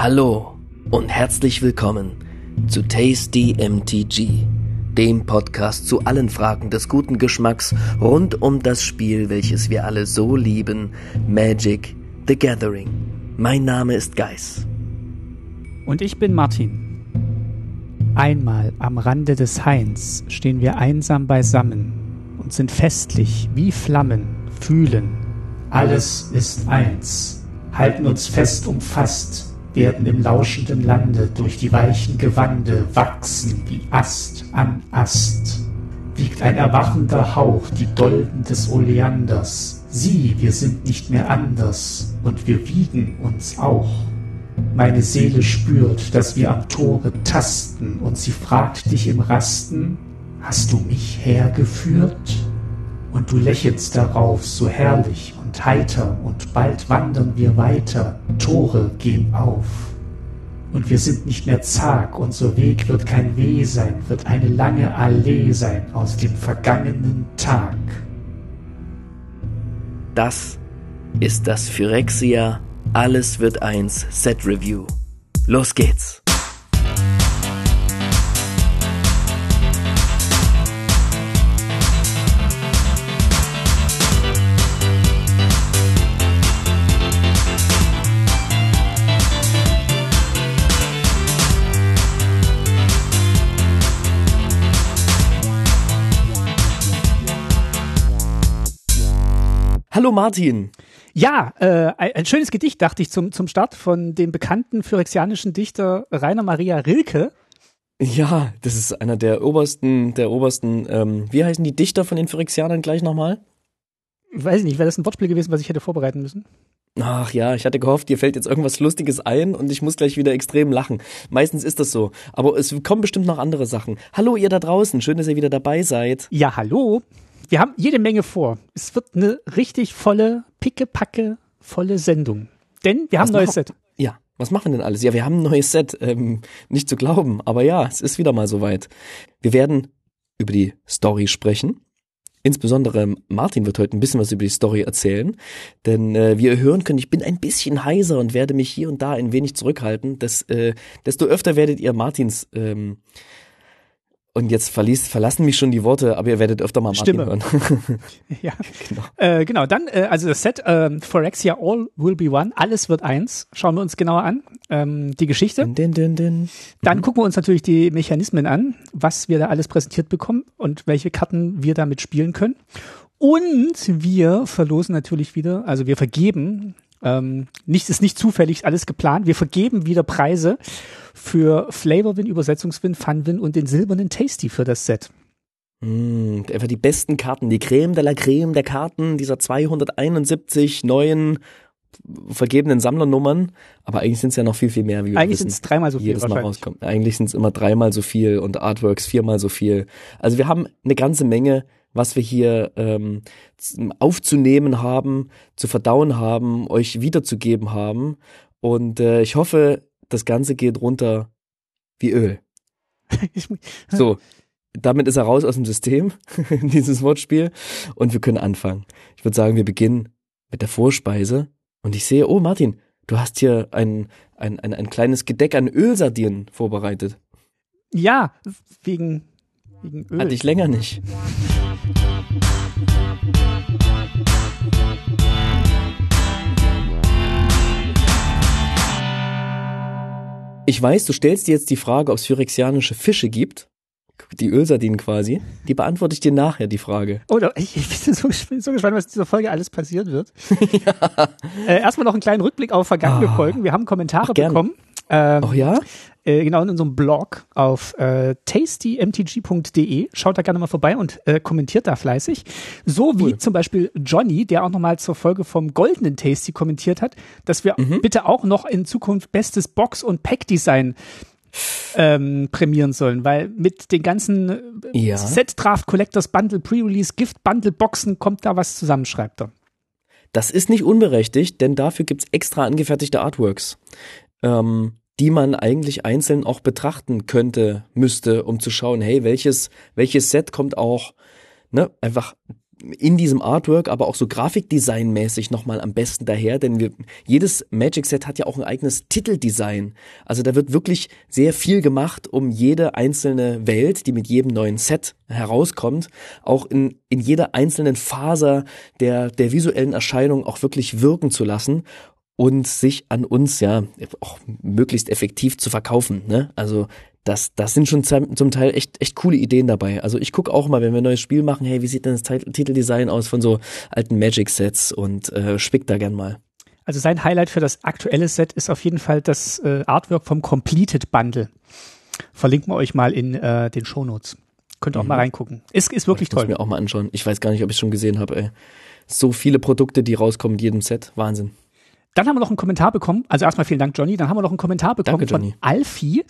Hallo und herzlich willkommen zu Tasty MTG, dem Podcast zu allen Fragen des guten Geschmacks rund um das Spiel, welches wir alle so lieben, Magic the Gathering. Mein Name ist Geis. Und ich bin Martin. Einmal am Rande des Hains stehen wir einsam beisammen und sind festlich wie Flammen, fühlen. Alles ist eins, halten uns fest umfasst, werden im lauschenden Lande durch die weichen Gewande wachsen wie Ast an Ast. Wiegt ein erwachender Hauch die Dolden des Oleanders. Sieh, wir sind nicht mehr anders und wir wiegen uns auch. Meine Seele spürt, dass wir am Tore tasten und sie fragt dich im Rasten, hast du mich hergeführt? Und du lächelst darauf so herrlich und heiter und bald wandern wir weiter, Tore gehen auf. Und wir sind nicht mehr zag, unser Weg wird kein Weh sein, wird eine lange Allee sein aus dem vergangenen Tag. Das ist das Phyrexia Alles wird eins Set Review. Los geht's! Hallo Martin. Ja, äh, ein, schönes Gedicht, dachte ich, zum, zum Start von dem bekannten phyrexianischen Dichter Rainer Maria Rilke. Ja, das ist einer der obersten, der obersten, ähm, wie heißen die Dichter von den Phyrexianern gleich nochmal? Weiß ich nicht, wäre das ein Wortspiel gewesen, was ich hätte vorbereiten müssen? Ach ja, ich hatte gehofft, dir fällt jetzt irgendwas Lustiges ein und ich muss gleich wieder extrem lachen. Meistens ist das so. Aber es kommen bestimmt noch andere Sachen. Hallo ihr da draußen, schön, dass ihr wieder dabei seid. Ja, hallo. Wir haben jede Menge vor. Es wird eine richtig volle, pickepacke, volle Sendung. Denn wir haben Was ein neues Set. Ja, was machen wir denn alles? Ja, wir haben ein neues Set. Ähm, nicht zu glauben, aber ja, es ist wieder mal soweit. Wir werden über die Story sprechen. Insbesondere Martin wird heute ein bisschen was über die Story erzählen, denn äh, wie ihr hören könnt, ich bin ein bisschen heiser und werde mich hier und da ein wenig zurückhalten. Das, äh, desto öfter werdet ihr Martins ähm, und jetzt verließ, verlassen mich schon die Worte, aber ihr werdet öfter mal Martin Stimme. hören. Ja. genau. Äh, genau, dann, äh, also das Set ähm, Phyrexia All Will Be One, alles wird eins. Schauen wir uns genauer an. Ähm, die Geschichte. Din, din, din. Dann gucken wir uns natürlich die Mechanismen an, was wir da alles präsentiert bekommen und welche Karten wir damit spielen können. Und wir verlosen natürlich wieder, also wir vergeben, ähm, nichts ist nicht zufällig, alles geplant. Wir vergeben wieder Preise für Flavorwin, Übersetzungswin, Funwin und den silbernen Tasty für das Set. Mm, einfach die besten Karten, die Creme de la Creme der Karten dieser 271 neuen vergebenen Sammlernummern. Aber eigentlich sind es ja noch viel, viel mehr, wie wir Eigentlich sind es dreimal so viel jedes Mal rauskommt. Eigentlich sind es immer dreimal so viel und Artworks viermal so viel. Also wir haben eine ganze Menge, was wir hier ähm, aufzunehmen haben, zu verdauen haben, euch wiederzugeben haben. Und äh, ich hoffe, das Ganze geht runter wie Öl. So, damit ist er raus aus dem System, dieses Wortspiel. Und wir können anfangen. Ich würde sagen, wir beginnen mit der Vorspeise. Und ich sehe, oh Martin, du hast hier ein, ein, ein, ein kleines Gedeck an Ölsardinen vorbereitet. ja, wegen, wegen Öl. Hatte ich länger nicht. Ich weiß, du stellst dir jetzt die Frage, ob es phyrexianische Fische gibt. Die Ölsardinen quasi. Die beantworte ich dir nachher, die Frage. Oder ich, ich bin so, so gespannt, was in dieser Folge alles passieren wird. äh, erstmal noch einen kleinen Rückblick auf vergangene Ah. Folgen. Wir haben Kommentare Ach, bekommen. Ähm, Ach ja? Äh, genau in unserem Blog auf äh, tastymtg.de. Schaut da gerne mal vorbei und äh, kommentiert da fleißig. So wie Cool. zum Beispiel Johnny, der auch nochmal zur Folge vom goldenen Tasty kommentiert hat, dass wir Mhm. bitte auch noch in Zukunft bestes Box- und Pack-Design ähm, prämieren sollen, weil mit den ganzen äh, Ja. Set Draft Collectors Bundle Pre-Release Gift Bundle Boxen kommt da was zusammen, schreibt er. Das ist nicht unberechtigt, denn dafür gibt's extra angefertigte Artworks, ähm, die man eigentlich einzeln auch betrachten könnte, müsste, um zu schauen, hey, welches, welches Set kommt auch, ne, einfach in diesem Artwork, aber auch so Grafikdesign-mäßig nochmal am besten daher, denn wir, jedes Magic-Set hat ja auch ein eigenes Titeldesign. Also da wird wirklich sehr viel gemacht, um jede einzelne Welt, die mit jedem neuen Set herauskommt, auch in, in jeder einzelnen Faser der, der visuellen Erscheinung auch wirklich wirken zu lassen und sich an uns ja auch möglichst effektiv zu verkaufen. Ne? Also das, das sind schon zum Teil echt, echt coole Ideen dabei. Also ich gucke auch mal, wenn wir ein neues Spiel machen, hey, wie sieht denn das Titeldesign aus von so alten Magic-Sets und äh, spick da gern mal. Also sein Highlight für das aktuelle Set ist auf jeden Fall das äh, Artwork vom Completed Bundle. Verlinken wir euch mal in äh, den Shownotes. Könnt ihr auch mhm. mal reingucken. Ist, ist wirklich ich toll. Muss mir auch mal anschauen. Ich weiß gar nicht, ob ich es schon gesehen habe. Ey. So viele Produkte, die rauskommen in jedem Set. Wahnsinn. Dann haben wir noch einen Kommentar bekommen. Also erstmal vielen Dank, Johnny. Dann haben wir noch einen Kommentar bekommen Danke, von Alfie.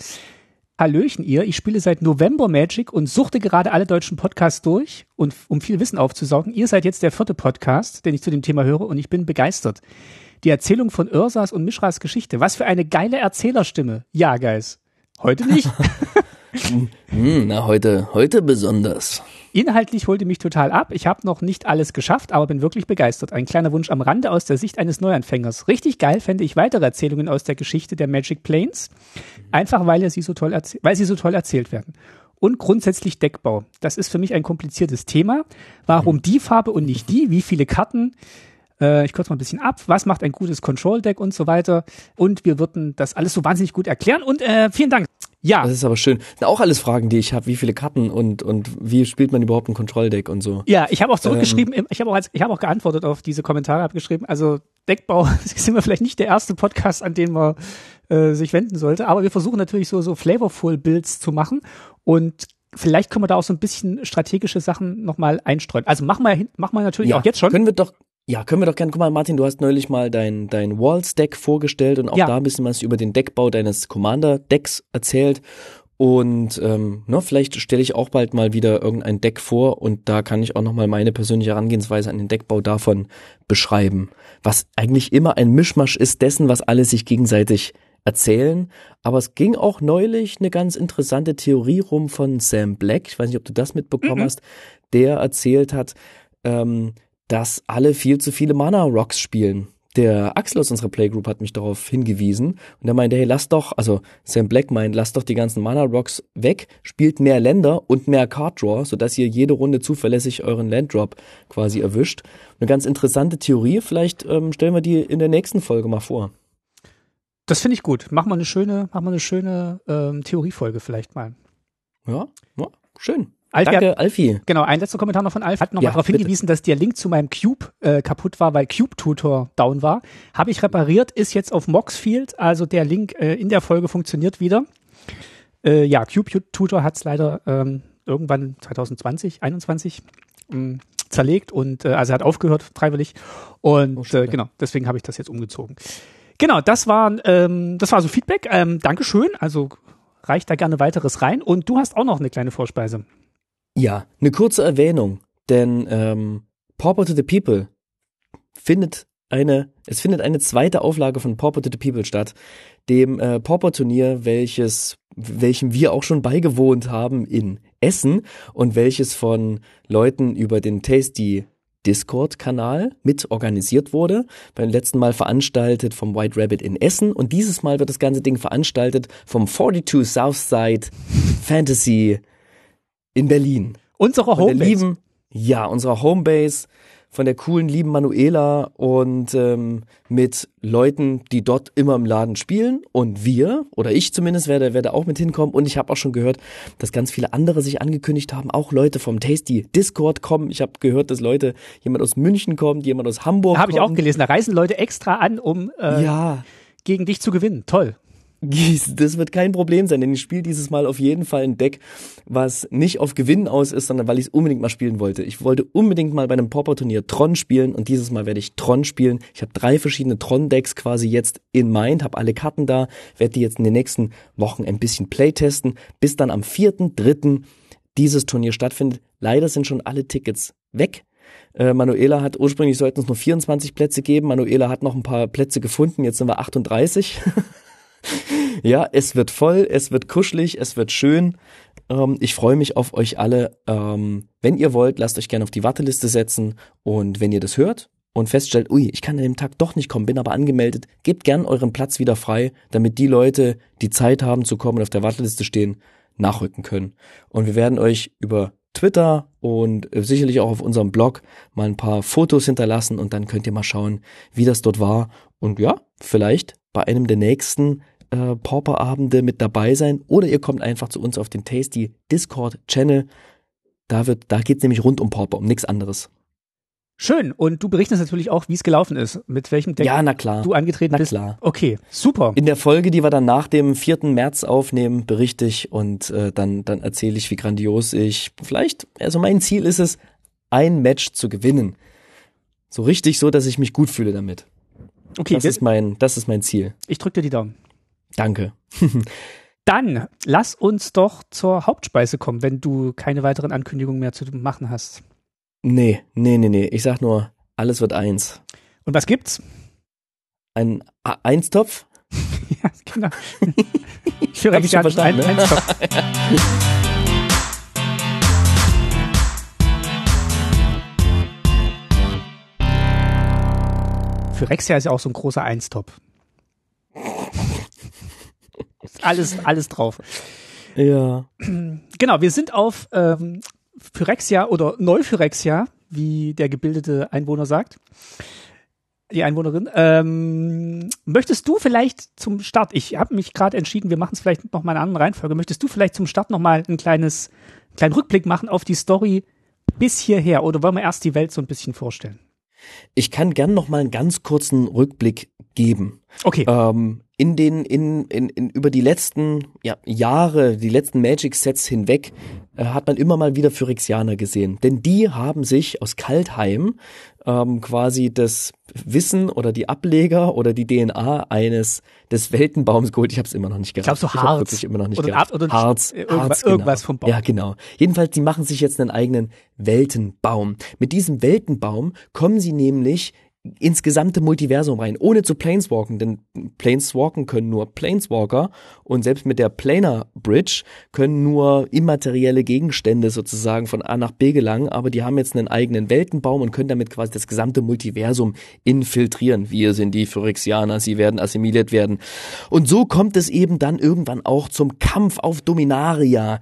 Hallöchen ihr, ich spiele seit November Magic und suchte gerade alle deutschen Podcasts durch und um viel Wissen aufzusaugen. Ihr seid jetzt der vierte Podcast, den ich zu dem Thema höre und ich bin begeistert. Die Erzählung von Ursas und Mishras Geschichte. Was für eine geile Erzählerstimme. Ja, Guys. Heute nicht. hm, na, heute, heute besonders. Inhaltlich holte mich total ab. Ich habe noch nicht alles geschafft, aber bin wirklich begeistert. Ein kleiner Wunsch am Rande aus der Sicht eines Neuanfängers. Richtig geil fände ich weitere Erzählungen aus der Geschichte der Magic Planes. Einfach weil, sie so toll weil sie so toll erzählt werden. Und grundsätzlich Deckbau. Das ist für mich ein kompliziertes Thema. Warum die Farbe und nicht die? Wie viele Karten? Äh, ich kürze mal ein bisschen ab. Was macht ein gutes Control-Deck und so weiter? Und wir würden das alles so wahnsinnig gut erklären. Und äh, vielen Dank. Ja. Das ist aber schön. Auch alles Fragen, die ich habe. Wie viele Karten und, und wie spielt man überhaupt ein Control-Deck und so. Ja, ich habe auch zurückgeschrieben, ähm, ich habe auch, als, ich hab auch geantwortet auf diese Kommentare, habe geschrieben, also Deckbau sind wir vielleicht nicht der erste Podcast, an den man äh, sich wenden sollte, aber wir versuchen natürlich so, so flavorful Builds zu machen und vielleicht können wir da auch so ein bisschen strategische Sachen nochmal einstreuen. Also machen wir, machen wir natürlich ja, auch jetzt schon. Können wir doch, ja, können wir doch gerne. Guck mal, Martin, du hast neulich mal dein, dein Walls-Deck vorgestellt und auch ja. da ein bisschen was über den Deckbau deines Commander-Decks erzählt. Und ähm, ne, vielleicht stelle ich auch bald mal wieder irgendein Deck vor und da kann ich auch nochmal meine persönliche Herangehensweise an den Deckbau davon beschreiben. Was eigentlich immer ein Mischmasch ist dessen, was alle sich gegenseitig erzählen. Aber es ging auch neulich eine ganz interessante Theorie rum von Sam Black. Ich weiß nicht, ob du das mitbekommen mhm. hast. Der erzählt hat, ähm, dass alle viel zu viele Mana Rocks spielen. Der Axel aus unserer Playgroup hat mich darauf hingewiesen und er meinte, hey, lass doch, also Sam Black meint, lass doch die ganzen Mana Rocks weg, spielt mehr Länder und mehr Card Draw, sodass ihr jede Runde zuverlässig euren Landdrop quasi erwischt. Eine ganz interessante Theorie, vielleicht ähm, stellen wir die in der nächsten Folge mal vor. Das finde ich gut. Mach mal eine schöne, mach mal eine schöne ähm, Theoriefolge vielleicht mal. Ja, ja, schön. Alfie Danke, hat, Alfie. Genau, ein letzter Kommentar noch von Alfie. Hat nochmal ja, darauf bitte. hingewiesen, dass der Link zu meinem Cube äh, kaputt war, weil Cube Tutor down war. Habe ich repariert, ist jetzt auf Moxfield, also der Link äh, in der Folge funktioniert wieder. Äh, ja, Cube Tutor hat es leider ähm, irgendwann 2020, 21 ähm, zerlegt und äh, also hat aufgehört freiwillig und oh, äh, genau, deswegen habe ich das jetzt umgezogen. Genau, das war ähm, das war so Feedback. Ähm, Dankeschön. Also reicht da gerne weiteres rein und du hast auch noch eine kleine Vorspeise. Ja, eine kurze Erwähnung, denn ähm, Pauper to the People findet eine, es findet eine zweite Auflage von Pauper to the People statt, dem äh, Pauper Turnier, welches, welchem wir auch schon beigewohnt haben in Essen und welches von Leuten über den Tasty Discord-Kanal mit organisiert wurde. Beim letzten Mal veranstaltet vom White Rabbit in Essen und dieses Mal wird das ganze Ding veranstaltet vom 42 Southside Fantasy in Berlin. Unsere Homebase. Lieben, ja, unserer Homebase von der coolen, lieben Manuela und ähm, mit Leuten, die dort immer im Laden spielen. Und wir, oder ich zumindest, werde, werde auch mit hinkommen. Und ich habe auch schon gehört, dass ganz viele andere sich angekündigt haben, auch Leute vom Tasty Discord kommen. Ich habe gehört, dass Leute, jemand aus München kommt, jemand aus Hamburg Habe ich auch gelesen, da reisen Leute extra an, um äh, ja. gegen dich zu gewinnen. Toll. Das wird kein Problem sein, denn ich spiele dieses Mal auf jeden Fall ein Deck, was nicht auf Gewinnen aus ist, sondern weil ich es unbedingt mal spielen wollte. Ich wollte unbedingt mal bei einem Popper-Turnier Tron spielen und dieses Mal werde ich Tron spielen. Ich habe drei verschiedene Tron-Decks quasi jetzt in Mind, habe alle Karten da, werde die jetzt in den nächsten Wochen ein bisschen playtesten, bis dann am vierten, dritten dieses Turnier stattfindet. Leider sind schon alle Tickets weg. Äh, Manuela hat ursprünglich sollten es nur 24 Plätze geben. Manuela hat noch ein paar Plätze gefunden. Jetzt sind wir 38. ja, es wird voll, es wird kuschelig, es wird schön. Ähm, ich freue mich auf euch alle. Ähm, wenn ihr wollt, lasst euch gerne auf die Warteliste setzen. Und wenn ihr das hört und feststellt, ui, ich kann an dem Tag doch nicht kommen, bin aber angemeldet, gebt gern euren Platz wieder frei, damit die Leute, die Zeit haben zu kommen und auf der Warteliste stehen, nachrücken können. Und wir werden euch über Twitter und äh, sicherlich auch auf unserem Blog mal ein paar Fotos hinterlassen und dann könnt ihr mal schauen, wie das dort war. Und ja, vielleicht bei einem der nächsten äh, Pauperabende mit dabei sein oder ihr kommt einfach zu uns auf den Tasty Discord Channel. Da wird, da geht's nämlich rund um Pauper, um nichts anderes. Schön. Und du berichtest natürlich auch, wie es gelaufen ist, mit welchem Deck ja, na klar. du angetreten na bist. Klar. Okay, super. In der Folge, die wir dann nach dem 4. März aufnehmen, berichte ich und äh, dann, dann erzähle ich, wie grandios ich vielleicht, also mein Ziel ist es, ein Match zu gewinnen. So richtig so, dass ich mich gut fühle damit. Okay, das ist mein, das ist mein Ziel. Ich drücke dir die Daumen. Danke. Dann lass uns doch zur Hauptspeise kommen, wenn du keine weiteren Ankündigungen mehr zu machen hast. Nee, nee, nee, nee. Ich sag nur, alles wird eins. Und was gibt's? Ein A- Einstopf? ja, genau. Ich schon verstanden, ein, ne? Einstopf. Für Rexia ist ja auch so ein großer Einstop. Alles, alles drauf. Ja. Genau, wir sind auf ähm, Phyrexia oder Neuphyrexia, wie der gebildete Einwohner sagt. Die Einwohnerin. Ähm, möchtest du vielleicht zum Start, ich habe mich gerade entschieden, wir machen es vielleicht noch mal in einer anderen Reihenfolge, möchtest du vielleicht zum Start noch mal ein kleines, kleinen Rückblick machen auf die Story bis hierher oder wollen wir erst die Welt so ein bisschen vorstellen? Ich kann gern noch mal einen ganz kurzen Rückblick geben. Okay. Ähm, in den, in, in, in, über die letzten ja, Jahre, die letzten Magic-Sets hinweg, äh, hat man immer mal wieder Phyrexianer gesehen. Denn die haben sich aus Kaltheim ähm, quasi das Wissen oder die Ableger oder die DNA eines des Weltenbaums geholt. Ich habe es immer noch nicht Ich gerafft. glaube so Harz. wirklich immer noch nicht oder, gerafft. oder Harz, irgendwas, Harz, genau. irgendwas vom Baum. Ja, genau. Jedenfalls, die machen sich jetzt einen eigenen Weltenbaum. Mit diesem Weltenbaum kommen sie nämlich ins gesamte Multiversum rein, ohne zu Planeswalken, denn Planeswalken können nur Planeswalker und selbst mit der Planar Bridge können nur immaterielle Gegenstände sozusagen von A nach B gelangen, aber die haben jetzt einen eigenen Weltenbaum und können damit quasi das gesamte Multiversum infiltrieren. Wir sind die Phyrexianer, sie werden assimiliert werden. Und so kommt es eben dann irgendwann auch zum Kampf auf Dominaria.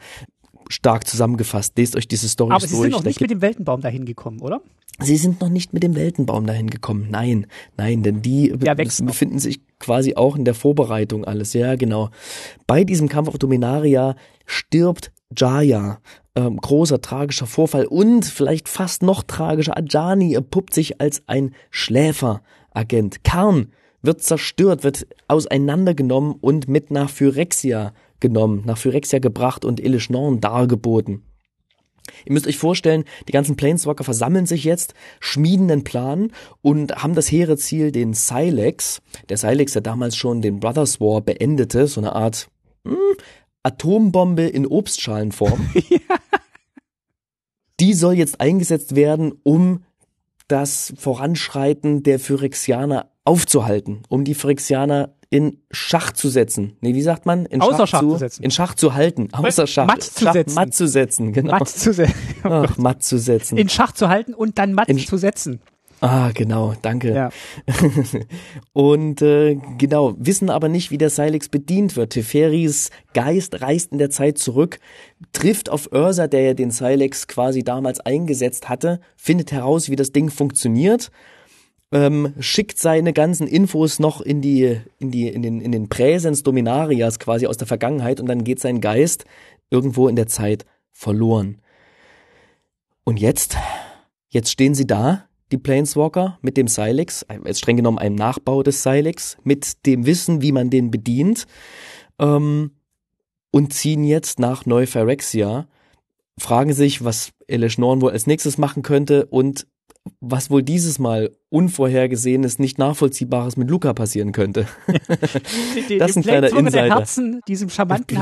Stark zusammengefasst. Lest euch diese Story Aber sie durch. sind noch nicht mit dem Weltenbaum dahin gekommen, oder? Sie sind noch nicht mit dem Weltenbaum dahin gekommen. Nein, nein, denn die noch. befinden sich quasi auch in der Vorbereitung alles. Ja, genau. Bei diesem Kampf auf Dominaria stirbt Jaya. Ähm, großer tragischer Vorfall und vielleicht fast noch tragischer. Ajani erpuppt sich als ein Schläferagent. Karn wird zerstört, wird auseinandergenommen und mit nach Phyrexia genommen, nach Phyrexia gebracht und Elishnorn dargeboten. Ihr müsst euch vorstellen, die ganzen Planeswalker versammeln sich jetzt, schmieden einen Plan und haben das hehre Ziel, den Silex, der Silex, der damals schon den Brothers War beendete, so eine Art hm, Atombombe in Obstschalenform. Die soll jetzt eingesetzt werden, um das Voranschreiten der Phyrexianer aufzuhalten, um die Phyrexianer in Schach zu setzen. Nee, wie sagt man? In Außer Schach zu, zu setzen. In Schach zu halten. Außer Schach. Matt zu Schach setzen. Matt zu setzen, genau. Matt zu, se Ach, matt zu setzen. in Schach zu halten und dann matt In- zu setzen. ah, genau, danke. Ja. Und äh, genau, wissen aber nicht, wie der Silex bedient wird. Teferis Geist reist in der Zeit zurück, trifft auf Ursa, der ja den Silex quasi damals eingesetzt hatte, findet heraus, wie das Ding funktioniert, ähm, schickt seine ganzen Infos noch in die, in die, in den, in den Präsens Dominarias quasi aus der Vergangenheit und dann geht sein Geist irgendwo in der Zeit verloren. Und jetzt, jetzt stehen sie da, die Planeswalker, mit dem Silex, jetzt streng genommen einem Nachbau des Silex, mit dem Wissen, wie man den bedient, ähm, und ziehen jetzt nach Neuphyrexia, fragen sich, was Elesh Norn wohl als nächstes machen könnte und was wohl dieses Mal Unvorhergesehenes, nicht nachvollziehbares mit Luca passieren könnte. Das ist ein kleiner Insider. Der Herzen, diesem charmanten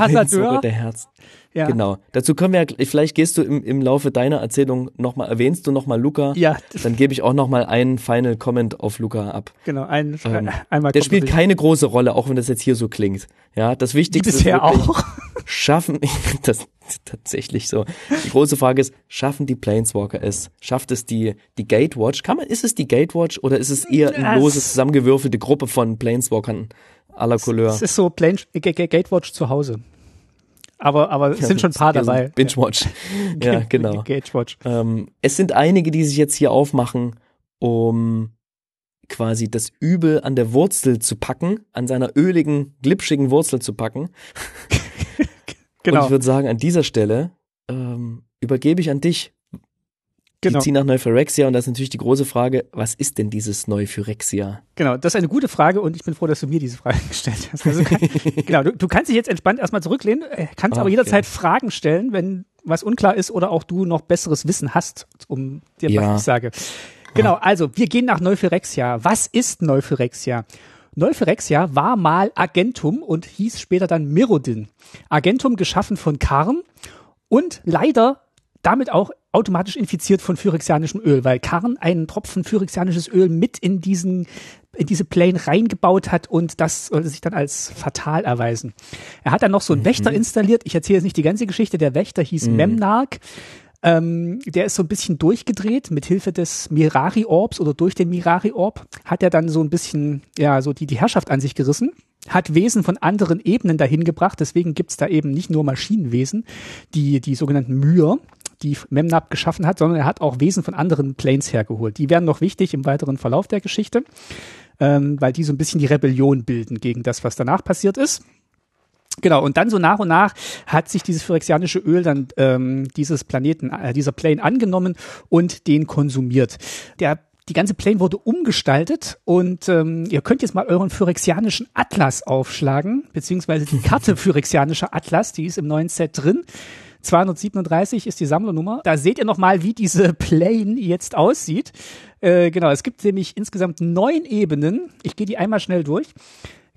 der Herzen. Ja. Genau. Dazu können wir ja, vielleicht gehst du im, im Laufe deiner Erzählung nochmal, erwähnst du nochmal Luca. Ja. Dann gebe ich auch nochmal einen Final Comment auf Luca ab. Genau, einen, ähm, einmal. Der spielt keine große Rolle, auch wenn das jetzt hier so klingt. Ja, das Wichtigste bisher ist auch. Schaffen, das tatsächlich so. Die große Frage ist, schaffen die Planeswalker es? Schafft es die, die Gatewatch? Kann man, ist es die Gatewatch oder ist es eher eine lose zusammengewürfelte Gruppe von Planeswalkern aller Couleur? Es ist so Plane, Gatewatch zu Hause. Aber, aber es sind schon ein paar dabei. Binge-Watch. Ja, genau. Gatewatch. Ähm, es sind einige, die sich jetzt hier aufmachen, um quasi das Übel an der Wurzel zu packen, an seiner öligen, glitschigen Wurzel zu packen. genau. Und ich würde sagen, an dieser Stelle ähm, übergebe ich an dich. Genau. Die ziehen nach Neuphyrexia und das ist natürlich die große Frage, was ist denn dieses Neuphyrexia? Genau, das ist eine gute Frage und ich bin froh, dass du mir diese Frage gestellt hast. Also, genau, du, du, kannst dich jetzt entspannt erstmal zurücklehnen, äh, kannst oh, aber jederzeit okay. Fragen stellen, wenn was unklar ist oder auch du noch besseres Wissen hast, um dir ja. was ich sage. Genau, also wir gehen nach Neuphyrexia. Was ist Neuphyrexia? Neuphyrexia war mal Agentum und hieß später dann Mirrodin. Agentum geschaffen von Karn und leider damit auch automatisch infiziert von phyrexianischem Öl, weil Karn einen Tropfen phyrexianisches Öl mit in diesen in diese Plane reingebaut hat und das sollte sich dann als fatal erweisen. Er hat dann noch so einen mhm. Wächter installiert. Ich erzähle jetzt nicht die ganze Geschichte. Der Wächter hieß mhm. Memnark. Ähm, der ist so ein bisschen durchgedreht mit Hilfe des Mirari-Orbs oder durch den Mirari-Orb hat er dann so ein bisschen, ja, so die, die Herrschaft an sich gerissen hat Wesen von anderen Ebenen dahin gebracht. Deswegen gibt's da eben nicht nur Maschinenwesen, die, die sogenannten Myr, die Memnab geschaffen hat, sondern er hat auch Wesen von anderen Planes hergeholt. Die werden noch wichtig im weiteren Verlauf der Geschichte, ähm, weil die so ein bisschen die Rebellion bilden gegen das, was danach passiert ist. Genau, und dann so nach und nach hat sich dieses phyrexianische Öl dann ähm, dieses Planeten, äh, dieser Plane angenommen und den konsumiert. Der die ganze Plane wurde umgestaltet und ähm, ihr könnt jetzt mal euren phyrexianischen Atlas aufschlagen, beziehungsweise die Karte phyrexianischer Atlas, die ist im neuen Set drin. 237 ist die Sammlernummer. Da seht ihr nochmal, wie diese Plane jetzt aussieht. Äh, genau, es gibt nämlich insgesamt neun Ebenen. Ich gehe die einmal schnell durch.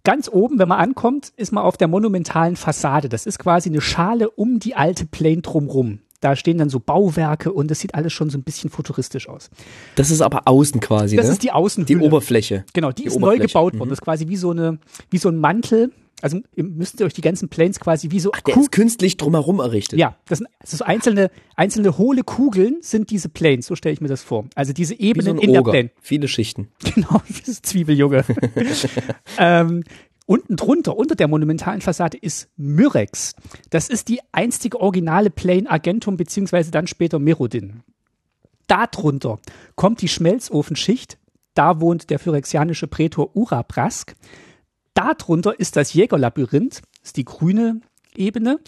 Ganz oben, wenn man ankommt, ist man auf der monumentalen Fassade. Das ist quasi eine Schale um die alte Plane drumrum. Da stehen dann so Bauwerke und es sieht alles schon so ein bisschen futuristisch aus. Das ist aber außen quasi, Das ne? ist die Außenhülle. Die Oberfläche. Genau, die, die ist Oberfläche. neu gebaut worden. Mhm. Das ist quasi wie so eine, wie so ein Mantel. Also ihr müsst euch die ganzen Planes quasi wie so. Ach, der Kug ist künstlich drumherum errichtet. Ja, das sind, so einzelne, einzelne hohle Kugeln sind diese Planes, so stelle ich mir das vor. Also diese Ebenen so in Oger. der Plane. Viele Schichten. Genau, ist Zwiebeljunge. ähm, Unten drunter, unter der monumentalen Fassade, ist Myrex. Das ist die einstige originale Plane Argentum, beziehungsweise dann später Merodin. Darunter kommt die Schmelzofenschicht. Da wohnt der phyrexianische Prätor Urabrask. Darunter ist das Jägerlabyrinth, ist die grüne Ebene.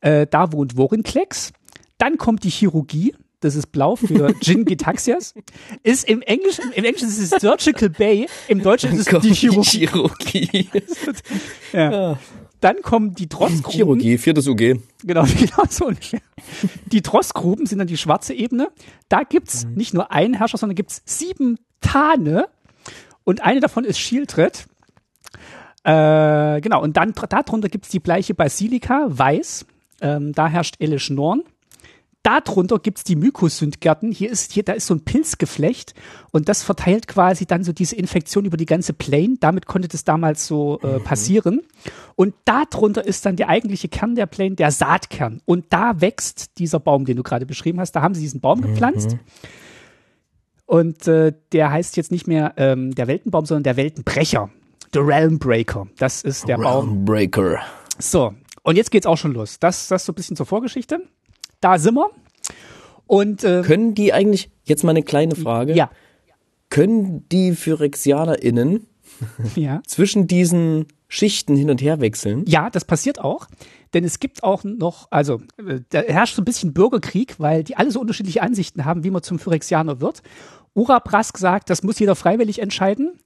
Äh, da wohnt Vorinklex. Dann kommt die Chirurgie, das ist blau für Gin Gitaxias, ist im Englischen, im Englischen ist es Surgical Bay, im Deutschen ist es die Chirurgie. Ja. Dann kommen die Trossgruben. Chirurgie, viertes UG. Genau, genau so ungefähr. Die Trossgruben sind dann die schwarze Ebene. Da gibt's mhm. nicht nur einen Herrscher, sondern gibt's sieben Tane. Und eine davon ist Shieldred. Äh, genau, und dann darunter gibt's die bleiche Basilika, weiß. Ähm, da herrscht Elish Norn. Darunter gibt's die Mykosyndgärten. Hier ist, hier, da ist so ein Pilzgeflecht und das verteilt quasi dann so diese Infektion über die ganze Plane. Damit konnte das damals so äh, mhm. passieren. Und darunter ist dann der eigentliche Kern der Plane, der Saatkern. Und da wächst dieser Baum, den du gerade beschrieben hast. Da haben sie diesen Baum gepflanzt. Mhm. Und äh, der heißt jetzt nicht mehr ähm, der Weltenbaum, sondern der Weltenbrecher. The Realm Breaker. Das ist der Realm Baum. Realm Breaker. So. Und jetzt geht's auch schon los. Das, das so ein bisschen zur Vorgeschichte da sind wir. Und äh, können die eigentlich jetzt mal eine kleine Frage? Ja. Können die PhyrexianerInnen ja. zwischen diesen Schichten hin und her wechseln? Ja, das passiert auch. Denn es gibt auch noch, also äh, da herrscht so ein bisschen Bürgerkrieg, weil die alle so unterschiedliche Ansichten haben, wie man zum Phyrexianer wird. Ura Brask sagt, das muss jeder freiwillig entscheiden.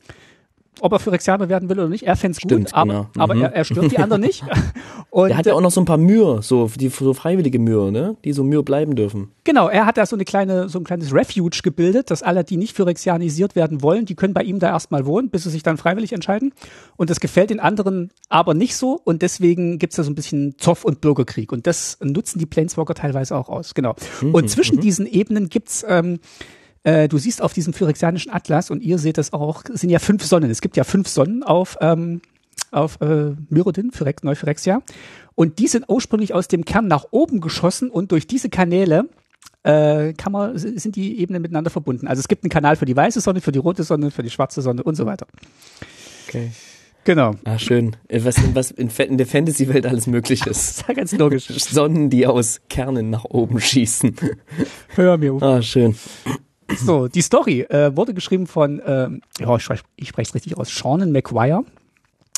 Ob er Phyrexianer werden will oder nicht. Er Stimmt, gut, aber, genau. aber Mhm. er, er stört die anderen nicht. Und Der hat ja auch noch so ein paar Mühe, so, die, so freiwillige Mühe, ne? Die so Mühe bleiben dürfen. Genau, er hat da so eine kleine, so ein kleines Refuge gebildet, dass alle, die nicht phyrexianisiert werden wollen, die können bei ihm da erstmal wohnen, bis sie sich dann freiwillig entscheiden. Und das gefällt den anderen aber nicht so und deswegen gibt's da so ein bisschen Zoff und Bürgerkrieg. Und das nutzen die Planeswalker teilweise auch aus. Genau. Und zwischen diesen Ebenen gibt's ähm, äh, du siehst auf diesem phyrexianischen Atlas und ihr seht das auch, es sind ja fünf Sonnen. Es gibt ja fünf Sonnen auf, ähm, auf äh, Myrodin, Phyrex, Neuphyrexia. Und die sind ursprünglich aus dem Kern nach oben geschossen und durch diese Kanäle äh, kann man, sind die Ebenen miteinander verbunden. Also es gibt einen Kanal für die weiße Sonne, für die rote Sonne, für die schwarze Sonne und so weiter. Okay. Genau. Ah, schön. Äh, Was, was in, in der Fantasy-Welt alles möglich ist. Das ist ja ganz logisch. Sonnen, die aus Kernen nach oben schießen. Hör mir auf. Ah, schön. So, die Story äh, wurde geschrieben von, ähm, ja, ich, ich spreche es richtig aus, Seanan McGuire.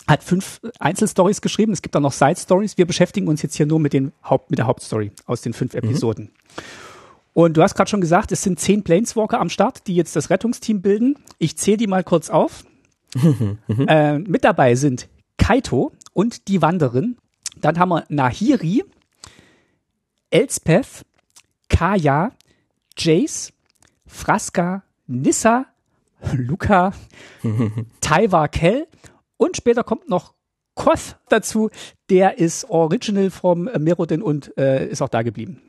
Hat fünf Einzelstories geschrieben. Es gibt auch noch Side-Stories. Wir beschäftigen uns jetzt hier nur mit, den Haupt, mit der Hauptstory aus den fünf Episoden. Und du hast gerade schon gesagt, es sind zehn Planeswalker am Start, die jetzt das Rettungsteam bilden. Ich zähle die mal kurz auf. äh, mit dabei sind Kaito und die Wanderin. Dann haben wir Nahiri, Elspeth, Kaya, Jace, Fraska, Nissa, Luca, Taiwa Kell und später kommt noch Koth dazu. Der ist original vom Merodin und äh, ist auch da geblieben.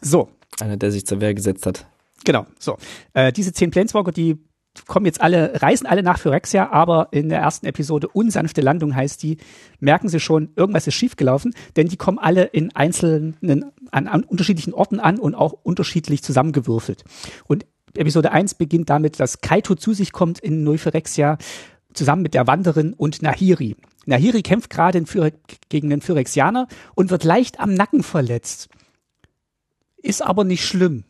So, Einer, der sich zur Wehr gesetzt hat. genau. So, äh, diese zehn Planeswalker, die kommen jetzt alle, reisen alle nach Phyrexia, aber in der ersten Episode unsanfte Landung heißt die, merken sie schon, irgendwas ist schiefgelaufen, denn die kommen alle in einzelnen, an, an unterschiedlichen Orten an und auch unterschiedlich zusammengewürfelt. Und Episode 1 beginnt damit, dass Kaito zu sich kommt in Neuphyrexia zusammen mit der Wanderin und Nahiri. Nahiri kämpft gerade gegen den Phyrexianer und wird leicht am Nacken verletzt. Ist aber nicht schlimm.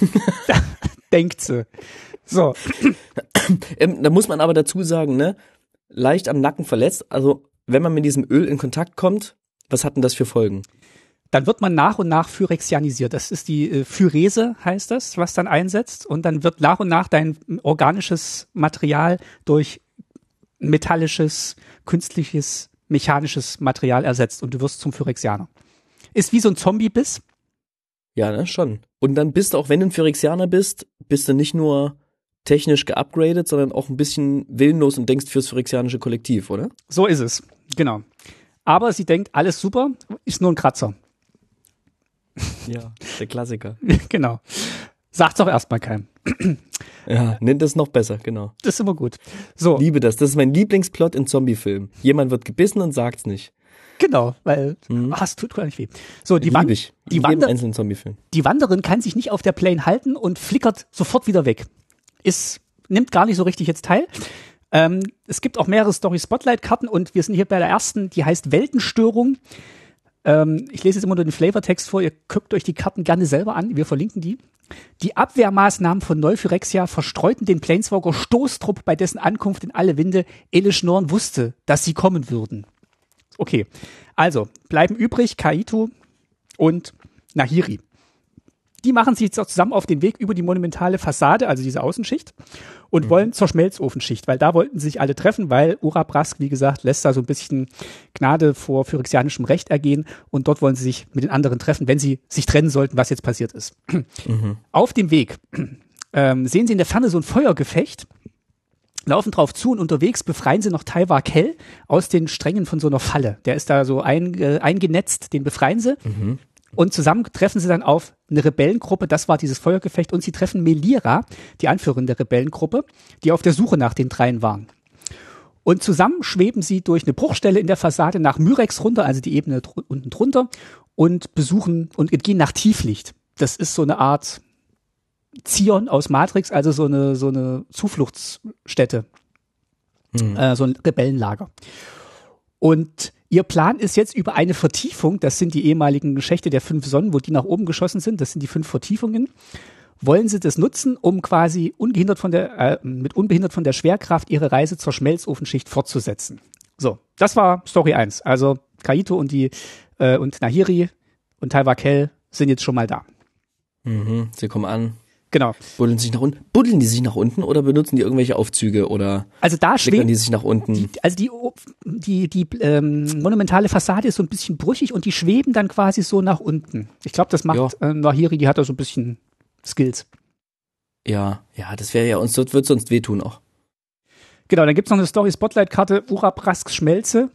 Denkt sie. So, Ähm, da muss man aber dazu sagen, ne? Leicht am Nacken verletzt. Also, wenn man mit diesem Öl in Kontakt kommt, was hat denn das für Folgen? dann wird man nach und nach phyrexianisiert. Das ist die äh, Phyrese, heißt das, was dann einsetzt. Und dann wird nach und nach dein organisches Material durch metallisches, künstliches, mechanisches Material ersetzt und du wirst zum Phyrexianer. Ist wie so ein Zombie-Biss. Ja, ne, schon. Und dann bist du, auch wenn du ein Phyrexianer bist, bist du nicht nur technisch geupgradet, sondern auch ein bisschen willenlos und denkst fürs phyrexianische Kollektiv, oder? So ist es. Genau. Aber sie denkt, alles super, ist nur ein Kratzer. Ja, der Klassiker. genau. Sagt's auch erstmal keinem. Ja, nennt das noch besser, genau. Das ist immer gut. So, Liebe das. Das ist mein Lieblingsplot in Zombiefilmen. Jemand wird gebissen und sagt's nicht. genau, weil ach, es tut gar nicht weh. So, die, ich. die, Wander, einzelnen Zombiefilm. die Wanderin kann sich nicht auf der Plane halten und flickert sofort wieder weg. Ist, nimmt gar nicht so richtig jetzt teil. Ähm, es gibt auch mehrere Story-Spotlight-Karten und wir sind hier bei der ersten, die heißt Weltenstörung. Ähm, ich lese jetzt immer nur den Flavortext vor, ihr guckt euch die Karten gerne selber an, wir verlinken die. Die Abwehrmaßnahmen von Neuphyrexia verstreuten den Planeswalker Stoßtrupp, bei dessen Ankunft in alle Winde Elish Norn wusste, dass sie kommen würden. Okay, also bleiben übrig Kaito und Nahiri. Die machen sich jetzt auch zusammen auf den Weg über die monumentale Fassade, also diese Außenschicht, und wollen zur Schmelzofenschicht, weil da wollten sich alle treffen, weil Urabrask, wie gesagt, lässt da so ein bisschen Gnade vor phyrexianischem Recht ergehen und dort wollen sie sich mit den anderen treffen, wenn sie sich trennen sollten, was jetzt passiert ist. Auf dem Weg ähm, sehen sie in der Ferne so ein Feuergefecht, laufen drauf zu und unterwegs befreien sie noch Taiwa Kell aus den Strängen von so einer Falle. Der ist da so ein, äh, eingenetzt, den befreien sie. Und zusammen treffen sie dann auf eine Rebellengruppe, das war dieses Feuergefecht, und sie treffen Melira, die Anführerin der Rebellengruppe, die auf der Suche nach den dreien waren. Und zusammen schweben sie durch eine Bruchstelle in der Fassade nach Myrex runter, also die Ebene dr unten drunter, und besuchen und gehen nach Tieflicht. Das ist so eine Art Zion aus Matrix, also so eine, so eine Zufluchtsstätte, äh, so ein Rebellenlager. Und ihr Plan ist jetzt über eine Vertiefung, das sind die ehemaligen Schächte der fünf Sonnen, wo die nach oben geschossen sind, das sind die fünf Vertiefungen, wollen sie das nutzen, um quasi ungehindert von der, äh, mit unbehindert von der Schwerkraft ihre Reise zur Schmelzofenschicht fortzusetzen. So, das war Story 1. Also Kaito und die äh, und Nahiri und Taiwa Kell sind jetzt schon mal da. Mhm. Sie kommen an. Genau. Buddeln sich nach unten. Buddeln die sich nach unten oder benutzen die irgendwelche Aufzüge oder Also da schwebt die sich nach unten? die, also die, die, die ähm, monumentale Fassade ist so ein bisschen brüchig und die schweben dann quasi so nach unten. Ich glaube, das macht äh, Nahiri, die hat da so ein bisschen Skills. ja, ja, das wäre ja uns, das wird sonst wehtun auch. Genau, dann gibt's noch eine Story-Spotlight-Karte, Urabrasks Schmelze.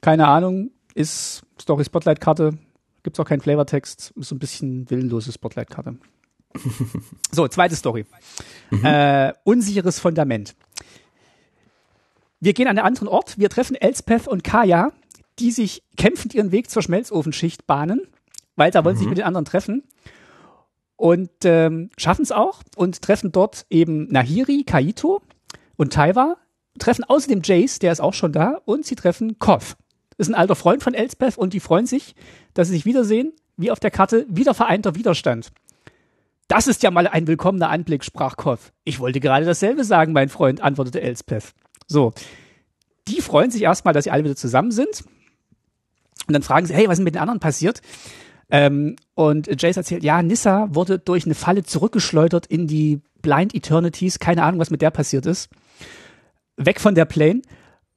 Keine Ahnung, ist Story-Spotlight-Karte. Gibt's auch keinen Flavortext. Ist so ein bisschen willenlose Spotlight-Karte. So, zweite Story. Äh, unsicheres Fundament. Wir gehen an einen anderen Ort. Wir treffen Elspeth und Kaya, die sich kämpfend ihren Weg zur Schmelzofenschicht bahnen, weil da wollen sie sich mit den anderen treffen. Und ähm, schaffen es auch und treffen dort eben Nahiri, Kaito und Taiwa, treffen außerdem Jace, der ist auch schon da, und sie treffen Koth. Ist ein alter Freund von Elspeth und die freuen sich, dass sie sich wiedersehen, wie auf der Karte, wieder vereinter Widerstand. Das ist ja mal ein willkommener Anblick, sprach Koth. Ich wollte gerade dasselbe sagen, mein Freund, antwortete Elspeth. So. Die freuen sich erstmal, dass sie alle wieder zusammen sind. Und dann fragen sie, hey, was ist mit den anderen passiert? Ähm, und Jace erzählt, ja, Nissa wurde durch eine Falle zurückgeschleudert in die Blind Eternities. Keine Ahnung, was mit der passiert ist. Weg von der Plane.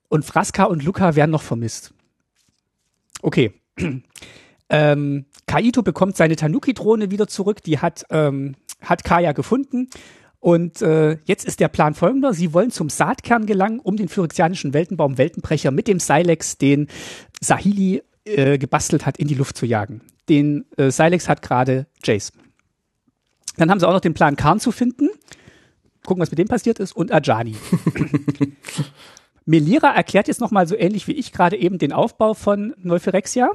Und Fraska und Luca werden noch vermisst. Okay. Ähm, Kaito bekommt seine Tanuki-Drohne wieder zurück. Die hat, ähm, hat Kaya gefunden. Und äh, jetzt ist der Plan folgender. Sie wollen zum Saatkern gelangen, um den phyrexianischen Weltenbaum Weltenbrecher mit dem Silex, den Sahili äh, gebastelt hat, in die Luft zu jagen. Den äh, Silex hat gerade Jace. Dann haben sie auch noch den Plan, Karn zu finden. Gucken, was mit dem passiert ist. Und Ajani. Melira erklärt jetzt nochmal so ähnlich wie ich gerade eben den Aufbau von Neuphyrexia.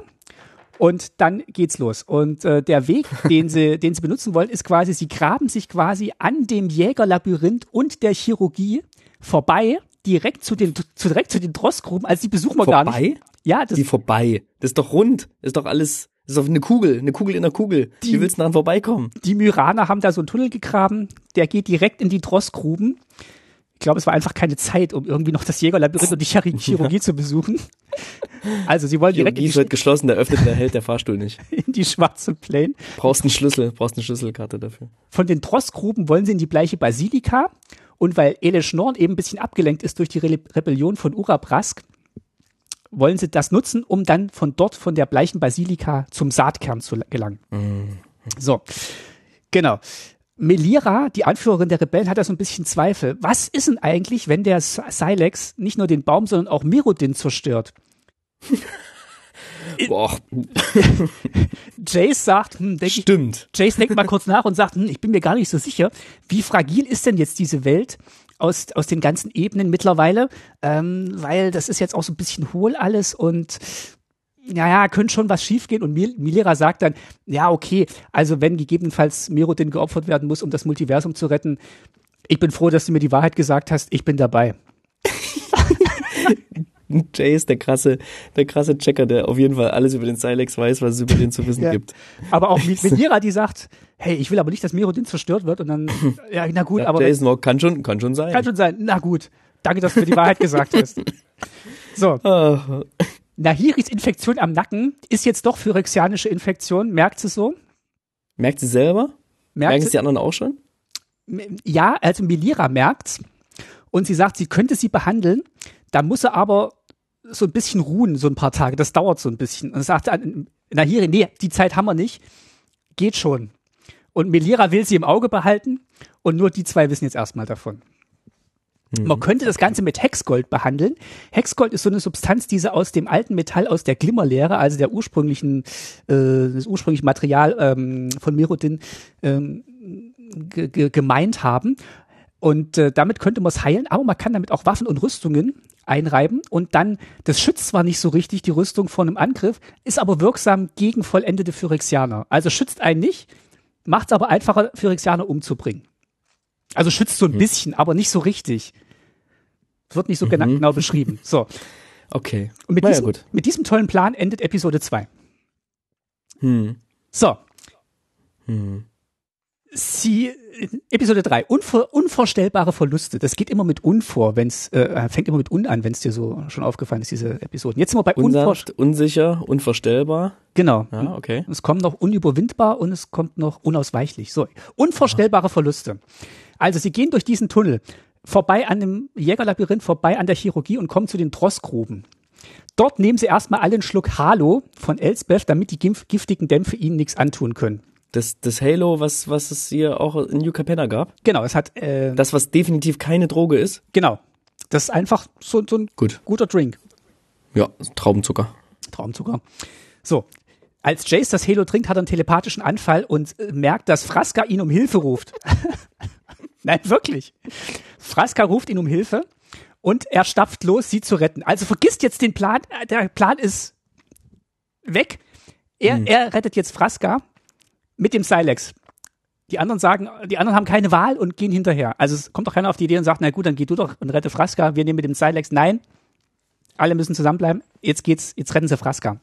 Und dann geht's los. Und äh, der Weg, den sie, den sie benutzen wollen, ist quasi, sie graben sich quasi an dem Jägerlabyrinth und der Chirurgie vorbei, direkt zu den, zu, direkt zu den Drossgruben. Also die besuchen wir gar nicht. Vorbei? Ja, das Wie vorbei? Das ist doch rund. Das ist doch alles, das ist doch eine Kugel, eine Kugel in der Kugel. Die- Wie willst du daran vorbeikommen? die Myraner haben da so einen Tunnel gegraben, der geht direkt in die Drossgruben. Ich glaube, es war einfach keine Zeit, um irgendwie noch das Jägerlabyrinth und die Chir- Chirurgie zu besuchen. Also sie wollen direkt Chirurgie die, wird geschlossen, da öffnet der hält der Fahrstuhl nicht. in die schwarze Plane. Brauchst einen Schlüssel, brauchst eine Schlüsselkarte dafür. Von den Drossgruben wollen sie in die bleiche Basilika. Und weil Ele Schnorn eben ein bisschen abgelenkt ist durch die Re Rebellion von Urabrask, wollen sie das nutzen, um dann von dort, von der bleichen Basilika zum Saatkern zu gelangen. So, genau. Melira, die Anführerin der Rebellen, hat da so ein bisschen Zweifel. Was ist denn eigentlich, wenn der Silex nicht nur den Baum, sondern auch Merodin zerstört? Boah, Jace sagt, hm, denk ich, stimmt. Jace denkt mal kurz nach und sagt, hm, ich bin mir gar nicht so sicher, wie fragil ist denn jetzt diese Welt aus, aus den ganzen Ebenen mittlerweile, ähm, weil das ist jetzt auch so ein bisschen hohl alles und naja, könnte schon was schiefgehen und Mil Milera sagt dann, ja, okay, also wenn gegebenenfalls Merodin geopfert werden muss, um das Multiversum zu retten, ich bin froh, dass du mir die Wahrheit gesagt hast, ich bin dabei. Jay ist der krasse, der krasse Checker, der auf jeden Fall alles über den Silex weiß, was es über den zu wissen Ja. gibt. Aber auch Mi- Milera, die sagt, hey, ich will aber nicht, dass Merodin zerstört wird und dann, ja, na gut, Ja, aber Jason Walk kann schon, kann schon sein. Kann schon sein. Na gut. Danke, dass du mir die Wahrheit gesagt hast. So. Ah, Nahiris Infektion am Nacken ist jetzt doch phyrexianische Infektion. Merkt sie so? merkt sie selber? Merkt Merken es sie, die anderen auch schon? ja, also Melira merkt's. Und sie sagt, sie könnte sie behandeln. Da muss sie aber so ein bisschen ruhen, so ein paar Tage. Das dauert so ein bisschen. Und sagt Nahiri, nee, die Zeit haben wir nicht. Geht schon. Und Melira will sie im Auge behalten. Und nur die zwei wissen jetzt erstmal davon. Man könnte das Ganze mit Hexgold behandeln. Hexgold ist so eine Substanz, die sie aus dem alten Metall, aus der Glimmerlehre, also der ursprünglichen, äh, das ursprüngliche Material ähm, von Merodin ähm, ge ge gemeint haben. Und äh, damit könnte man es heilen, aber man kann damit auch Waffen und Rüstungen einreiben und dann, das schützt zwar nicht so richtig die Rüstung vor einem Angriff, ist aber wirksam gegen vollendete Phyrexianer. Also schützt einen nicht, macht es aber einfacher, Phyrexianer umzubringen. Also schützt so ein bisschen, aber nicht so richtig. Wird nicht so gena- genau beschrieben. So. Okay. Und mit, ja, diesem, gut. mit diesem tollen Plan endet Episode 2. Hm. So. Hm. Sie, Episode 3, unvor, unvorstellbare Verluste. Das geht immer mit unvor, wenn's, äh, fängt immer mit un an, wenn es dir so schon aufgefallen ist, diese Episoden. Jetzt sind wir bei Unsanft, unsicher, unvorstellbar. Genau. Ja, okay. Es kommt noch unüberwindbar und es kommt noch unausweichlich. So, unvorstellbare Verluste. Also sie gehen durch diesen Tunnel vorbei an dem Jägerlabyrinth, vorbei an der Chirurgie und kommen zu den Drossgruben. Dort nehmen sie erstmal alle einen Schluck Halo von Elsbeth, damit die gif- giftigen Dämpfe ihnen nichts antun können. Das, das Halo, was, was es hier auch in New Capenna gab. Genau, es hat, äh, Das, was definitiv keine Droge ist. genau. Das ist einfach so, so ein Gut. guter Drink. Ja, Traubenzucker. Traumzucker. So. Als Jace das Halo trinkt, hat er einen telepathischen Anfall und äh, merkt, dass Fraska ihn um Hilfe ruft. Nein, wirklich. Fraska ruft ihn um Hilfe und er stapft los, sie zu retten. Also vergisst jetzt den Plan. Der Plan ist weg. Er, er rettet jetzt Fraska mit dem Silex. Die anderen sagen, die anderen haben keine Wahl und gehen hinterher. Also es kommt doch keiner auf die Idee und sagt, na gut, dann geh du doch und rette Fraska. Wir nehmen mit dem Silex. Nein, alle müssen zusammenbleiben. Jetzt geht's, jetzt retten sie Fraska.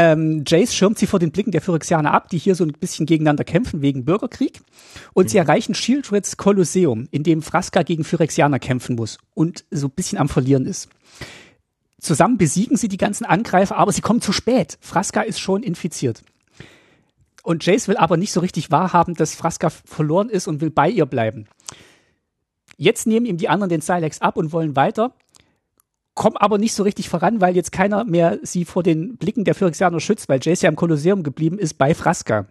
Ähm, Jace schirmt sie vor den Blicken der Phyrexianer ab, die hier so ein bisschen gegeneinander kämpfen wegen Bürgerkrieg. Und sie erreichen Shieldreds Kolosseum, in dem Fraska gegen Phyrexianer kämpfen muss und so ein bisschen am Verlieren ist. Zusammen besiegen sie die ganzen Angreifer, aber sie kommen zu spät. Fraska ist schon infiziert. Und Jace will aber nicht so richtig wahrhaben, dass Fraska verloren ist und will bei ihr bleiben. Jetzt nehmen ihm die anderen den Silex ab und wollen weiter, kommen aber nicht so richtig voran, weil jetzt keiner mehr sie vor den Blicken der Phyrexianer schützt, weil Jace ja im Kolosseum geblieben ist bei Fraska.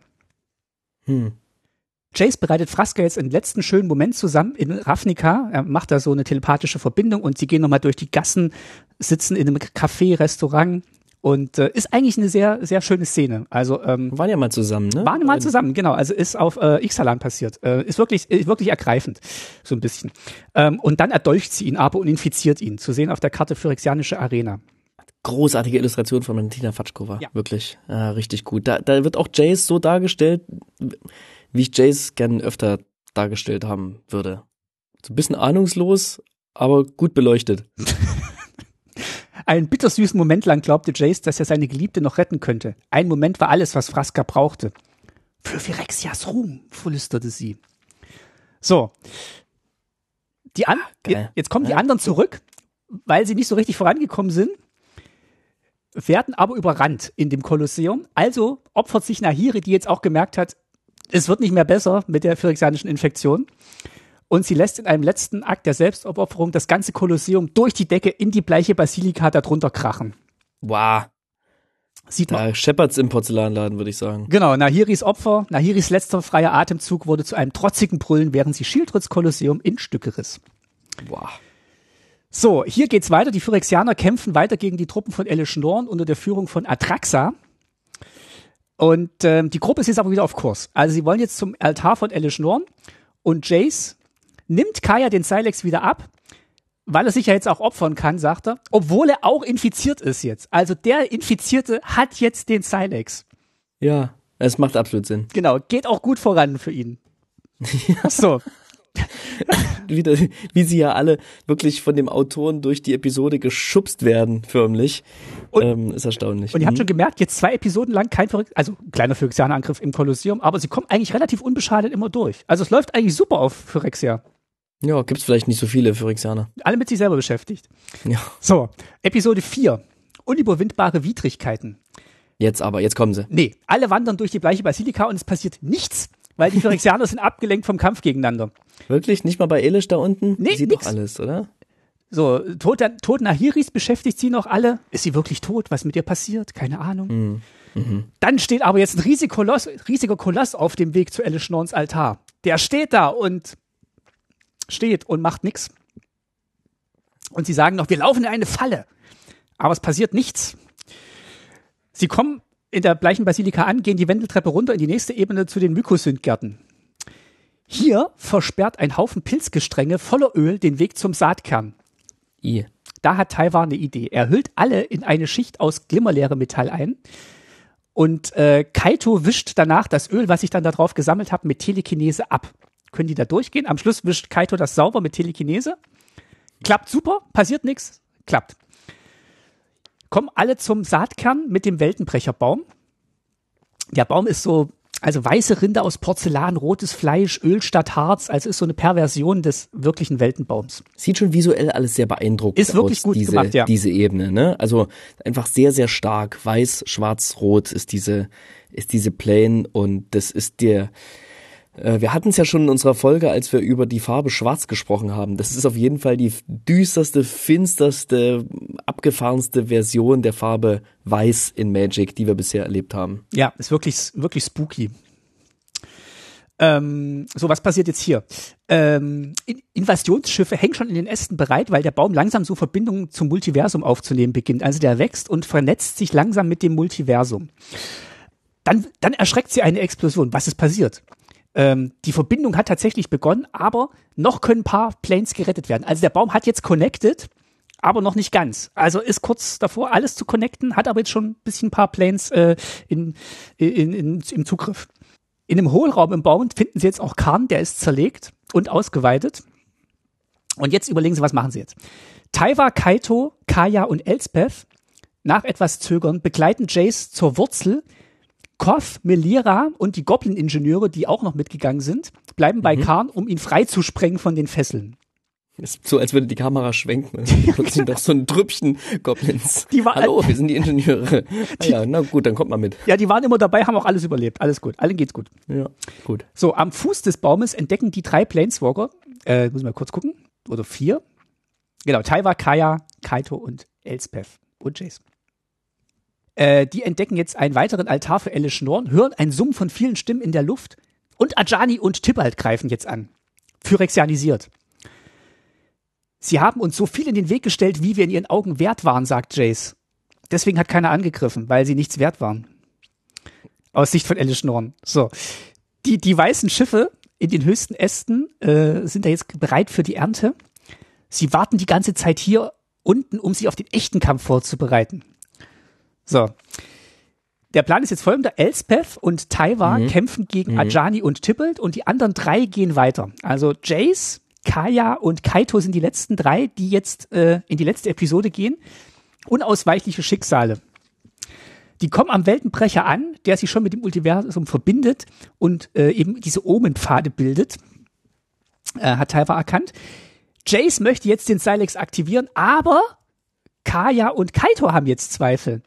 Hm. Jace bereitet Fraska jetzt einen letzten schönen Moment zusammen in Ravnica. Er macht da so eine telepathische Verbindung und sie gehen nochmal durch die Gassen, sitzen in einem Café, Restaurant und äh, ist eigentlich eine sehr, sehr schöne Szene. Also ähm, Waren ja mal zusammen, ne? waren mal zusammen, genau. Also ist auf äh, Ixalan passiert. Äh, ist wirklich, ist wirklich ergreifend, so ein bisschen. Ähm, und dann erdolcht sie ihn aber und infiziert ihn. Zu sehen auf der Karte Phyrexianische Arena. Großartige Illustration von Valentina Fatschkova. Ja. Wirklich. Ja, richtig gut. Da, da wird auch Jace so dargestellt, wie ich Jace gern öfter dargestellt haben würde. So ein bisschen ahnungslos, aber gut beleuchtet. Einen bittersüßen Moment lang glaubte Jace, dass er seine Geliebte noch retten könnte. Ein Moment war alles, was Fraska brauchte. Für Phyrexias Ruhm, flüsterte sie. So. Die an geil. jetzt kommen die anderen zurück, weil sie nicht so richtig vorangekommen sind, werden aber überrannt in dem Kolosseum. Also opfert sich Nahiri, die jetzt auch gemerkt hat, es wird nicht mehr besser mit der phyrexianischen Infektion. Und sie lässt in einem letzten Akt der Selbstopferung das ganze Kolosseum durch die Decke in die bleiche Basilika darunter krachen. Wow. Sieht man. Da scheppert's im Porzellanladen, würde ich sagen. Genau, Nahiris Opfer, Nahiris letzter freier Atemzug wurde zu einem trotzigen Brüllen, während sie Schildrits Kolosseum in Stücke riss. Wow. So, hier geht's weiter. Die Phyrexianer kämpfen weiter gegen die Truppen von Elish Norn unter der Führung von Atraxa. Und ähm, die Gruppe ist jetzt aber wieder auf Kurs. Also sie wollen jetzt zum Altar von Elish Norn und Jace nimmt Kaya den Silex wieder ab, weil er sich ja jetzt auch opfern kann, sagt er, obwohl er auch infiziert ist jetzt. Also der Infizierte hat jetzt den Silex. Ja, es macht absolut Sinn. Genau, geht auch gut voran für ihn. So, Wieder, wie sie ja alle wirklich von dem Autoren durch die Episode geschubst werden, förmlich. Und- ähm, ist erstaunlich. Und ihr habt Mhm. schon gemerkt, jetzt zwei Episoden lang kein verrückt, also ein kleiner Phyrexianer-Angriff im Kolosseum, aber sie kommen eigentlich relativ unbeschadet immer durch. Also es läuft eigentlich super auf Phyrexia. Ja, gibt's vielleicht nicht so viele Phyrexianer. Alle mit sich selber beschäftigt. Ja. So, Episode 4. Unüberwindbare Widrigkeiten. Jetzt aber, jetzt kommen sie. Nee, alle wandern durch die bleiche Basilika und es passiert nichts, weil die Phyrexianer sind abgelenkt vom Kampf gegeneinander. Wirklich? Nicht mal bei Elish da unten? Nee, Sieht nix. doch alles, oder? So, Tod, Tod Nahiris beschäftigt sie noch alle. Ist sie wirklich tot? Was mit ihr passiert? Keine Ahnung. Dann steht aber jetzt ein riesiger Koloss, riesiger Koloss auf dem Weg zu Elishnorns Altar. Der steht da und steht und macht nichts. Und sie sagen noch, wir laufen in eine Falle. Aber es passiert nichts. Sie kommen in der gleichen Basilika an, gehen die Wendeltreppe runter in die nächste Ebene zu den Mykosyntgärten. Hier versperrt ein Haufen Pilzgestränge voller Öl den Weg zum Saatkern. I. Da hat Taiwan eine Idee. Er hüllt alle in eine Schicht aus Glimmerleere-Metall ein. Und äh, Kaito wischt danach das Öl, was ich dann da drauf gesammelt habe, mit Telekinese ab. Können die da durchgehen? Am Schluss wischt Kaito das sauber mit Telekinese. Klappt super, passiert nichts, klappt. Kommen alle zum Saatkern mit dem Weltenbrecherbaum. Der Baum ist so Also weiße Rinde aus Porzellan, rotes Fleisch, Öl statt Harz, also ist so eine Perversion des wirklichen Weltenbaums. Sieht schon visuell alles sehr beeindruckend Ist wirklich aus, gut diese, gemacht, ja. diese Ebene, ne? Also einfach sehr, sehr stark. Weiß, schwarz, rot ist diese, ist diese Plane und das ist der, wir hatten es ja schon in unserer Folge, als wir über die Farbe Schwarz gesprochen haben. Das ist auf jeden Fall die düsterste, finsterste, abgefahrenste Version der Farbe Weiß in Magic, die wir bisher erlebt haben. Ja, ist wirklich, wirklich spooky. Ähm, so, was passiert jetzt hier? Ähm, In- Invasionsschiffe hängen schon in den Ästen bereit, weil der Baum langsam so Verbindungen zum Multiversum aufzunehmen beginnt. Also der wächst und vernetzt sich langsam mit dem Multiversum. Dann, dann erschreckt sie eine Explosion. Was ist passiert? Ähm, die Verbindung hat tatsächlich begonnen, aber noch können ein paar Planes gerettet werden. Also der Baum hat jetzt connected, aber noch nicht ganz. Also ist kurz davor, alles zu connecten, hat aber jetzt schon ein bisschen ein paar Planes äh, in, in, in, im Zugriff. In einem Hohlraum im Baum finden sie jetzt auch Karn, der ist zerlegt und ausgeweitet. Und jetzt überlegen sie, was machen sie jetzt? Taiwa, Kaito, Kaya und Elspeth, nach etwas Zögern, begleiten Jace zur Wurzel. Koth, Melira und die Goblin-Ingenieure, die auch noch mitgegangen sind, bleiben bei Karn, um ihn freizusprengen von den Fesseln. Ist so, als würde die Kamera schwenken. Plötzlich doch so ein Trüppchen Goblins. Die war- Hallo, wir sind die Ingenieure. Ah ja, na gut, dann kommt mal mit. Ja, die waren immer dabei, haben auch alles überlebt. Alles gut, allen geht's gut. Ja, gut. So, am Fuß des Baumes entdecken die drei Planeswalker, äh, muss ich mal kurz gucken, oder vier. Genau, Taiwa, Kaya, Kaito und Elspeth und Jace. Äh, die entdecken jetzt einen weiteren Altar für Elish Norn, hören ein Summen von vielen Stimmen in der Luft und Ajani und Tibalt greifen jetzt an. Phyrexianisiert. Sie haben uns so viel in den Weg gestellt, wie wir in ihren Augen wert waren, sagt Jace. Deswegen hat keiner angegriffen, weil sie nichts wert waren. Aus Sicht von Elish Norn. So. Die, die weißen Schiffe in den höchsten Ästen äh, sind da jetzt bereit für die Ernte. Sie warten die ganze Zeit hier unten, um sich auf den echten Kampf vorzubereiten. So. Der Plan ist jetzt folgender. Elspeth und Taiwa kämpfen gegen Ajani und Tybalt und die anderen drei gehen weiter. Also Jace, Kaya und Kaito sind die letzten drei, die jetzt äh, in die letzte Episode gehen. Unausweichliche Schicksale. Die kommen am Weltenbrecher an, der sich schon mit dem Multiversum verbindet und äh, eben diese Omenpfade bildet. Äh, hat Taiwa erkannt. Jace möchte jetzt den Silex aktivieren, aber Kaya und Kaito haben jetzt Zweifel.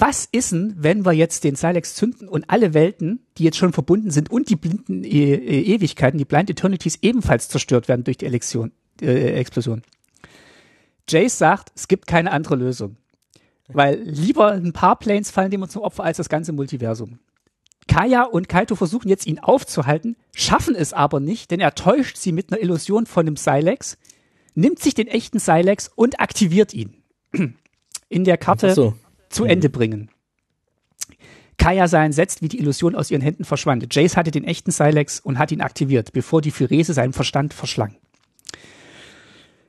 Was ist denn, wenn wir jetzt den Silex zünden und alle Welten, die jetzt schon verbunden sind und die blinden e e Ewigkeiten, die Blind Eternities ebenfalls zerstört werden durch die Elektion, äh, Explosion? Jace sagt, es gibt keine andere Lösung. Weil lieber ein paar Planes fallen dem zum Opfer als das ganze Multiversum. Kaya und Kaito versuchen jetzt ihn aufzuhalten, schaffen es aber nicht, denn er täuscht sie mit einer Illusion von dem Silex, nimmt sich den echten Silex und aktiviert ihn. In der Karte so. Zu Ende bringen. Kaya sah entsetzt, wie die Illusion aus ihren Händen verschwand. Jace hatte den echten Silex und hat ihn aktiviert, bevor die Phyrese seinen Verstand verschlang.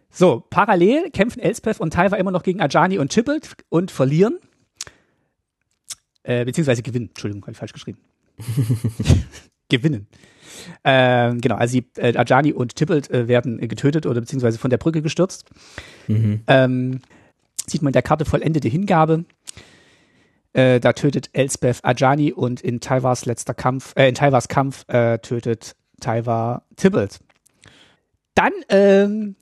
So, parallel kämpfen Elspeth und Taiwa immer noch gegen Ajani und Tybalt und verlieren. Äh, beziehungsweise gewinnen. Entschuldigung, habe ich falsch geschrieben. gewinnen. Ähm, genau, also die, äh, Ajani und Tybalt äh, werden getötet oder beziehungsweise von der Brücke gestürzt. Ähm, sieht man in der Karte vollendete Hingabe. Äh, da tötet Elspeth Ajani und in Taiwas letzter Kampf, äh, in Taiwas Kampf äh, tötet Taiwa Tybalt. Dann ähm,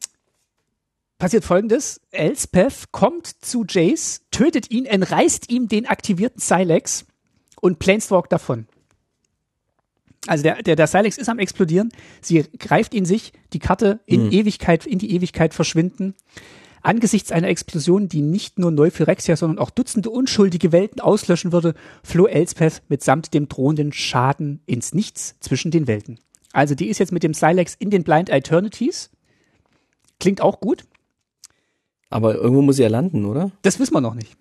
passiert folgendes. Elspeth kommt zu Jace, tötet ihn, entreißt ihm den aktivierten Silex und planeswalkt davon. Also der, der, der Silex ist am explodieren. Sie greift ihn sich, die Karte in Ewigkeit, in die Ewigkeit verschwinden. Angesichts einer Explosion, die nicht nur Neuphyrexia, sondern auch Dutzende unschuldige Welten auslöschen würde, floh Elspeth mitsamt dem drohenden Schaden ins Nichts zwischen den Welten. Also die ist jetzt mit dem Silex in den Blind Eternities. Klingt auch gut. Aber irgendwo muss sie ja landen, oder? Das wissen wir noch nicht.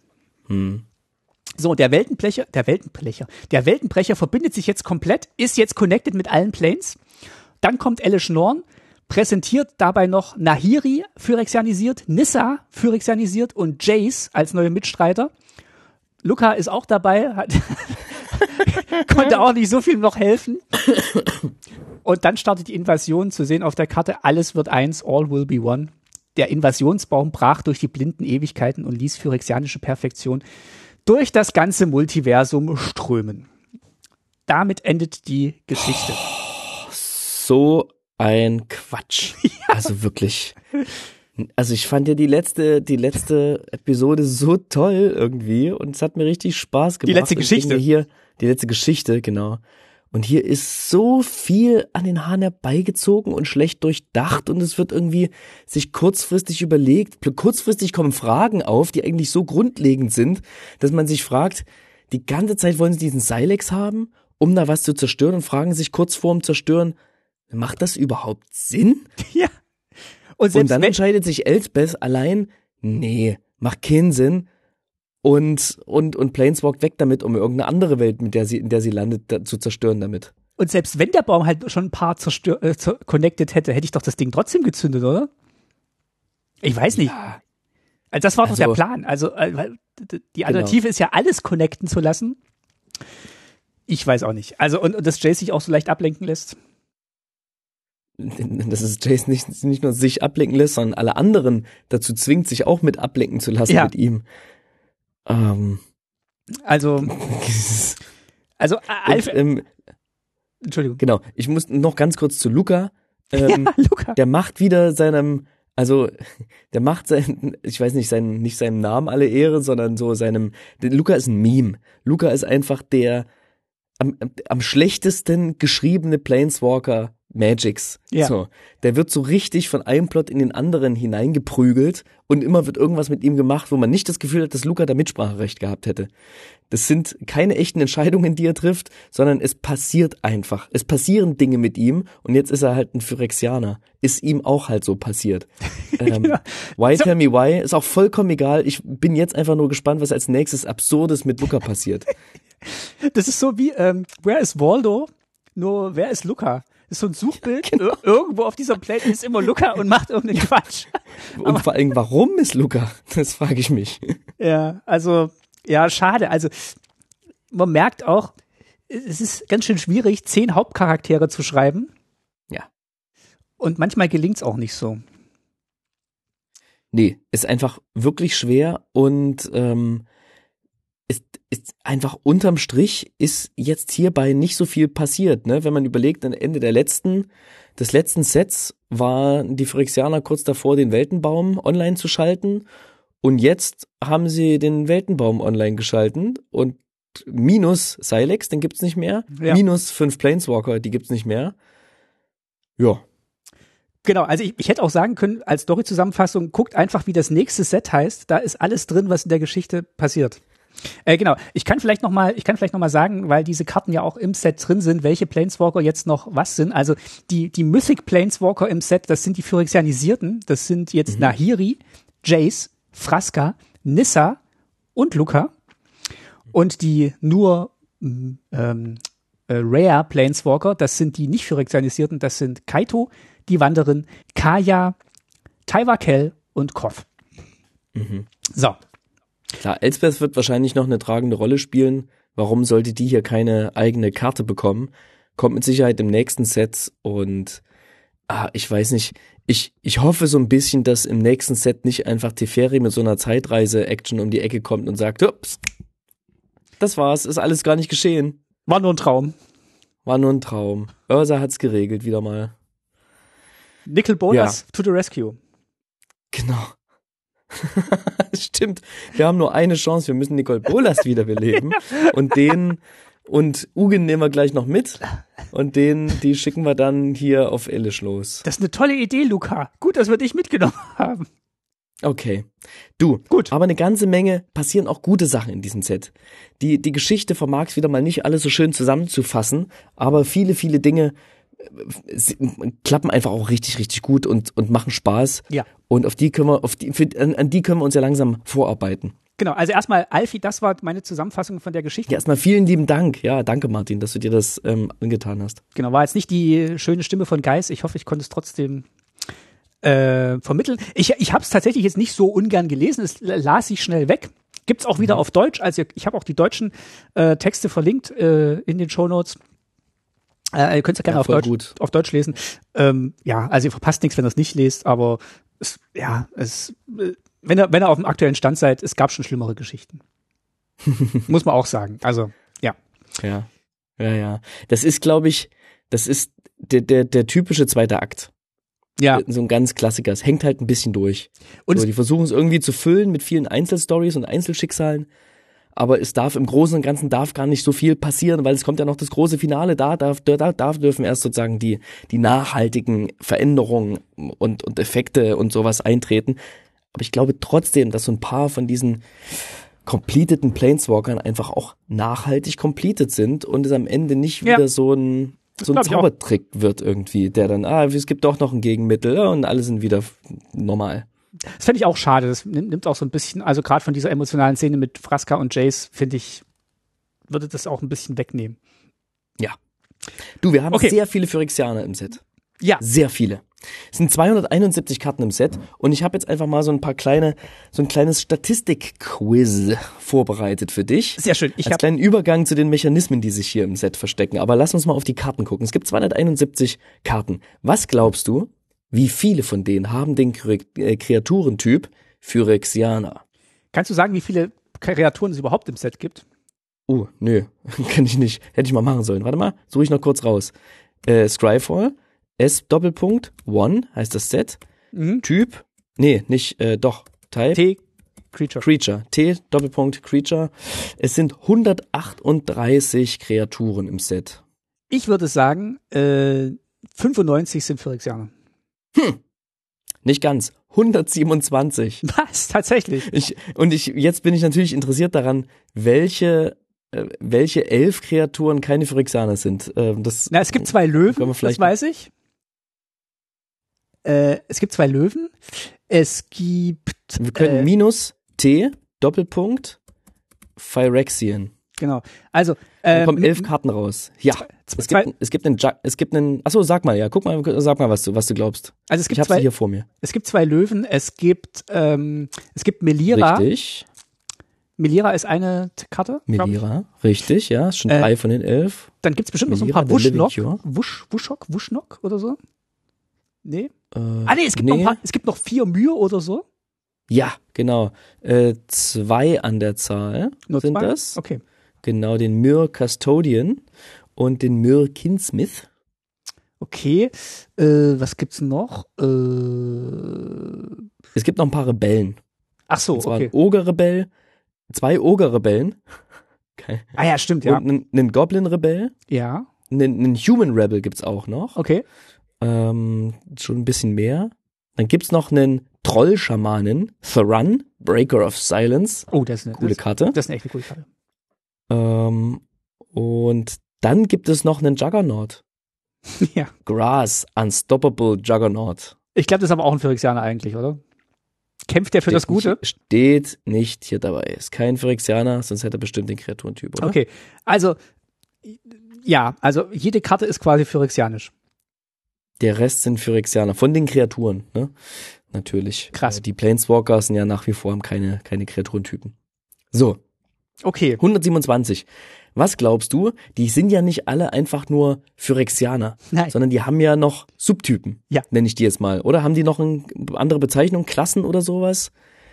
Hm. So, der Weltenbrecher, der Weltenbrecher, der Weltenbrecher verbindet sich jetzt komplett, ist jetzt connected mit allen Planes. Dann kommt Elish Norn, präsentiert dabei noch Nahiri phyrexianisiert, Nissa phyrexianisiert und Jace als neue Mitstreiter. Luca ist auch dabei, hat konnte auch nicht so viel noch helfen. Und dann startet die Invasion, zu sehen auf der Karte, alles wird eins, all will be one. Der Invasionsbaum brach durch die blinden Ewigkeiten und ließ phyrexianische Perfektion durch das ganze Multiversum strömen. damit endet die Geschichte. So ein Quatsch. Also wirklich. Also ich fand ja die letzte, die letzte Episode so toll irgendwie und es hat mir richtig Spaß gemacht. Die letzte Geschichte. Hier, die letzte Geschichte, genau. Und hier ist so viel an den Haaren herbeigezogen und schlecht durchdacht und es wird irgendwie sich kurzfristig überlegt. Kurzfristig kommen Fragen auf, die eigentlich so grundlegend sind, dass man sich fragt, die ganze Zeit wollen sie diesen Silex haben, um da was zu zerstören und fragen sich kurz vorm Zerstören, macht das überhaupt Sinn? Ja. Und Und dann entscheidet sich Elsbeth allein, nee, macht keinen Sinn. Und, und, und Planeswalk weg damit, um irgendeine andere Welt, mit der sie, in der sie landet, da, zu zerstören damit. und selbst wenn der Baum halt schon ein paar zerstör, äh, connected hätte, hätte ich doch das Ding trotzdem gezündet, oder? Ich weiß nicht. Also das war doch Also- der Plan. Also äh, die Alternative ist ja alles connecten zu lassen. Ich weiß auch nicht. Also und, und dass Jay sich auch so leicht ablenken lässt. Dass es Jason nicht, nicht nur sich ablenken lässt, sondern alle anderen dazu zwingt, sich auch mit ablenken zu lassen Ja. mit ihm. Ähm, Also also äh, Alf, und, ähm, Entschuldigung. genau, ich muss noch ganz kurz zu Luca. Ähm, ja, Luca. der macht wieder seinem, also der macht sein, ich weiß nicht, seinen, nicht seinem Namen alle Ehre, sondern so seinem, Luca ist ein Meme. Luca ist einfach der am, am schlechtesten geschriebene Planeswalker Magics. Ja. So, der wird so richtig von einem Plot in den anderen hineingeprügelt und immer wird irgendwas mit ihm gemacht, wo man nicht das Gefühl hat, dass Luca da Mitspracherecht gehabt hätte. Das sind keine echten Entscheidungen, die er trifft, sondern es passiert einfach. Es passieren Dinge mit ihm und jetzt ist er halt ein Phyrexianer. Ist ihm auch halt so passiert. ähm, Ja. Why So. tell me why? Ist auch vollkommen egal. Ich bin jetzt einfach nur gespannt, was als nächstes Absurdes mit Luca passiert. Das ist so wie ähm, Where is Waldo? Nur wer ist Luca? Ist so ein Suchbild. Genau. Ir irgendwo auf dieser Plate ist immer Luca und macht irgendeinen Quatsch. Und vor allem, warum ist Luca? Das frage ich mich. Ja, also, ja, schade. Also, man merkt auch, es ist ganz schön schwierig, zehn Hauptcharaktere zu schreiben. Ja. Und manchmal gelingt's auch nicht so. Nee, ist einfach wirklich schwer und ähm, ist, einfach unterm Strich ist jetzt hierbei nicht so viel passiert, ne? Wenn man überlegt, am Ende der letzten, des letzten Sets waren die Phyrexianer kurz davor, den Weltenbaum online zu schalten und jetzt haben sie den Weltenbaum online geschalten und minus Silex, den gibt's nicht mehr, Ja. minus fünf Planeswalker, die gibt's nicht mehr. Ja, Genau, also ich, ich hätte auch sagen können, als Story-Zusammenfassung, guckt einfach, wie das nächste Set heißt. Da ist alles drin, was in der Geschichte passiert. Äh, genau. Ich kann vielleicht noch mal, ich kann vielleicht noch mal sagen, weil diese Karten ja auch im Set drin sind, welche Planeswalker jetzt noch was sind. Also die die Mythic Planeswalker im Set, das sind die Phyrexianisierten. Das sind jetzt Nahiri, Jace, Fraska, Nissa und Luca. Und die nur mm, ähm, äh, Rare Planeswalker, das sind die nicht Phyrexianisierten, das sind Kaito, die Wanderin, Kaya, Taiwakel und Koff. So, Klar, Elspeth wird wahrscheinlich noch eine tragende Rolle spielen. Warum sollte die hier keine eigene Karte bekommen? Kommt mit Sicherheit im nächsten Set und ah, ich weiß nicht. Ich, ich hoffe so ein bisschen, dass im nächsten Set nicht einfach Teferi mit so einer Zeitreise-Action um die Ecke kommt und sagt, ups, das war's, ist alles gar nicht geschehen. war nur ein Traum. War nur ein Traum. Ursa hat's geregelt, wieder mal. Nickel Bolas to the rescue. Genau. Stimmt. Wir haben nur eine Chance. Wir müssen Nicole Bolas wiederbeleben. Und den und Ugin nehmen wir gleich noch mit. Und den, die schicken wir dann hier auf Elish los. Das ist eine tolle Idee, Luca. Gut, dass wir dich mitgenommen haben. Okay. Du. Gut. Aber eine ganze Menge passieren auch gute Sachen in diesem Set. Die, die Geschichte vermag es wieder mal nicht alles so schön zusammenzufassen, aber viele, viele Dinge klappen einfach auch richtig, richtig gut und, und machen Spaß. Ja. Und auf die können wir, auf die, für, an, an die können wir uns ja langsam vorarbeiten. Genau, also erstmal, Alfie, das war meine Zusammenfassung von der Geschichte. Ja, erstmal vielen lieben Dank. Ja, danke Martin, dass du dir das ähm, angetan hast. Genau, war jetzt nicht die schöne Stimme von Geis. Ich hoffe, ich konnte es trotzdem äh, vermitteln. Ich, ich habe es tatsächlich jetzt nicht so ungern gelesen. Es las ich schnell weg. Gibt's auch wieder auf Deutsch. Also ich habe auch die deutschen äh, Texte verlinkt äh, in den Shownotes. Äh, ihr könnt es ja gerne Ja, auf, Deutsch, gut. auf Deutsch lesen. Ähm, ja, also ihr verpasst nichts, wenn ihr es nicht lest, aber es, ja, es, äh, wenn ihr, wenn ihr auf dem aktuellen Stand seid, es gab schon schlimmere Geschichten. Muss man auch sagen. Also, ja. Ja. Ja, ja. Das ist, glaube ich, das ist der, der, der typische zweite Akt. Ja. So ein ganz Klassiker. Es hängt halt ein bisschen durch. Und so, die versuchen es irgendwie zu füllen mit vielen Einzelstories und Einzelschicksalen. Aber es darf im Großen und Ganzen darf gar nicht so viel passieren, weil es kommt ja noch das große Finale. Da darf, da, da dürfen erst sozusagen die, die nachhaltigen Veränderungen und, und Effekte und sowas eintreten. Aber ich glaube trotzdem, dass so ein paar von diesen completeden Planeswalkern einfach auch nachhaltig completed sind und es am Ende nicht Ja. wieder so ein, so ein. Zaubertrick wird irgendwie, der dann, ah, es gibt doch noch ein Gegenmittel und alle sind wieder normal. Das fände ich auch schade. Das nimmt, nimmt auch so ein bisschen, also gerade von dieser emotionalen Szene mit Fraska und Jace, finde ich, würde das auch ein bisschen wegnehmen. Du, wir haben Okay. sehr viele Phyrexianer im Set. Ja. Sehr viele. Es sind 271 Karten im Set und ich habe jetzt einfach mal so ein paar kleine, so ein kleines Statistik-Quiz vorbereitet für dich. Sehr schön. Ich als habe kleinen Übergang zu den Mechanismen, die sich hier im Set verstecken. Aber lass uns mal auf die Karten gucken. Es gibt 271 Karten. Was glaubst du, wie viele von denen haben den äh, Kreaturentyp Phyrexianer? Kannst du sagen, wie viele Kreaturen es überhaupt im Set gibt? Oh, nö, kann ich nicht. Hätte ich mal machen sollen. Warte mal, suche ich noch kurz raus. Äh, Scryfall, S Doppelpunkt, One heißt das Set. Mhm. Typ, nee, nicht, äh, doch, Type. T Creature. Creature, T Doppelpunkt Creature. Es sind 138 Kreaturen im Set. Ich würde sagen, äh, 95 sind Phyrexianer. Nicht ganz, 127. Was? Tatsächlich? Ich, und ich, jetzt bin ich natürlich interessiert daran, welche, äh, welche elf Kreaturen keine Phyrexianer sind. Ähm, das, Na, es gibt zwei Löwen, das weiß ich. Äh, es gibt zwei Löwen. Es gibt, wir können äh, minus T Doppelpunkt Phyrexian. Genau. Also, Dann äh, kommen elf Karten raus. Ja. zwei- Es gibt, es gibt einen, es gibt einen, achso, sag mal, ja, guck mal, sag mal, was du, was du glaubst. also es Ich gibt habe sie zwei, hier vor mir. es gibt zwei Löwen. Es gibt, ähm, es gibt Melira. Richtig. Melira ist eine Karte. ich. Melira, richtig, ja, ist schon Äh, drei von den elf. Dann gibt's bestimmt noch so ein Melira, paar Wuschnock. Wusch, Wuschok, Wuschnock oder so? Nee? Äh, Ah, nee, es gibt, Noch, ein paar, es gibt noch vier Mühe oder so. Ja, genau. Äh, zwei an der Zahl Nur sind zwei? das. Okay. Genau, den Myr Custodian und den Myr Kinsmith. Okay. Äh, was gibt's noch? Äh, Es gibt noch ein paar Rebellen. ach so, okay. ein Ogre-Rebell, zwei Ogre-Rebellen okay. Ah ja, stimmt, ja. und einen, Goblin-Rebell. Ja, Einen, einen Human Rebel gibt's auch noch. okay. Ähm, schon ein bisschen mehr. Dann gibt's noch einen Troll-Schamanen, Thrun, Breaker of Silence. Oh, das ist eine, Coole das, Karte. das ist eine echt eine coole Karte. Ähm, und dann gibt es noch einen Juggernaut. ja. Grass, Unstoppable Juggernaut. Ich glaube, das ist aber auch ein Phyrexianer eigentlich, oder? Kämpft der für das Steht nicht- Gute? Steht nicht hier dabei. Ist kein Phyrexianer, sonst hätte er bestimmt den Kreaturentyp, oder? Okay. Also, ja, also jede Karte ist quasi phyrexianisch. Der Rest sind Phyrexianer. Von den Kreaturen, ne? Natürlich. Krass. Äh, Die Planeswalker sind ja nach wie vor haben keine, keine Kreaturentypen. So, Okay. 127. Was glaubst du? Die sind ja nicht alle einfach nur Phyrexianer, Nein. sondern die haben ja noch Subtypen. Ja. Nenne ich die jetzt mal. Oder haben die noch eine andere Bezeichnung? Klassen oder sowas?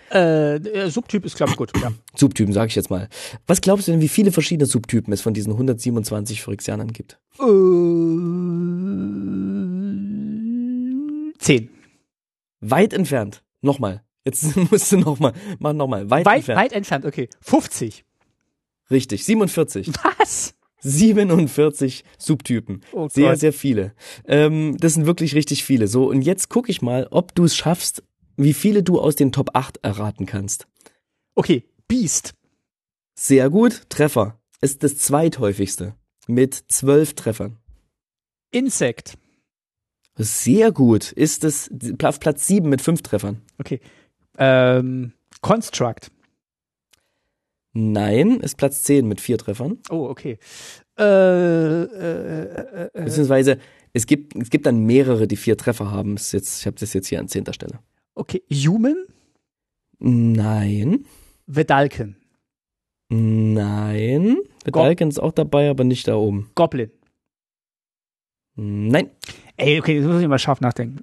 Äh, der Subtyp ist, glaube ich, gut. Ja. Subtypen, sage ich jetzt mal. Was glaubst du denn, wie viele verschiedene Subtypen es von diesen 127 Phyrexianern gibt? Äh, zehn. Weit entfernt. Nochmal. Jetzt musst du nochmal. Mach nochmal. Weit, Weit, entfernt. weit entfernt, okay. 50. Richtig. 47. Was? 47 Subtypen. Oh sehr, Gott. sehr viele. Ähm, das sind wirklich richtig viele. So, und jetzt gucke ich mal, ob du es schaffst, wie viele du aus den Top 8 erraten kannst. Okay, Beast. Sehr gut. Treffer. Ist das zweithäufigste. Mit zwölf Treffern. Insect. Sehr gut. Ist es auf Platz 7 mit fünf Treffern. Okay. Ähm, Construct. Nein, ist Platz 10 mit vier Treffern. Oh, okay. Äh, äh, äh, äh, Beziehungsweise es gibt, es gibt dann mehrere, die vier Treffer haben. Ist jetzt, ich habe das jetzt hier an zehnter Stelle. okay. Human. Nein. Vedalken. Nein. Vedalken ist auch dabei, aber nicht da oben. Goblin. Nein, Ey, okay, jetzt muss ich mal scharf nachdenken.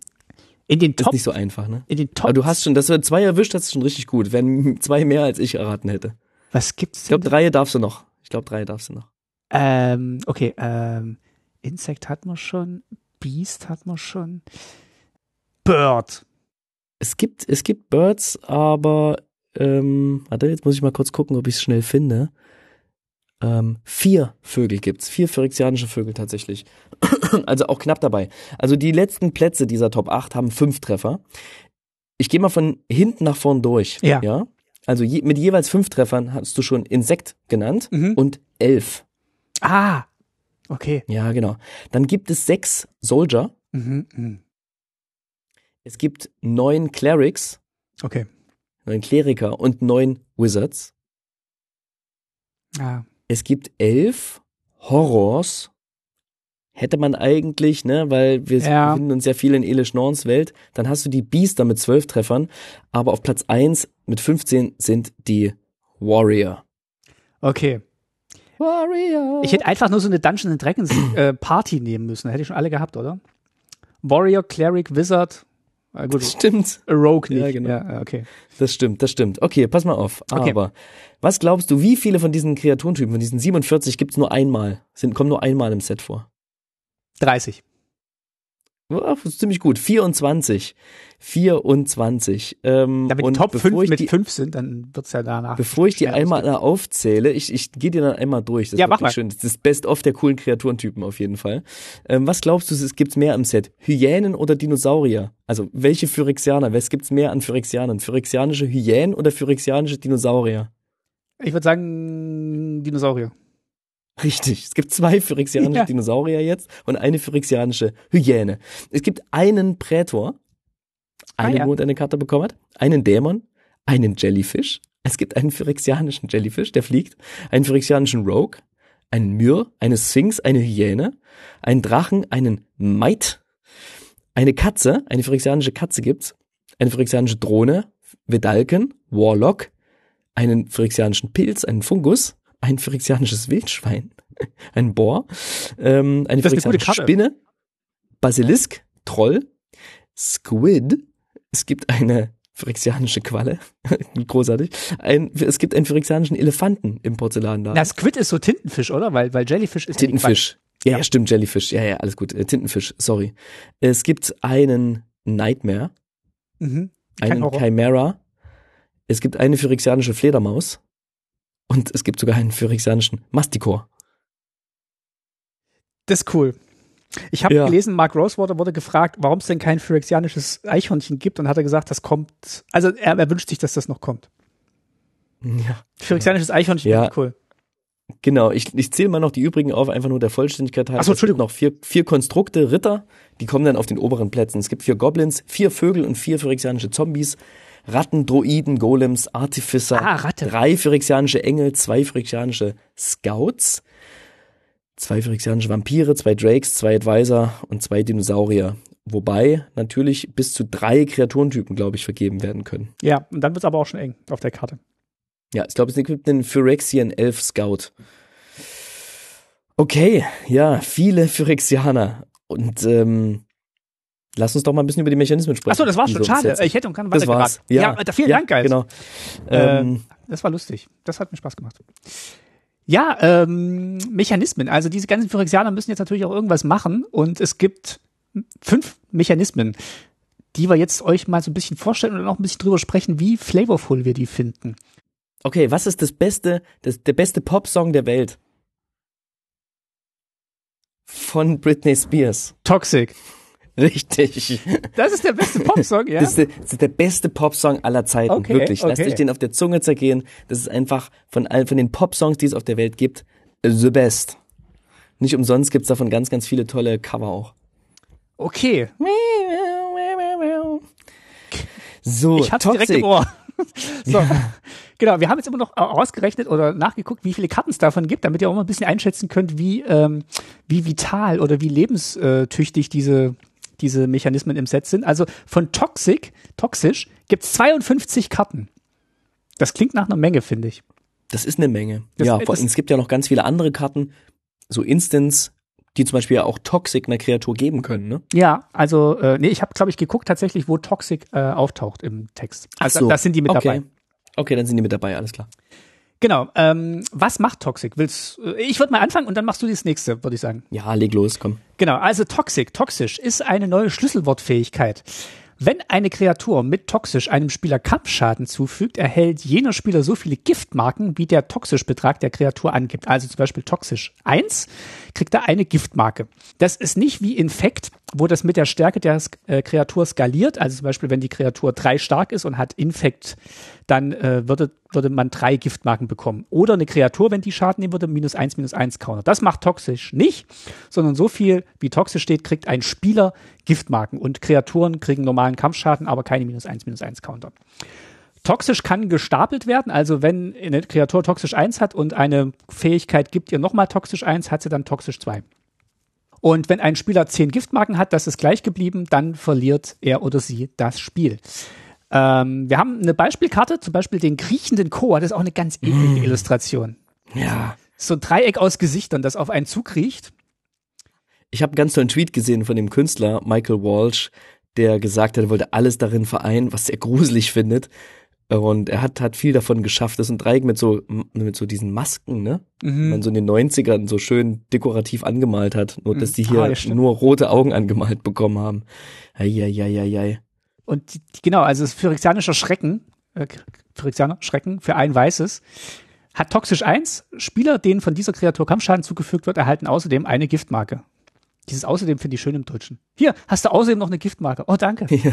In den ist Top, nicht so einfach, ne? in den Top. Aber du hast schon, dass du zwei erwischt hast, ist schon richtig gut. Wenn zwei mehr als ich erraten hätte. Was gibt's Ich denn? glaube, drei darfst du noch. Ich glaube, drei darfst du noch. Ähm, okay, ähm, Insect hat man schon, Beast hat man schon. Bird. Es gibt, es gibt Birds, aber ähm, warte, jetzt muss ich mal kurz gucken, ob ich es schnell finde. Ähm, vier Vögel gibt's, vier phyrexianische Vögel tatsächlich. also auch knapp dabei. Also die letzten Plätze dieser Top 8 haben fünf Treffer. Ich gehe mal von hinten nach vorn durch. Ja. ja? Also je, mit jeweils fünf Treffern hast du schon Insekt genannt Mhm. und elf. Ah, okay. Ja, genau. Dann gibt es sechs Soldier. Mhm, mhm. Es gibt neun Clerics, Okay. neun Kleriker und neun Wizards. Ah, Es gibt elf Horrors. Hätte man eigentlich, ne, weil wir Ja. befinden uns ja viel in Elish Norns Welt. Dann hast du die Beaster mit zwölf Treffern, aber auf Platz eins mit 15 sind die Warrior. okay. Warrior. Ich hätte einfach nur so eine Dungeons and Dragons äh, Party nehmen müssen. Hätte ich schon alle gehabt, oder? Warrior, Cleric, Wizard. Ah, gut, Stimmt, a Rogue nicht. Ja, genau. Ja, okay. das stimmt, das stimmt. Okay, pass mal auf. Okay. Aber was glaubst du, wie viele von diesen Kreaturentypen, von diesen 47 gibt's nur einmal, sind, kommen nur einmal im Set vor? 30. Ja, das ist ziemlich gut. 24. 24. Ähm, wenn die und Top bevor 5 ich mit die, 5 sind, dann wird's ja danach. Bevor ich die einmal aufzähle, ich, ich gehe dir dann einmal durch. Das Ja, ist mach wirklich mal. schön. Das ist das Best-of der coolen Kreaturentypen auf jeden Fall. Ähm, was glaubst du, es gibt's mehr im Set? Hyänen oder Dinosaurier? Also, welche Phyrexianer? Was gibt's mehr an Phyrexianern? Phyrexianische Hyänen oder Phyrexianische Dinosaurier? Ich würde sagen, Dinosaurier. Richtig. Es gibt zwei phyrexianische Ja. Dinosaurier jetzt und eine phyrexianische Hyäne. Es gibt einen Prätor, Ah, einen ja. nur eine Karte bekommen hat, einen Dämon, einen Jellyfish. Es gibt einen phyrexianischen Jellyfish, der fliegt, einen phyrexianischen Rogue, einen Myr, eine Sphinx, eine Hyäne, einen Drachen, einen Mite, eine Katze, eine phyrexianische Katze gibt's, eine phyrexianische Drohne, Vedalken, Warlock, einen phyrexianischen Pilz, einen Fungus, ein phyrexianisches Wildschwein, ein Boar, ähm, eine eine phyrexianische Karte. Spinne, Basilisk, Troll, Squid, es gibt eine phyrexianische Qualle, großartig, ein, es gibt einen phyrexianischen Elefanten im Porzellanladen. Na, Squid ist so Tintenfisch, oder? Weil, weil Jellyfish ist Tintenfisch. Ja, Ja. ja, stimmt, Jellyfish. Ja, ja, alles gut. Äh, Tintenfisch, sorry. Es gibt einen Nightmare. Mhm. Einen. Chimera. Es gibt eine phyrexianische Fledermaus. Und es gibt sogar einen phyrexianischen Mastikor. Das ist cool. Ich habe Ja. gelesen, Mark Rosewater wurde gefragt, warum es denn kein phyrexianisches Eichhörnchen gibt und hat er gesagt, das kommt, also er, er wünscht sich, dass das noch kommt. Ja. Phyrexianisches Eichhörnchen, Ja. cool. Genau, ich, ich zähle mal noch die übrigen auf, einfach nur der Vollständigkeit halber. Ach so, Es gibt Entschuldigung. noch vier, vier Konstrukte, Ritter, die kommen dann auf den oberen Plätzen. Es gibt vier Goblins, vier Vögel und vier phyrexianische Zombies, Ratten, Droiden, Golems, Artificer, Ah, Ratte. drei phyrexianische Engel, zwei phyrexianische Scouts, zwei phyrexianische Vampire, zwei Drakes, zwei Advisor und zwei Dinosaurier. Wobei natürlich bis zu drei Kreaturentypen, glaube ich, vergeben werden können. Ja, und dann wird's aber auch schon eng auf der Karte. Ja, ich glaube, es gibt einen Phyrexian Elf Scout. Okay, ja, viele Phyrexianer. Und ähm, lass uns doch mal ein bisschen über die Mechanismen sprechen. Achso, das war's die schon. Schade. Sind. Ich hätte um gerne Das war's. Ja, ja, vielen ja, Dank, Guys. Genau. Äh, Ähm, Das war lustig. Das hat mir Spaß gemacht. Ja, ähm, Mechanismen. Also diese ganzen Phyrexianer müssen jetzt natürlich auch irgendwas machen und es gibt fünf Mechanismen, die wir jetzt euch mal so ein bisschen vorstellen und dann auch ein bisschen drüber sprechen, wie flavorful wir die finden. okay, was ist das beste, das, der beste Popsong der Welt? Von Britney Spears. Toxic. Richtig. Das ist der beste Popsong, ja? Das, ist der, das ist der beste Popsong aller Zeiten, Okay, wirklich. Lasst okay. euch den auf der Zunge zergehen. Das ist einfach von all, von den Popsongs, die es auf der Welt gibt, the best. Nicht umsonst gibt's davon ganz, ganz viele tolle Cover auch. Okay. So, Ich hab's direkt im Toxic. Ohr. so. Genau, wir haben jetzt immer noch ausgerechnet oder nachgeguckt, wie viele Karten es davon gibt, damit ihr auch mal ein bisschen einschätzen könnt, wie, ähm, wie vital oder wie lebenstüchtig diese, diese Mechanismen im Set sind. Also von Toxic, toxisch, gibt's 52 Karten. Das klingt nach einer Menge, finde ich. Das ist eine Menge. Das- ja, vor allem, es gibt ja noch ganz viele andere Karten, so Instants, die zum Beispiel ja auch Toxic einer Kreatur geben können, ne? Ja, also, äh, nee, ich habe, glaube ich, geguckt tatsächlich, wo Toxic äh, auftaucht im Text. Also so. das sind die mit okay. dabei. Okay, dann sind die mit dabei, alles klar. Genau. Ähm, was macht Toxic? Willst, äh, ich würde mal anfangen und dann machst du das nächste, würde ich sagen. Ja, leg los, komm. Genau. Also Toxic, toxisch ist eine neue Schlüsselwortfähigkeit. Wenn eine Kreatur mit toxisch einem Spieler Kampfschaden zufügt, erhält jener Spieler so viele Giftmarken, wie der Toxisch-Betrag der Kreatur angibt. Also zum Beispiel toxisch 1 kriegt er eine Giftmarke. Das ist nicht wie Infekt, wo das mit der Stärke der äh, Kreatur skaliert. Also zum Beispiel, wenn die Kreatur drei stark ist und hat Infekt, dann äh, würde, würde man drei Giftmarken bekommen. Oder eine Kreatur, wenn die Schaden nehmen würde, minus eins, minus eins Counter. Das macht toxisch nicht, sondern so viel, wie toxisch steht, kriegt ein Spieler Giftmarken. Und Kreaturen kriegen normalen Kampfschaden, aber keine minus eins, minus eins Counter. Toxisch kann gestapelt werden, also wenn eine Kreatur toxisch 1 hat und eine Fähigkeit gibt ihr nochmal toxisch 1, hat sie dann toxisch 2. Und wenn ein Spieler 10 Giftmarken hat, das ist gleich geblieben, dann verliert er oder sie das Spiel. Ähm, wir haben eine Beispielkarte, zum Beispiel den kriechenden Chor, das ist auch eine ganz eklige mm. Illustration. Ja. So ein Dreieck aus Gesichtern, das auf einen zukriecht. Ich habe einen ganz tollen Tweet gesehen von dem Künstler Michael Walsh, der gesagt hat, er wollte alles darin vereinen, was er gruselig findet. Und er hat, hat viel davon geschafft. Das ist ein Dreieck mit so, mit so diesen Masken, ne? Mhm. Man so in den 90ern so schön dekorativ angemalt hat. Nur, dass die mhm. hier ah, nur rote Augen angemalt bekommen haben. Eieieiei. Und genau, also Phyrexianischer Schrecken, äh, Phyrexianer Schrecken für ein weißes, hat toxisch 1. Spieler, denen von dieser Kreatur Kampfschaden zugefügt wird, erhalten außerdem eine Giftmarke. Dieses außerdem finde ich schön im Deutschen. Hier, hast du außerdem noch eine Giftmarke. Oh, danke. Ja.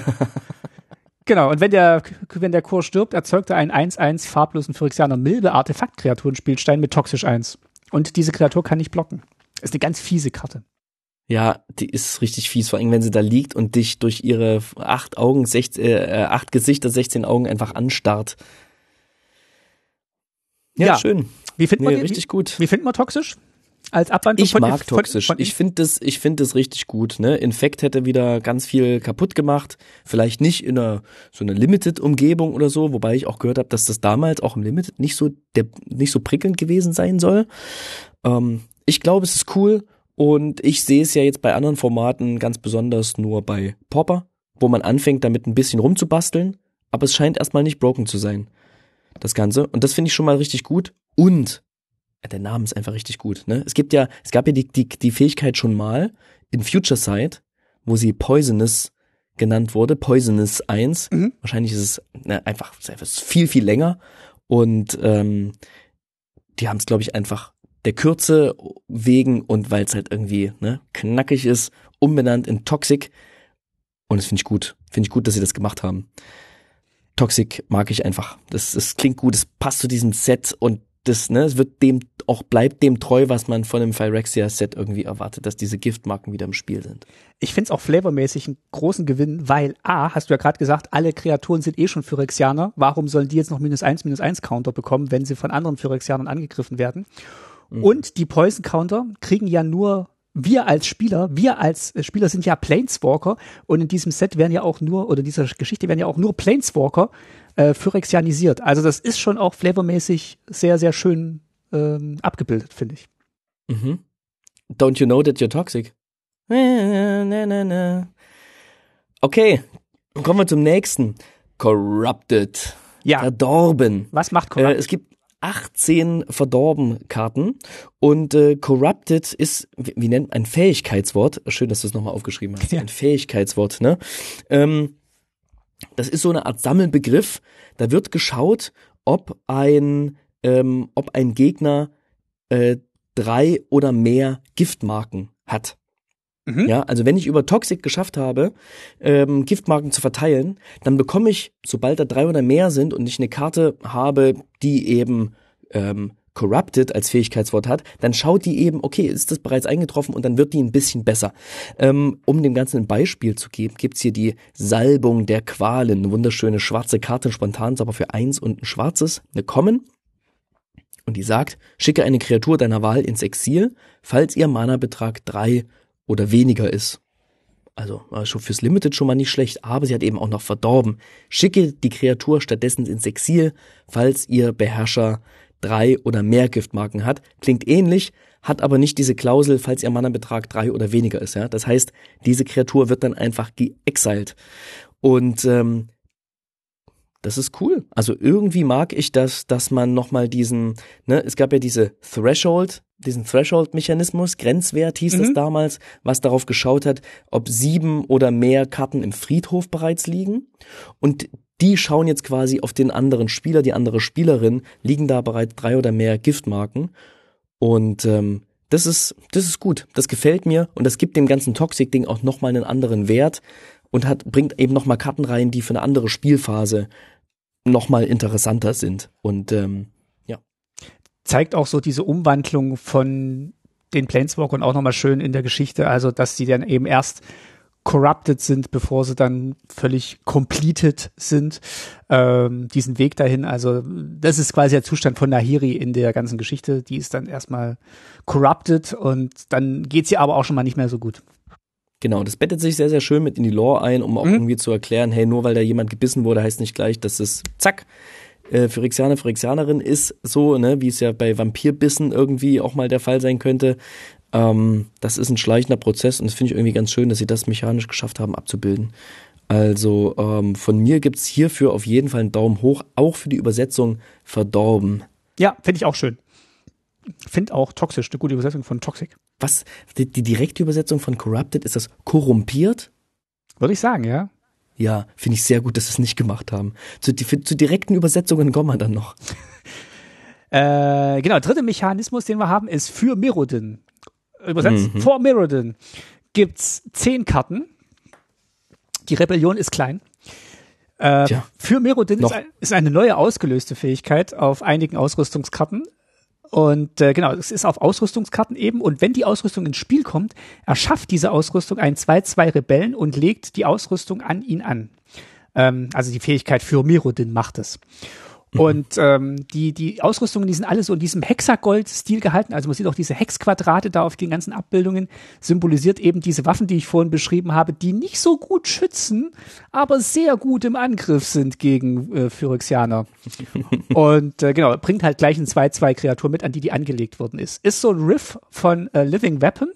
Genau, und wenn der, wenn der Chor stirbt, erzeugt er einen 1-1 farblosen Phyrexianer Milbe Artefakt-Kreaturenspielstein mit toxisch 1. Und diese Kreatur kann nicht blocken. Ist eine ganz fiese Karte. Ja, die ist richtig fies, vor allem wenn sie da liegt und dich durch ihre acht Augen, 16, äh, acht Gesichter, 16 Augen einfach anstarrt. Ja, ja. schön. Wie findet man nee, richtig gut? Wie findet man toxisch? als Abwandlung ich von mag von, toxisch. Von ich finde das, ich finde das richtig gut. Ne, Infekt hätte wieder ganz viel kaputt gemacht. Vielleicht nicht in einer so einer Limited-Umgebung oder so, wobei ich auch gehört habe, dass das damals auch im Limited nicht so der nicht so prickelnd gewesen sein soll. Ähm, ich glaube, es ist cool und ich sehe es ja jetzt bei anderen Formaten ganz besonders nur bei Popper, wo man anfängt, damit ein bisschen rumzubasteln, aber es scheint erstmal nicht broken zu sein. Das Ganze. Und das finde ich schon mal richtig gut. Und der Name ist einfach richtig gut. Ne? Es gibt ja, es gab ja die, die, die Fähigkeit schon mal in Future Sight, wo sie Poisonous genannt wurde, Poisonous 1. Mhm. Wahrscheinlich ist es ne, einfach viel, viel länger. Und ähm, die haben es, glaube ich, einfach der Kürze wegen und weil es halt irgendwie ne, knackig ist, umbenannt in Toxic. Und das finde ich gut. Finde ich gut, dass sie das gemacht haben. Toxic mag ich einfach. Das, das klingt gut, es passt zu diesem Set und das, ne, es wird dem auch bleibt dem treu, was man von einem Phyrexia-Set irgendwie erwartet, dass diese Giftmarken wieder im Spiel sind. Ich find's auch flavormäßig einen großen Gewinn, weil A, hast du ja gerade gesagt, alle Kreaturen sind eh schon Phyrexianer. Warum sollen die jetzt noch minus eins, minus eins Counter bekommen, wenn sie von anderen Phyrexianern angegriffen werden? Mhm. Und die Poison Counter kriegen ja nur wir als Spieler, wir als Spieler sind ja Planeswalker und in diesem Set werden ja auch nur, oder in dieser Geschichte werden ja auch nur Planeswalker äh, phyrexianisiert. Also das ist schon auch flavormäßig sehr, sehr schön ähm, abgebildet, finde ich. Mhm. Don't you know that you're toxic? Okay, kommen wir zum nächsten. Corrupted. Ja. Verdorben. Was macht Corrupted? Äh, es gibt 18 Verdorben-Karten und äh, Corrupted ist, wie, wie nennt ein Fähigkeitswort. Schön, dass du es nochmal aufgeschrieben hast. Ja. Ein Fähigkeitswort, ne? Ähm, das ist so eine Art Sammelbegriff. Da wird geschaut, ob ein, ähm, ob ein Gegner äh, drei oder mehr Giftmarken hat. Mhm. Ja, also wenn ich über Toxic geschafft habe, ähm, Giftmarken zu verteilen, dann bekomme ich, sobald da drei oder mehr sind und ich eine Karte habe, die eben ähm, Corrupted als Fähigkeitswort hat, dann schaut die eben, okay, ist das bereits eingetroffen und dann wird die ein bisschen besser. Ähm, um dem Ganzen ein Beispiel zu geben, gibt's hier die Salbung der Qualen, eine wunderschöne schwarze Karte, spontan, aber für eins und ein schwarzes, eine Kommen. Und die sagt, schicke eine Kreatur deiner Wahl ins Exil, falls ihr Mana-Betrag drei oder weniger ist. Also schon fürs Limited schon mal nicht schlecht, aber sie hat eben auch noch verdorben. Schicke die Kreatur stattdessen ins Exil, falls ihr Beherrscher drei oder mehr Giftmarken hat. Klingt ähnlich, hat aber nicht diese Klausel, falls ihr Mana-Betrag drei oder weniger ist. Ja? Das heißt, diese Kreatur wird dann einfach geexiled. Und ähm, das ist cool. Also irgendwie mag ich das, dass man nochmal diesen, ne, es gab ja diese Threshold, diesen Threshold-Mechanismus, Grenzwert hieß mhm. das damals, was darauf geschaut hat, ob sieben oder mehr Karten im Friedhof bereits liegen. Und die schauen jetzt quasi auf den anderen Spieler, die andere Spielerin, liegen da bereits drei oder mehr Giftmarken. Und ähm, das ist, das ist gut. Das gefällt mir und das gibt dem ganzen Toxic-Ding auch nochmal einen anderen Wert und hat, bringt eben nochmal Karten rein, die für eine andere Spielphase nochmal interessanter sind. Und ähm, ja. Zeigt auch so diese Umwandlung von den Planeswalkern auch nochmal schön in der Geschichte, also dass sie dann eben erst corrupted sind, bevor sie dann völlig completed sind, ähm, diesen Weg dahin. Also das ist quasi der Zustand von Nahiri in der ganzen Geschichte. Die ist dann erstmal corrupted und dann geht sie aber auch schon mal nicht mehr so gut. Genau, das bettet sich sehr, sehr schön mit in die Lore ein, um auch mhm. irgendwie zu erklären, hey, nur weil da jemand gebissen wurde, heißt nicht gleich, dass es zack, äh, Phyrexianer, Phyrexianerin ist, so, ne, wie es ja bei Vampirbissen irgendwie auch mal der Fall sein könnte. Ähm, das ist ein schleichender Prozess und das finde ich irgendwie ganz schön, dass sie das mechanisch geschafft haben abzubilden. Also ähm, von mir gibt's hierfür auf jeden Fall einen Daumen hoch, auch für die Übersetzung verdorben. Ja, finde ich auch schön. Finde auch toxisch, eine gute Übersetzung von Toxic. Was? Die, die direkte Übersetzung von corrupted, ist das korrumpiert? Würde ich sagen, ja. Ja, finde ich sehr gut, dass sie es nicht gemacht haben. Zu, die, zu direkten Übersetzungen kommen wir dann noch. äh, genau, dritter Mechanismus, den wir haben, ist für Mirrodin. Übersetzt, mhm. vor Mirrodin gibt's zehn Karten. Die Rebellion ist klein. Äh, für Mirrodin ist, ist, eine neue ausgelöste Fähigkeit auf einigen Ausrüstungskarten. Und äh, genau, es ist auf Ausrüstungskarten eben. Und wenn die Ausrüstung ins Spiel kommt, erschafft diese Ausrüstung einen 2-2 Rebellen und legt die Ausrüstung an ihn an. Ähm, also die Fähigkeit für Mirrodin macht es. Mhm. Und ähm, die, die Ausrüstungen, die sind alle so in diesem Hexagold-Stil gehalten. Also man sieht auch diese Hexquadrate da auf den ganzen Abbildungen, symbolisiert eben diese Waffen, die ich vorhin beschrieben habe, die nicht so gut schützen, aber sehr gut im Angriff sind gegen äh, Phyrexianer. Und äh, genau, bringt halt gleich eine 2-2-Kreatur mit, an die die angelegt worden ist. Ist so ein Riff von äh, Living Weapon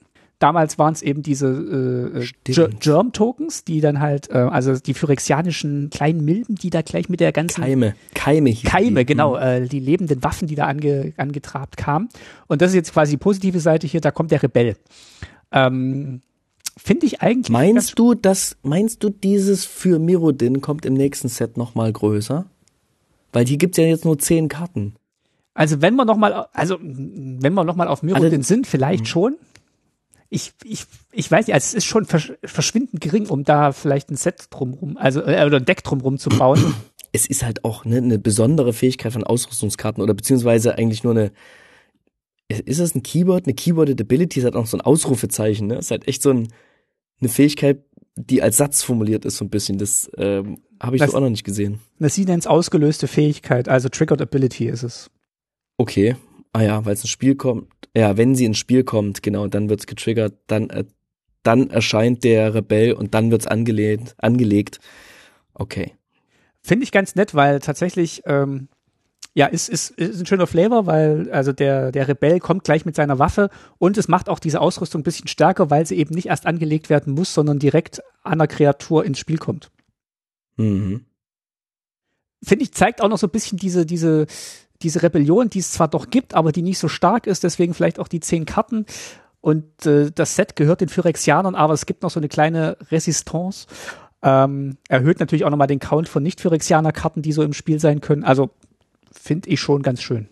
damals waren es eben diese äh, äh Germ-Tokens, die dann halt, äh, also die phyrexianischen kleinen Milben, die da gleich mit der ganzen Keime, Keime, Keime, die. genau, mhm. äh, die lebenden Waffen, die da ange, angetrabt kamen. Und das ist jetzt quasi die positive Seite hier, da kommt der Rebell. Ähm, Finde ich eigentlich. Meinst du, dass, meinst du, dieses für Mirodin kommt im nächsten Set nochmal größer? Weil hier gibt's ja jetzt nur zehn Karten. Also wenn wir nochmal, also wenn wir nochmal auf Mirodin also, sind, vielleicht mh. schon ich, ich, ich weiß nicht, also es ist schon verschwindend gering, um da vielleicht ein Set drumrum, also äh, oder ein Deck drumrum zu bauen. Es ist halt auch ne, eine besondere Fähigkeit von Ausrüstungskarten oder beziehungsweise eigentlich nur eine ist das ein Keyboard? Eine Keyboarded Ability ist halt auch so ein Ausrufezeichen, ne? Ist halt echt so ein, eine Fähigkeit, die als Satz formuliert ist, so ein bisschen. Das ähm, habe ich das, so auch noch nicht gesehen. Das sie nennt ausgelöste Fähigkeit, also Triggered Ability ist es. Okay, Ah ja, weil es ins Spiel kommt. Ja, wenn sie ins Spiel kommt, genau, dann wird's getriggert, dann, äh, dann erscheint der Rebell und dann wird's angelegt, angelegt. Okay. Finde ich ganz nett, weil tatsächlich, ähm, ja, ist, ist, ist ein schöner Flavor, weil also der, der Rebell kommt gleich mit seiner Waffe und es macht auch diese Ausrüstung ein bisschen stärker, weil sie eben nicht erst angelegt werden muss, sondern direkt an der Kreatur ins Spiel kommt. Mhm. Finde ich, zeigt auch noch so ein bisschen diese, diese, diese Rebellion, die es zwar doch gibt, aber die nicht so stark ist, deswegen vielleicht auch die zehn Karten. Und äh, das Set gehört den Phyrexianern, aber es gibt noch so eine kleine Resistance. Ähm, erhöht natürlich auch nochmal den Count von Nicht-Phyrexianer-Karten, die so im Spiel sein können. Also finde ich schon ganz schön.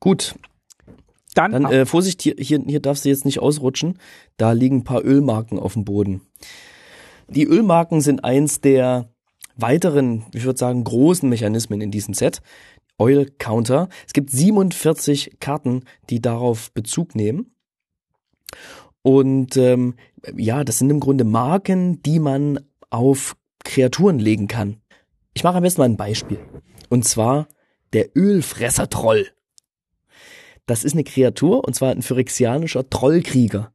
Gut. Dann, Dann äh, Vorsicht, hier, hier, hier darfst du jetzt nicht ausrutschen. Da liegen ein paar Ölmarken auf dem Boden. Die Ölmarken sind eins der weiteren, ich würde sagen, großen Mechanismen in diesem Set. Oil Counter. Es gibt 47 Karten, die darauf Bezug nehmen. Und ähm, ja, das sind im Grunde Marken, die man auf Kreaturen legen kann. Ich mache am besten mal ein Beispiel. Und zwar der Ölfresser-Troll. Das ist eine Kreatur, und zwar ein phyrexianischer Trollkrieger.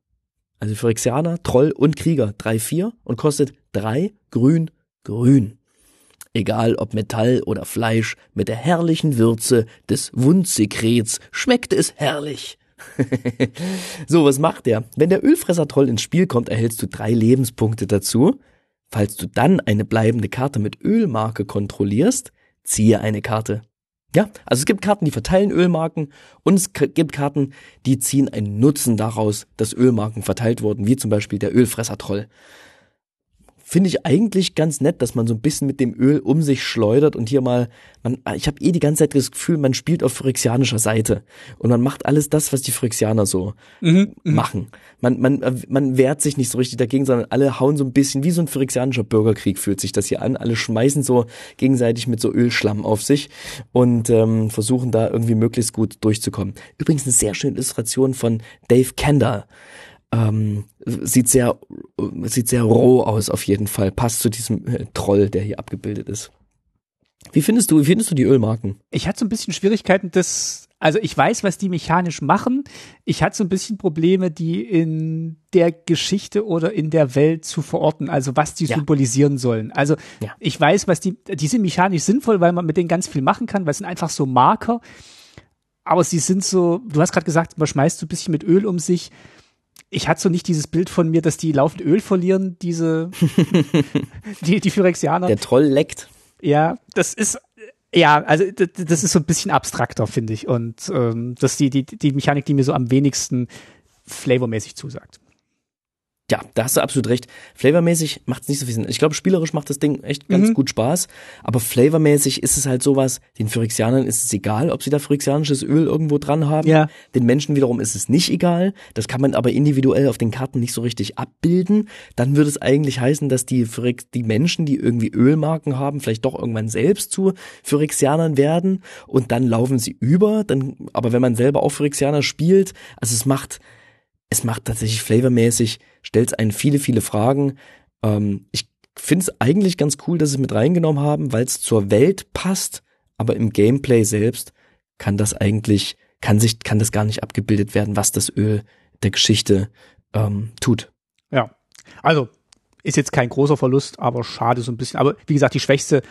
Also Phyrexianer, Troll und Krieger. 3-4 und kostet 3 grün, grün egal ob Metall oder Fleisch, mit der herrlichen Würze des Wundsekrets schmeckt es herrlich. so, was macht er? Wenn der Ölfresser-Troll ins Spiel kommt, erhältst du drei Lebenspunkte dazu. Falls du dann eine bleibende Karte mit Ölmarke kontrollierst, ziehe eine Karte. Ja, also es gibt Karten, die verteilen Ölmarken und es gibt Karten, die ziehen einen Nutzen daraus, dass Ölmarken verteilt wurden, wie zum Beispiel der Ölfresser-Troll finde ich eigentlich ganz nett, dass man so ein bisschen mit dem Öl um sich schleudert und hier mal, man, ich habe eh die ganze Zeit das Gefühl, man spielt auf phyrexianischer Seite und man macht alles das, was die Phyrexianer so mhm, mhm, machen. Man, man, man wehrt sich nicht so richtig dagegen, sondern alle hauen so ein bisschen wie so ein phyrexianischer Bürgerkrieg fühlt sich das hier an. Alle schmeißen so gegenseitig mit so Ölschlamm auf sich und ähm, versuchen da irgendwie möglichst gut durchzukommen. Übrigens eine sehr schöne Illustration von Dave Kendall ähm, sieht sehr, sieht sehr roh aus auf jeden Fall. Passt zu diesem äh, Troll, der hier abgebildet ist. Wie findest du, wie findest du die Ölmarken? Ich hatte so ein bisschen Schwierigkeiten, das, also ich weiß, was die mechanisch machen. Ich hatte so ein bisschen Probleme, die in der Geschichte oder in der Welt zu verorten, also was die ja. symbolisieren sollen. Also ja. ich weiß, was die, die sind mechanisch sinnvoll, weil man mit denen ganz viel machen kann, weil es sind einfach so Marker. Aber sie sind so, du hast gerade gesagt, man schmeißt so ein bisschen mit Öl um sich ich hatte so nicht dieses Bild von mir, dass die laufend Öl verlieren, diese, die, die Phyrexianer. Der Troll leckt. Ja, das ist, ja, also das ist so ein bisschen abstrakter, finde ich. Und ähm, das ist die, die, die Mechanik, die mir so am wenigsten flavormäßig zusagt. Ja, da hast du absolut recht. Flavormäßig macht es nicht so viel Sinn. Ich glaube, spielerisch macht das Ding echt ganz mhm. gut Spaß. Aber flavormäßig ist es halt sowas, den Phyrexianern ist es egal, ob sie da phyrexianisches Öl irgendwo dran haben. Ja. Den Menschen wiederum ist es nicht egal. Das kann man aber individuell auf den Karten nicht so richtig abbilden. Dann würde es eigentlich heißen, dass die, die Menschen, die irgendwie Ölmarken haben, vielleicht doch irgendwann selbst zu Phyrexianern werden und dann laufen sie über. Dann, aber wenn man selber auch Phyrexianer spielt, also es macht, es macht tatsächlich flavormäßig stellt einen viele, viele Fragen. Ähm, ich finde es eigentlich ganz cool, dass sie es mit reingenommen haben, weil es zur Welt passt, aber im Gameplay selbst kann das eigentlich, kann sich, kann das gar nicht abgebildet werden, was das Öl der Geschichte ähm, tut. Ja, also ist jetzt kein großer Verlust, aber schade so ein bisschen. Aber wie gesagt, die schwächste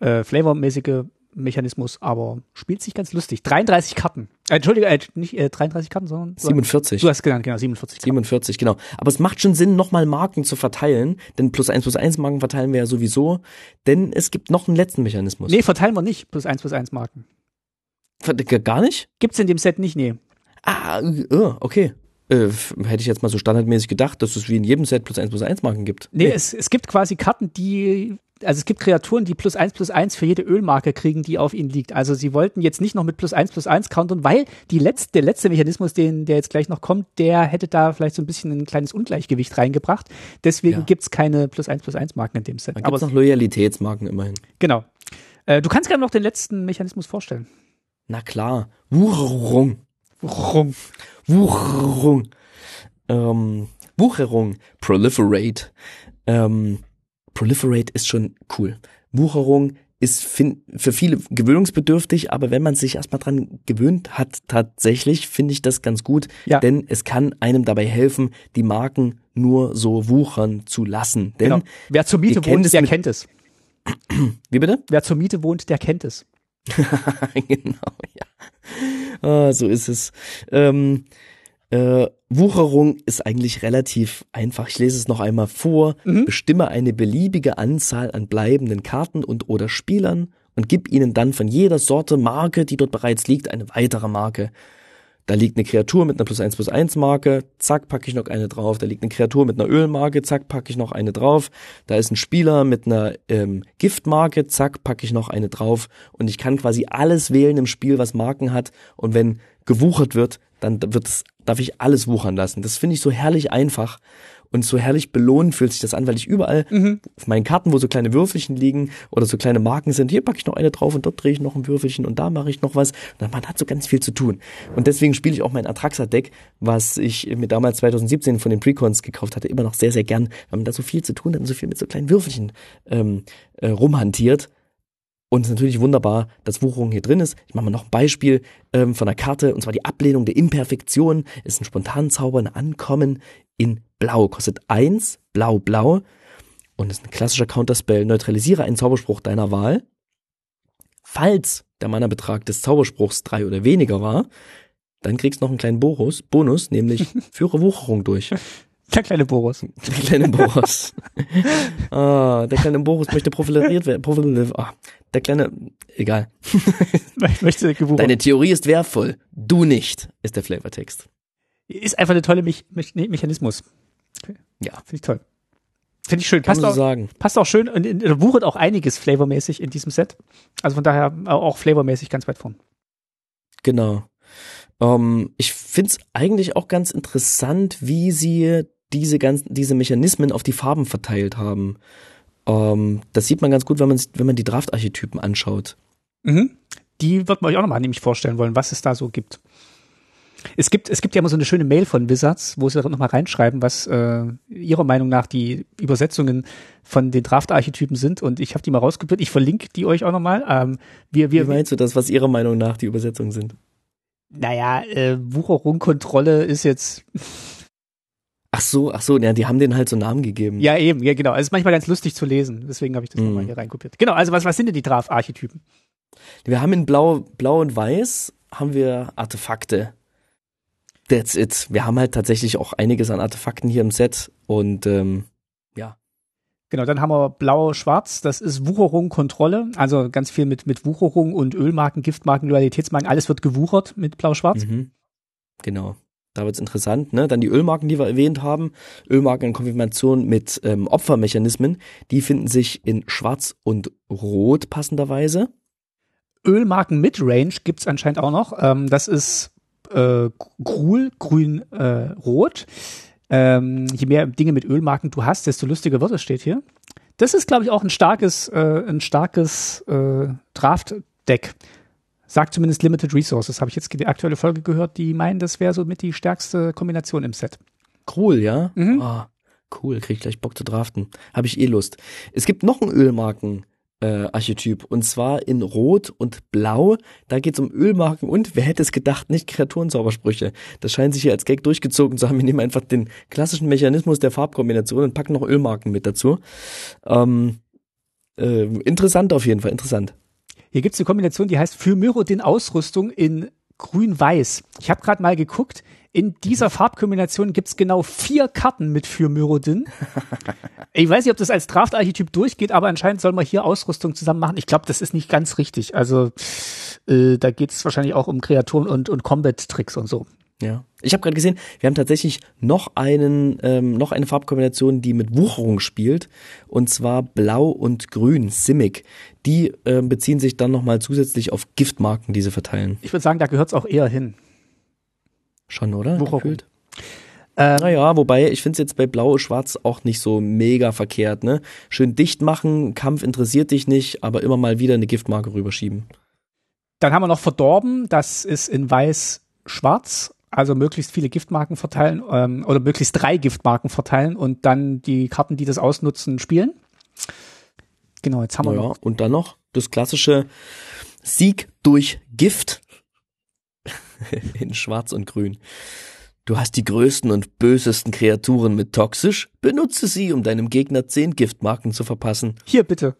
äh, flavormäßige Mechanismus, aber spielt sich ganz lustig. 33 Karten. Äh, Entschuldige, äh, nicht äh, 33 Karten, sondern 47. Du hast genannt, genau, 47 Karten. 47, genau. Aber es macht schon Sinn, nochmal Marken zu verteilen, denn plus eins plus eins Marken verteilen wir ja sowieso, denn es gibt noch einen letzten Mechanismus. Nee, verteilen wir nicht, plus eins plus eins Marken. Gar nicht? Gibt's in dem Set nicht, nee. Ah, oh, okay. Äh, hätte ich jetzt mal so standardmäßig gedacht, dass es wie in jedem Set plus eins plus eins Marken gibt. Nee, nee. Es, es gibt quasi Karten, die also es gibt Kreaturen, die plus eins plus eins für jede Ölmarke kriegen, die auf ihnen liegt. Also sie wollten jetzt nicht noch mit plus eins plus eins countern, weil die letzte, der letzte Mechanismus, den, der jetzt gleich noch kommt, der hätte da vielleicht so ein bisschen ein kleines Ungleichgewicht reingebracht. Deswegen ja. gibt's keine plus eins plus eins Marken in dem Set. Aber noch Loyalitätsmarken immerhin. Genau. Äh, du kannst gerne noch den letzten Mechanismus vorstellen. Na klar. Wucherung. Wucherung. Wucherung. Ähm, Wucherung. Proliferate. Ähm, Proliferate ist schon cool. Wucherung ist für viele gewöhnungsbedürftig, aber wenn man sich erstmal dran gewöhnt hat, tatsächlich finde ich das ganz gut, ja. denn es kann einem dabei helfen, die Marken nur so wuchern zu lassen. Denn genau. wer zur Miete wohnt, der kennt es. Wie bitte? Wer zur Miete wohnt, der kennt es. genau, ja. Ah, so ist es. Ähm, äh, Wucherung ist eigentlich relativ einfach. Ich lese es noch einmal vor. Mhm. Bestimme eine beliebige Anzahl an bleibenden Karten und oder Spielern und gib ihnen dann von jeder Sorte Marke, die dort bereits liegt, eine weitere Marke. Da liegt eine Kreatur mit einer plus eins plus eins Marke, zack, packe ich noch eine drauf. Da liegt eine Kreatur mit einer Ölmarke, zack, packe ich noch eine drauf. Da ist ein Spieler mit einer ähm, Giftmarke, zack, packe ich noch eine drauf. Und ich kann quasi alles wählen im Spiel, was Marken hat. Und wenn gewuchert wird, dann wird es, darf ich alles wuchern lassen. Das finde ich so herrlich einfach und so herrlich belohnt fühlt sich das an, weil ich überall mhm. auf meinen Karten, wo so kleine Würfelchen liegen oder so kleine Marken sind, hier packe ich noch eine drauf und dort drehe ich noch ein Würfelchen und da mache ich noch was. Und man hat so ganz viel zu tun. Und deswegen spiele ich auch mein Atraxa-Deck, was ich mir damals 2017 von den Precons gekauft hatte, immer noch sehr, sehr gern, weil man da so viel zu tun hat und so viel mit so kleinen Würfelchen ähm, äh, rumhantiert. Und es ist natürlich wunderbar, dass Wucherung hier drin ist. Ich mache mal noch ein Beispiel ähm, von der Karte, und zwar die Ablehnung der Imperfektion. Ist ein Spontanzauber, ein Ankommen in Blau. Kostet eins, blau, blau. Und ist ein klassischer Counterspell. Neutralisiere einen Zauberspruch deiner Wahl. Falls der Mana-Betrag des Zauberspruchs drei oder weniger war, dann kriegst du noch einen kleinen Bonus, Bonus nämlich führe Wucherung durch. Der kleine Boris. Der kleine Boris. ah, der kleine Boris möchte profiliert werden. Profil ah, der kleine, egal. Ich möchte gewuchert. Deine Theorie ist wertvoll. Du nicht, ist der Flavortext. Ist einfach eine tolle Me Me Mechanismus. Ja. Finde ich toll. Finde ich schön. Kann Passt man auch, so sagen. passt auch schön und in- wuchert auch einiges flavormäßig in diesem Set. Also von daher auch flavormäßig ganz weit vorn. Genau. Ähm, ich find's eigentlich auch ganz interessant, wie sie diese ganzen, diese Mechanismen auf die Farben verteilt haben. Ähm, das sieht man ganz gut, wenn man, wenn man die Draft-Archetypen anschaut. Mhm. Die wird man euch auch nochmal nämlich vorstellen wollen, was es da so gibt. Es gibt, es gibt ja immer so eine schöne Mail von Wizards, wo sie nochmal reinschreiben, was äh, ihrer Meinung nach die Übersetzungen von den Draft-Archetypen sind. Und ich habe die mal rausgebildet. Ich verlinke die euch auch nochmal. Ähm, wir, Wie wir, meinst du das, was ihrer Meinung nach die Übersetzungen sind? naja, äh, Wucherung, Kontrolle ist jetzt, Ach so, ach so, ja, die haben denen halt so Namen gegeben. ja eben, ja genau. Es ist manchmal ganz lustig zu lesen. Deswegen habe ich das Mhm. nochmal hier reinkopiert. Genau, also was, was sind denn die Draft-Archetypen? Wir haben in Blau, Blau und Weiß haben wir Artefakte. That's it. Wir haben halt tatsächlich auch einiges an Artefakten hier im Set und ähm, ja. Genau, dann haben wir Blau-Schwarz, das ist Wucherung, Kontrolle, also ganz viel mit, mit Wucherung und Ölmarken, Giftmarken, Loyalitätsmarken, alles wird gewuchert mit Blau-Schwarz. Mhm. Genau. Da wird's interessant, ne? Dann die Ölmarken, die wir erwähnt haben. Ölmarken in Konfirmation mit ähm, Opfermechanismen. Die finden sich in Schwarz und Rot passenderweise. Ölmarken Midrange gibt's anscheinend auch noch. Ähm, das ist äh, Grul, Grün, äh, Rot. Ähm, je mehr Dinge mit Ölmarken du hast, desto lustiger wird es, steht hier. Das ist, glaube ich, auch ein starkes, äh, ein starkes äh, Draft-Deck. Sagt zumindest Limited Resources. Habe ich jetzt die aktuelle Folge gehört, die meinen, das wäre so mit die stärkste Kombination im Set. Cool, ja? Mhm. Ah, cool, krieg ich gleich Bock zu draften. Habe ich eh Lust. Es gibt noch einen Ölmarken. Äh, Archetyp und zwar in Rot und Blau. Da geht's um Ölmarken und wer hätte es gedacht, nicht Kreaturenzaubersprüche. Das scheint sich hier als Gag durchgezogen zu haben. Wir nehmen einfach den klassischen Mechanismus der Farbkombination und packen noch Ölmarken mit dazu. Ähm, äh, interessant auf jeden Fall, interessant. Hier gibt's eine Kombination, die heißt für Myrodin Ausrüstung in grün-weiß. Ich habe gerade mal geguckt, in dieser Farbkombination gibt's genau vier Karten mit für Myrodin. Ich weiß nicht, ob das als Draft-Archetyp durchgeht, aber anscheinend soll man hier Ausrüstung zusammen machen. Ich glaube, das ist nicht ganz richtig. Also äh, da geht's wahrscheinlich auch um Kreaturen und, und Combat-Tricks und so. Ja. Ich habe gerade gesehen, wir haben tatsächlich noch einen, ähm, noch eine Farbkombination, die mit Wucherung spielt, und zwar Blau und Grün, Simic. Die ähm, beziehen sich dann nochmal zusätzlich auf Giftmarken, die sie verteilen. Ich würde sagen, da gehört's auch eher hin. Schon, oder? Wucherung. Ähm, Naja, wobei ich finde es jetzt bei Blau-Schwarz auch nicht so mega verkehrt, ne? Schön dicht machen, Kampf interessiert dich nicht, aber immer mal wieder eine Giftmarke rüberschieben. Dann haben wir noch verdorben, das ist in weiß-schwarz, also möglichst viele Giftmarken verteilen ähm, oder möglichst drei Giftmarken verteilen und dann die Karten, die das ausnutzen, spielen. Genau, jetzt haben wir noch. und dann noch das klassische Sieg durch Gift in Schwarz und Grün. Du hast die größten und bösesten Kreaturen mit toxisch, benutze sie, um deinem Gegner zehn Giftmarken zu verpassen. Hier bitte.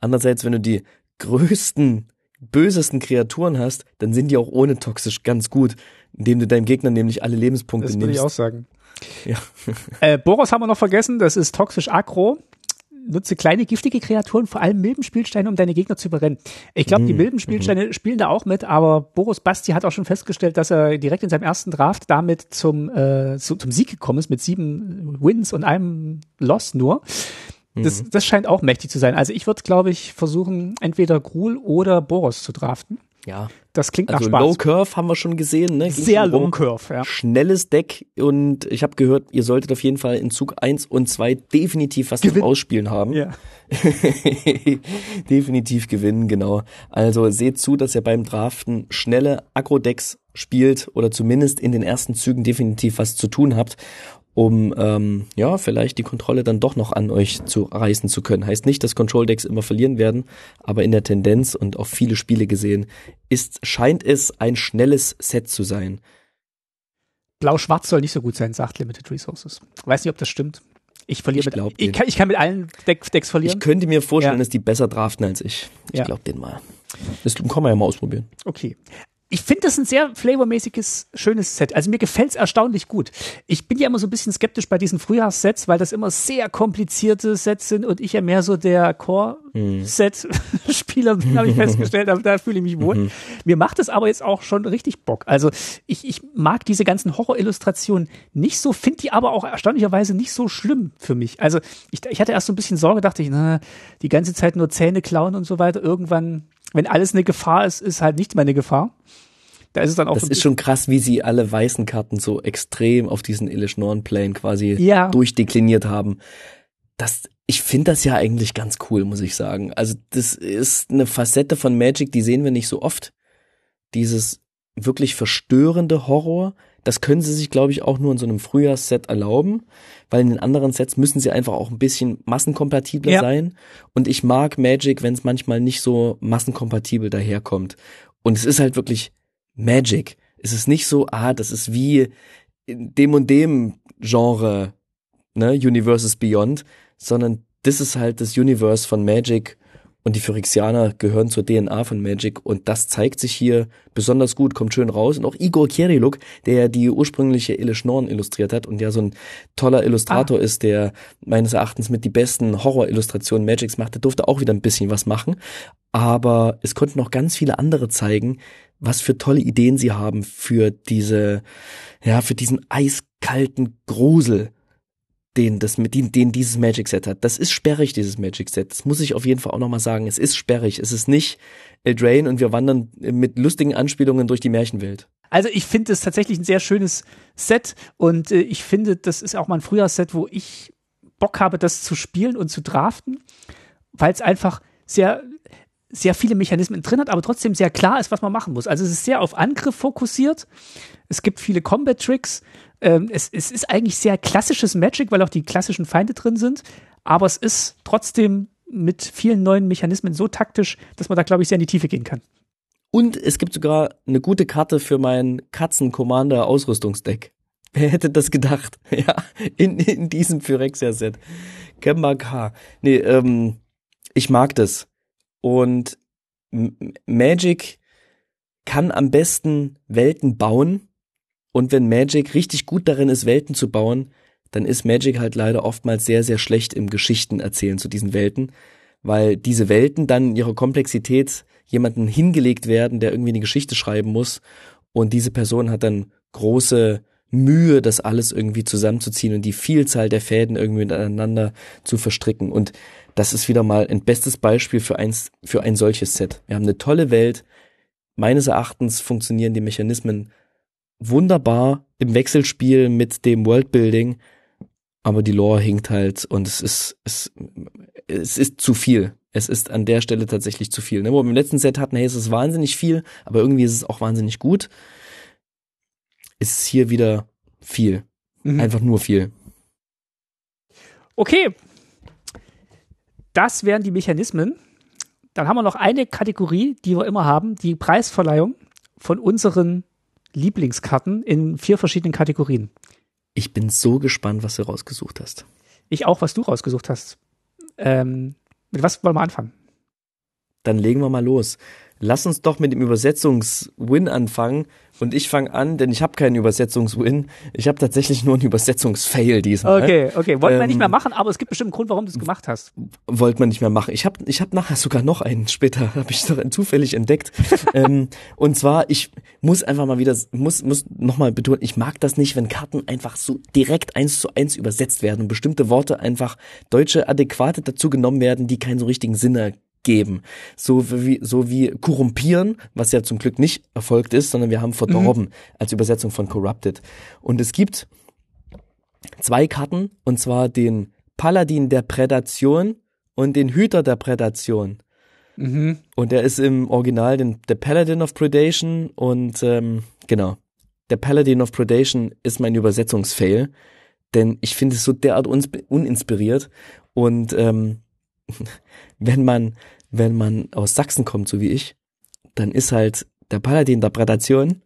Andererseits, wenn du die größten, bösesten Kreaturen hast, dann sind die auch ohne toxisch ganz gut, indem du deinem Gegner nämlich alle Lebenspunkte Das würde ich nimmst. auch sagen. Ja. Äh, Boros haben wir noch vergessen, das ist toxisch aggro. Nutze kleine giftige Kreaturen, vor allem Milbenspielsteine, um deine Gegner zu überrennen. Ich glaube, die Mhm, Milbenspielsteine spielen da auch mit, aber Boris Basti hat auch schon festgestellt, dass er direkt in seinem ersten Draft damit zum, äh, zu, zum Sieg gekommen ist, mit sieben Wins und einem Loss nur. Das, Mhm. das scheint auch mächtig zu sein. Also ich würde, glaube ich, versuchen, entweder Grul oder Boros zu draften. Ja. Das klingt Also nach Low Spaß. Curve haben wir schon gesehen, ne? Ging Sehr low curve, ja. Schnelles Deck und ich habe gehört, ihr solltet auf jeden Fall in Zug 1 und 2 definitiv was zum. Ausspielen haben. Ja. definitiv gewinnen, genau. Also seht zu, dass ihr beim Draften schnelle Agro-Decks spielt oder zumindest in den ersten Zügen definitiv was zu tun habt, um ähm, ja vielleicht die Kontrolle dann doch noch an euch zu reißen zu können. Heißt nicht, dass Control-Decks immer verlieren werden, aber in der Tendenz und auf viele Spiele gesehen ist scheint es ein schnelles Set zu sein. Blau-Schwarz soll nicht so gut sein, sagt Limited Resources. Weiß nicht, ob das stimmt. Ich verliere Ich mit, ich kann, ich kann mit allen Deck, Decks verlieren. Ich könnte mir vorstellen, Ja. dass die besser draften als ich. Ich Ja. glaube den mal. Das kann man ja mal ausprobieren. okay. Ich finde das ein sehr flavormäßiges, schönes Set. Also mir gefällt's erstaunlich gut. Ich bin ja immer so ein bisschen skeptisch bei diesen Frühjahrssets, weil das immer sehr komplizierte Sets sind und ich ja mehr so der Core-Set-Spieler bin, habe ich festgestellt, aber da fühle ich mich wohl. Mhm. Mir macht es aber jetzt auch schon richtig Bock. Also ich, ich mag diese ganzen Horror-Illustrationen nicht so, finde die aber auch erstaunlicherweise nicht so schlimm für mich. Also ich, ich hatte erst so ein bisschen Sorge, dachte ich, na, die ganze Zeit nur Zähne klauen und so weiter. Irgendwann wenn alles eine Gefahr ist, ist halt nicht mehr eine Gefahr. Da ist es dann auch. Das so ist schon krass, wie sie alle weißen Karten so extrem auf diesen Illish Norn Plane quasi ja. durchdekliniert haben. Das, ich finde das ja eigentlich ganz cool, muss ich sagen. Also das ist eine Facette von Magic, die sehen wir nicht so oft. Dieses wirklich verstörende Horror, das können sie sich, glaube ich, auch nur in so einem Frühjahrsset erlauben, weil in den anderen Sets müssen sie einfach auch ein bisschen massenkompatibler ja. sein. Und ich mag Magic, wenn es manchmal nicht so massenkompatibel daherkommt. Und es ist halt wirklich Magic. Es ist nicht so, ah, das ist wie in dem und dem Genre, ne, Universes Beyond, sondern das ist halt das Universe von Magic und die Phyrexianer gehören zur DNA von Magic und das zeigt sich hier besonders gut, kommt schön raus. Und auch Igor Kieriluk, der ja die ursprüngliche Ilish Norn illustriert hat und ja so ein toller Illustrator ah. ist, der meines Erachtens mit die besten Horror-Illustrationen Magics macht, der durfte auch wieder ein bisschen was machen. Aber es konnten noch ganz viele andere zeigen, was für tolle Ideen sie haben für diese, ja, für diesen eiskalten Grusel den, das, den, den dieses Magic Set hat. Das ist sperrig, dieses Magic Set. Das muss ich auf jeden Fall auch nochmal sagen. Es ist sperrig. Es ist nicht Eldraine und wir wandern mit lustigen Anspielungen durch die Märchenwelt. Also ich finde es tatsächlich ein sehr schönes Set und äh, ich finde, das ist auch mal ein Frühjahrsset, wo ich Bock habe, das zu spielen und zu draften, weil es einfach sehr sehr viele Mechanismen drin hat, aber trotzdem sehr klar ist, was man machen muss. Also es ist sehr auf Angriff fokussiert. Es gibt viele Combat-Tricks. Ähm, es, es ist eigentlich sehr klassisches Magic, weil auch die klassischen Feinde drin sind. Aber es ist trotzdem mit vielen neuen Mechanismen so taktisch, dass man da, glaube ich, sehr in die Tiefe gehen kann. Und es gibt sogar eine gute Karte für mein Katzen-Commander-Ausrüstungsdeck. Wer hätte das gedacht? Ja, in, in diesem Phyrexia-Set. Kemba K. Nee, ähm, ich mag das. Und Magic kann am besten Welten bauen. Und wenn Magic richtig gut darin ist, Welten zu bauen, dann ist Magic halt leider oftmals sehr, sehr schlecht im Geschichten erzählen zu diesen Welten, weil diese Welten dann in ihrer Komplexität jemanden hingelegt werden, der irgendwie eine Geschichte schreiben muss. Und diese Person hat dann große Mühe, das alles irgendwie zusammenzuziehen und die Vielzahl der Fäden irgendwie miteinander zu verstricken. Und das ist wieder mal ein bestes Beispiel für, eins, für ein solches Set. Wir haben eine tolle Welt. Meines Erachtens funktionieren die Mechanismen wunderbar im Wechselspiel mit dem Worldbuilding, aber die Lore hinkt halt und es ist, es, es ist zu viel. Es ist an der Stelle tatsächlich zu viel. Ne? Wo wir im letzten Set hatten, hey, es ist wahnsinnig viel, aber irgendwie ist es auch wahnsinnig gut. Ist hier wieder viel. Mhm. Einfach nur viel. Okay, das wären die Mechanismen. Dann haben wir noch eine Kategorie, die wir immer haben, die Preisverleihung von unseren Lieblingskarten in vier verschiedenen Kategorien. Ich bin so gespannt, was du rausgesucht hast. Ich auch, was du rausgesucht hast. Ähm, mit was wollen wir anfangen? Dann legen wir mal los. Lass uns doch mit dem Übersetzungs-Win anfangen. Und ich fange an, denn ich habe keinen Übersetzungs-Win. Ich habe tatsächlich nur einen Übersetzungs-Fail diesmal. Okay, okay. Wollten ähm, wir nicht mehr ähm, machen, aber es gibt bestimmt einen Grund, warum du es gemacht hast. Wollte man nicht mehr machen. Ich habe ich hab nachher sogar noch einen später, habe ich doch zufällig entdeckt. ähm, und zwar, ich muss einfach mal wieder, muss, muss nochmal betonen, ich mag das nicht, wenn Karten einfach so direkt eins zu eins übersetzt werden und bestimmte Worte einfach deutsche Adäquate dazu genommen werden, die keinen so richtigen Sinn geben. So wie, so wie korrumpieren, was ja zum Glück nicht erfolgt ist, sondern wir haben verdorben mhm. als Übersetzung von corrupted. Und es gibt zwei Karten, und zwar den Paladin der Prädation und den Hüter der Prädation. Mhm. Und der ist im Original den, der Paladin of Predation und ähm, genau. Der Paladin of Predation ist mein Übersetzungsfail, denn ich finde es so derart uninspiriert und ähm, wenn man, wenn man aus Sachsen kommt, so wie ich, dann ist halt der Paladin der Prädation,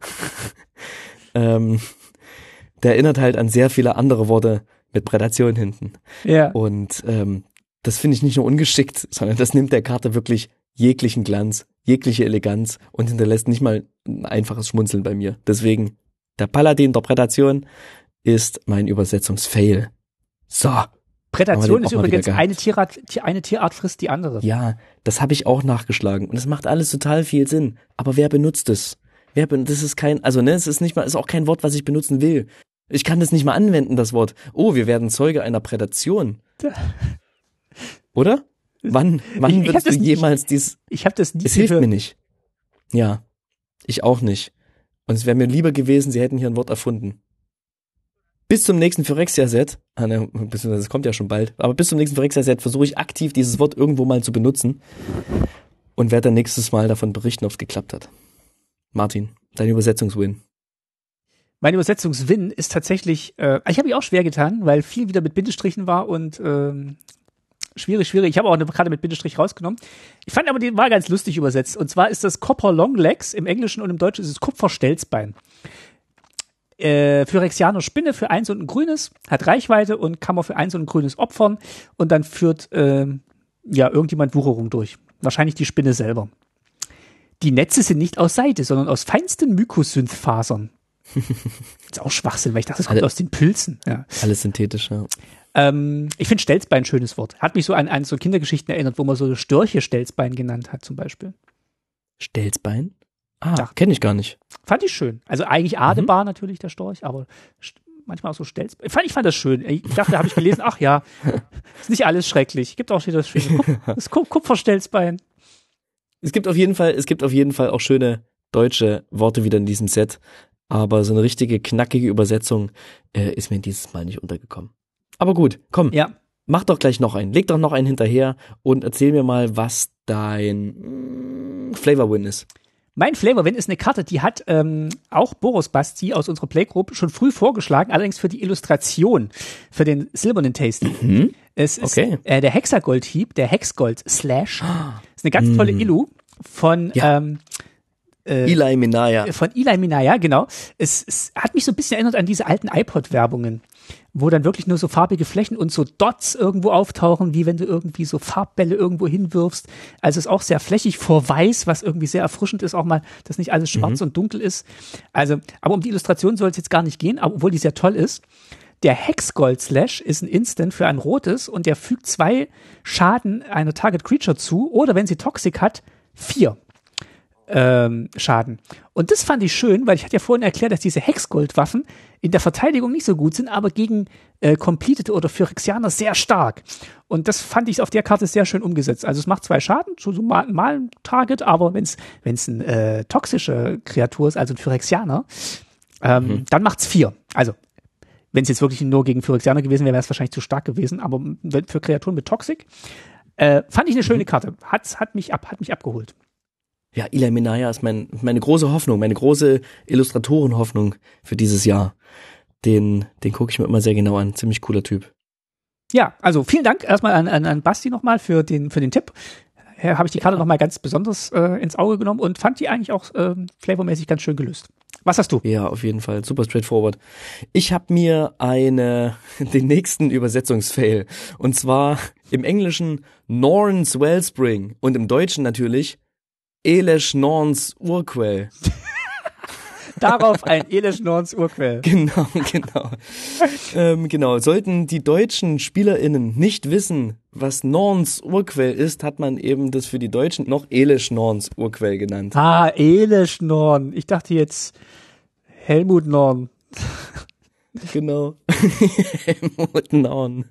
ähm, der erinnert halt an sehr viele andere Worte mit Prädation hinten. Ja. Und ähm, das finde ich nicht nur ungeschickt, sondern das nimmt der Karte wirklich jeglichen Glanz, jegliche Eleganz und hinterlässt nicht mal ein einfaches Schmunzeln bei mir. Deswegen, der Paladin-Interpretation ist mein Übersetzungsfail. So. Prädation ist übrigens eine Tierart, eine Tierart frisst die andere. Ja, das habe ich auch nachgeschlagen und es macht alles total viel Sinn. Aber wer benutzt es? Wer ben das ist kein, also ne, es ist nicht mal, ist auch kein Wort, was ich benutzen will. Ich kann das nicht mal anwenden, das Wort. Oh, wir werden Zeuge einer Prädation. Oder? Wann, wann ich, würdest du jemals nicht, dies? Ich habe das nie. Es hilft mir nicht. Ja, ich auch nicht. Und es wäre mir lieber gewesen, sie hätten hier ein Wort erfunden. Bis zum nächsten Phyrexia-Set, ah, ne, das kommt ja schon bald, aber bis zum nächsten Phyrexia-Set versuche ich aktiv dieses Wort irgendwo mal zu benutzen und werde dann nächstes Mal davon berichten, ob es geklappt hat. Martin, dein Übersetzungswin. Mein Übersetzungswin ist tatsächlich, äh, ich habe mich auch schwer getan, weil viel wieder mit Bindestrichen war und ähm, schwierig, schwierig. Ich habe auch eine Karte mit Bindestrich rausgenommen. Ich fand aber, die war ganz lustig übersetzt. Und zwar ist das Copper Long Legs, im Englischen und im Deutschen ist es Kupferstelzbein. Äh, Phyrexianer Spinne für eins und ein grünes, hat Reichweite und kann man für eins und ein grünes opfern und dann führt äh, ja irgendjemand Wucherung durch. Wahrscheinlich die Spinne selber. Die Netze sind nicht aus Seide, sondern aus feinsten Mykosynthfasern. ist auch Schwachsinn, weil ich dachte, das kommt Alle, aus den Pilzen. Ja. Alles synthetisch, ja. Ähm, ich finde Stelzbein ein schönes Wort. Hat mich so an, an so Kindergeschichten erinnert, wo man so Störche Stelzbein genannt hat, zum Beispiel. Stelzbein? Ah, kenne ich gar nicht. Fand ich schön. Also eigentlich Adebar mhm. natürlich, der Storch, aber manchmal auch so Stelzbein. Ich fand, ich fand das schön. Ich dachte, da habe ich gelesen, ach ja, ist nicht alles schrecklich. Gibt auch wieder das schöne Kup das Kupferstelzbein. Es gibt auf jeden Fall, es gibt auf jeden Fall auch schöne deutsche Worte wieder in diesem Set. Aber so eine richtige knackige Übersetzung äh, ist mir dieses Mal nicht untergekommen. Aber gut, komm. Ja. Mach doch gleich noch einen. Leg doch noch einen hinterher und erzähl mir mal, was dein mm, Flavor Win ist. Mein Flavor Win ist eine Karte, die hat ähm, auch Boris Basti aus unserer Playgroup schon früh vorgeschlagen, allerdings für die Illustration, für den silbernen Tasty. Mhm. Es ist okay. äh, der Hexagold-Hieb, der Hexgold Slash. Ah. Ist eine ganz tolle mhm. Illu von ja. ähm, äh, Eli Minaya. Von Eli Minaya, genau. Es, es hat mich so ein bisschen erinnert an diese alten iPod-Werbungen, wo dann wirklich nur so farbige Flächen und so Dots irgendwo auftauchen, wie wenn du irgendwie so Farbbälle irgendwo hinwirfst. Also ist auch sehr flächig vor weiß, was irgendwie sehr erfrischend ist, auch mal, dass nicht alles schwarz mhm. und dunkel ist. Also, aber um die Illustration soll es jetzt gar nicht gehen, obwohl die sehr toll ist. Der Hexgold Slash ist ein Instant für ein rotes und der fügt zwei Schaden einer Target Creature zu oder wenn sie Toxic hat, vier ähm, Schaden. Und das fand ich schön, weil ich hatte ja vorhin erklärt, dass diese Hexgold-Waffen in der Verteidigung nicht so gut sind, aber gegen äh, Completed oder Phyrexianer sehr stark. Und das fand ich auf der Karte sehr schön umgesetzt. Also es macht zwei Schaden, so, so mal, mal ein Target, aber wenn es ein äh, toxische Kreatur ist, also ein Phyrexianer, ähm, mhm. dann macht's vier. Also wenn es jetzt wirklich nur gegen Phyrexianer gewesen wäre, wäre es wahrscheinlich zu stark gewesen. Aber für Kreaturen mit Toxic äh, fand ich eine schöne mhm. Karte. Hat, hat, mich ab, hat mich abgeholt ja, Eli Minaya ist mein, meine große Hoffnung, meine große Illustratorenhoffnung für dieses Jahr. Den, den gucke ich mir immer sehr genau an. Ziemlich cooler Typ. Ja, also vielen Dank erstmal an, an, an Basti nochmal für den, für den Tipp. Äh, Habe ich die Karte ja. nochmal ganz besonders äh, ins Auge genommen und fand die eigentlich auch äh, flavormäßig ganz schön gelöst. Was hast du? Ja, auf jeden Fall. Super straightforward. Ich habe mir eine, den nächsten Übersetzungsfail. Und zwar im Englischen Norns Wellspring und im Deutschen natürlich Elesch Norns Urquell. Darauf ein Elesch Norns Urquell. Genau, genau. ähm, genau. Sollten die deutschen SpielerInnen nicht wissen, was Norns Urquell ist, hat man eben das für die Deutschen noch Elesch Norns Urquell genannt. Ah, Elesch Norn. Ich dachte jetzt Helmut Norn. genau. Helmut Norn.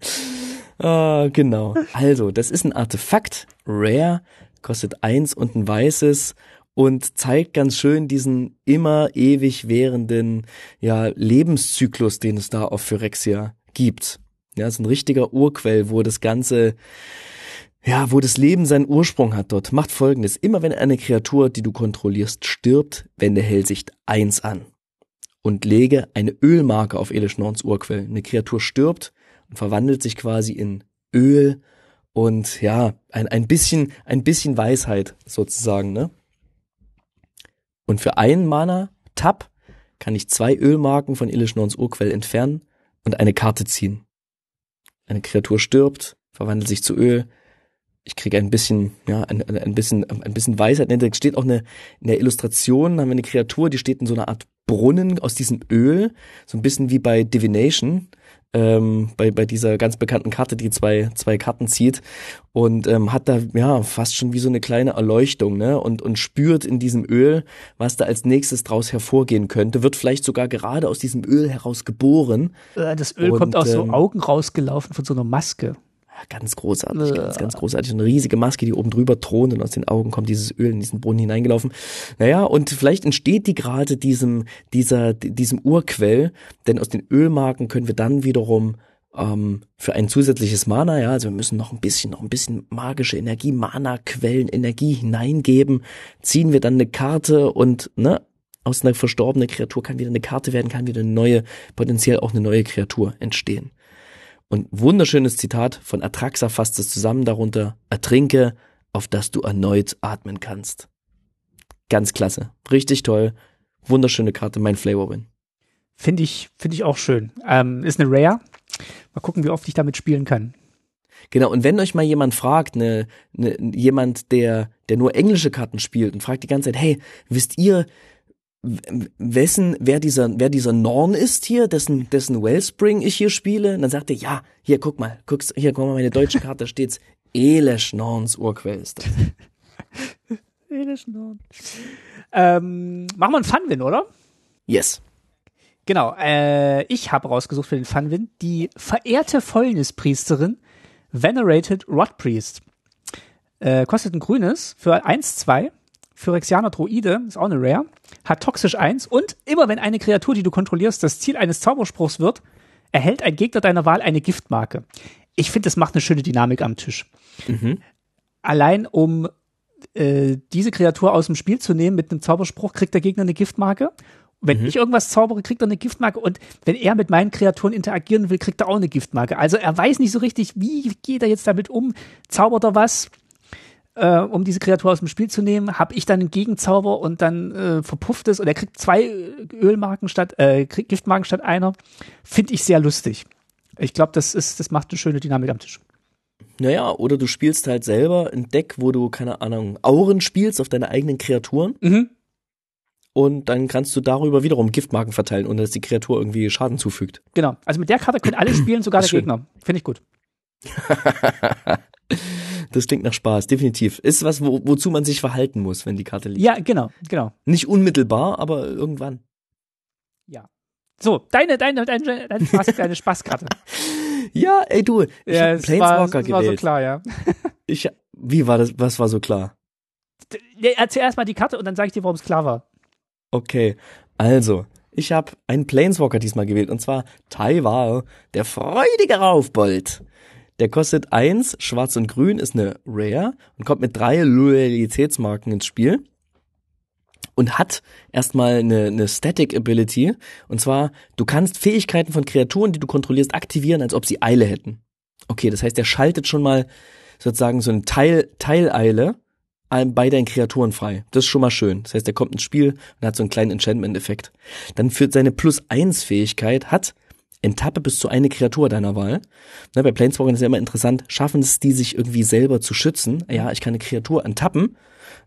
Ah, genau. Also, das ist ein Artefakt, rare, kostet eins und ein weißes und zeigt ganz schön diesen immer ewig währenden ja, Lebenszyklus, den es da auf Phyrexia gibt. Ja, ist ein richtiger Urquell, wo das Ganze, ja, wo das Leben seinen Ursprung hat dort. Macht folgendes. Immer wenn eine Kreatur, die du kontrollierst, stirbt, wende Hellsicht eins an. Und lege eine Ölmarke auf Elischnorns Urquell. Eine Kreatur stirbt und verwandelt sich quasi in Öl und ja, ein, ein bisschen, ein bisschen Weisheit sozusagen, ne? Und für einen Mana Tab kann ich zwei Ölmarken von Illischnorns Urquell entfernen und eine Karte ziehen. Eine Kreatur stirbt, verwandelt sich zu Öl, ich kriege ein bisschen, ja, ein, ein bisschen, ein bisschen Weisheit. Da steht auch eine, in der Illustration, haben wir eine Kreatur, die steht in so einer Art Brunnen aus diesem Öl, so ein bisschen wie bei Divination, ähm, bei, bei dieser ganz bekannten Karte, die zwei, zwei Karten zieht und ähm, hat da ja fast schon wie so eine kleine Erleuchtung, ne? Und, und spürt in diesem Öl, was da als nächstes draus hervorgehen könnte, wird vielleicht sogar gerade aus diesem Öl heraus geboren. Äh, das Öl und, kommt aus ähm, so Augen rausgelaufen von so einer Maske. Ganz großartig, äh. ganz, ganz großartig. Eine riesige Maske, die oben drüber thront und aus den Augen kommt dieses Öl in diesen Brunnen hineingelaufen. Naja, und vielleicht entsteht die gerade diesem, dieser, diesem Urquell, denn aus den Ölmarken können wir dann wiederum ähm, für ein zusätzliches Mana, ja, also wir müssen noch ein bisschen, noch ein bisschen magische Energie, Mana-Quellen, Energie hineingeben, ziehen wir dann eine Karte und, ne, aus einer verstorbenen Kreatur kann wieder eine Karte werden, kann wieder eine neue, potenziell auch eine neue Kreatur entstehen. Und wunderschönes Zitat von Atraxa fasst es zusammen darunter, ertrinke, auf dass du erneut atmen kannst. Ganz klasse. Richtig toll. Wunderschöne Karte, mein Flavor Win. Finde ich, finde ich auch schön. Ähm, ist eine Rare. Mal gucken, wie oft ich damit spielen kann. Genau, und wenn euch mal jemand fragt, ne, ne, jemand, der, der nur englische Karten spielt und fragt die ganze Zeit, hey, wisst ihr, wessen, wer dieser, wer dieser Norn ist hier, dessen, dessen Wellspring ich hier spiele. Und dann sagt er, ja, hier, guck mal, guckst, hier, guck mal, meine deutsche Karte, steht's, Elesh Norns Urquell ist das. Elesh Norn. Ähm, machen wir einen Funwin, oder? Yes. Genau, äh, ich habe rausgesucht für den Funwin die verehrte Fäulnispriesterin Venerated Rod Priest. Äh, kostet ein grünes für 1, 2 Phyrexianer Droide, ist auch eine Rare, hat toxisch 1 und immer wenn eine Kreatur, die du kontrollierst, das Ziel eines Zauberspruchs wird, erhält ein Gegner deiner Wahl eine Giftmarke. Ich finde, das macht eine schöne Dynamik am Tisch. Mhm. Allein um äh, diese Kreatur aus dem Spiel zu nehmen mit einem Zauberspruch, kriegt der Gegner eine Giftmarke. Wenn mhm. ich irgendwas zaubere, kriegt er eine Giftmarke. Und wenn er mit meinen Kreaturen interagieren will, kriegt er auch eine Giftmarke. Also er weiß nicht so richtig, wie geht er jetzt damit um? Zaubert er was? Äh, um diese Kreatur aus dem Spiel zu nehmen, habe ich dann einen Gegenzauber und dann äh, verpufft es und er kriegt zwei Ölmarken statt, äh, Giftmarken statt einer. Finde ich sehr lustig. Ich glaube, das ist, das macht eine schöne Dynamik am Tisch. Naja, oder du spielst halt selber ein Deck, wo du, keine Ahnung, Auren spielst auf deine eigenen Kreaturen. Mhm. Und dann kannst du darüber wiederum Giftmarken verteilen, ohne dass die Kreatur irgendwie Schaden zufügt. Genau. Also mit der Karte können alle spielen, sogar der schön. Gegner. Finde ich gut. Das klingt nach Spaß, definitiv. Ist was, wo, wozu man sich verhalten muss, wenn die Karte liegt. Ja, genau, genau. Nicht unmittelbar, aber irgendwann. Ja. So, deine, deine, deine, deine, Spaß, deine Spaßkarte. ja, ey du, ich ja, hab Planeswalker war, das war so klar, ja. ich, wie war das, was war so klar? Erzähl erstmal die Karte und dann sage ich dir, warum es klar war. Okay, also, ich habe einen Planeswalker diesmal gewählt und zwar Taiwar, der freudige Raufbold. Der kostet eins, schwarz und grün, ist eine Rare und kommt mit drei Loyalitätsmarken ins Spiel und hat erstmal eine, eine Static Ability. Und zwar, du kannst Fähigkeiten von Kreaturen, die du kontrollierst, aktivieren, als ob sie Eile hätten. Okay, das heißt, er schaltet schon mal sozusagen so eine Teil, Teileile bei deinen Kreaturen frei. Das ist schon mal schön. Das heißt, er kommt ins Spiel und hat so einen kleinen Enchantment-Effekt. Dann führt seine Plus-1-Fähigkeit, hat enttappe bis zu eine Kreatur deiner Wahl. Ne, bei Planeswalkern ist ja immer interessant, schaffen es die sich irgendwie selber zu schützen? Ja, ich kann eine Kreatur enttappen,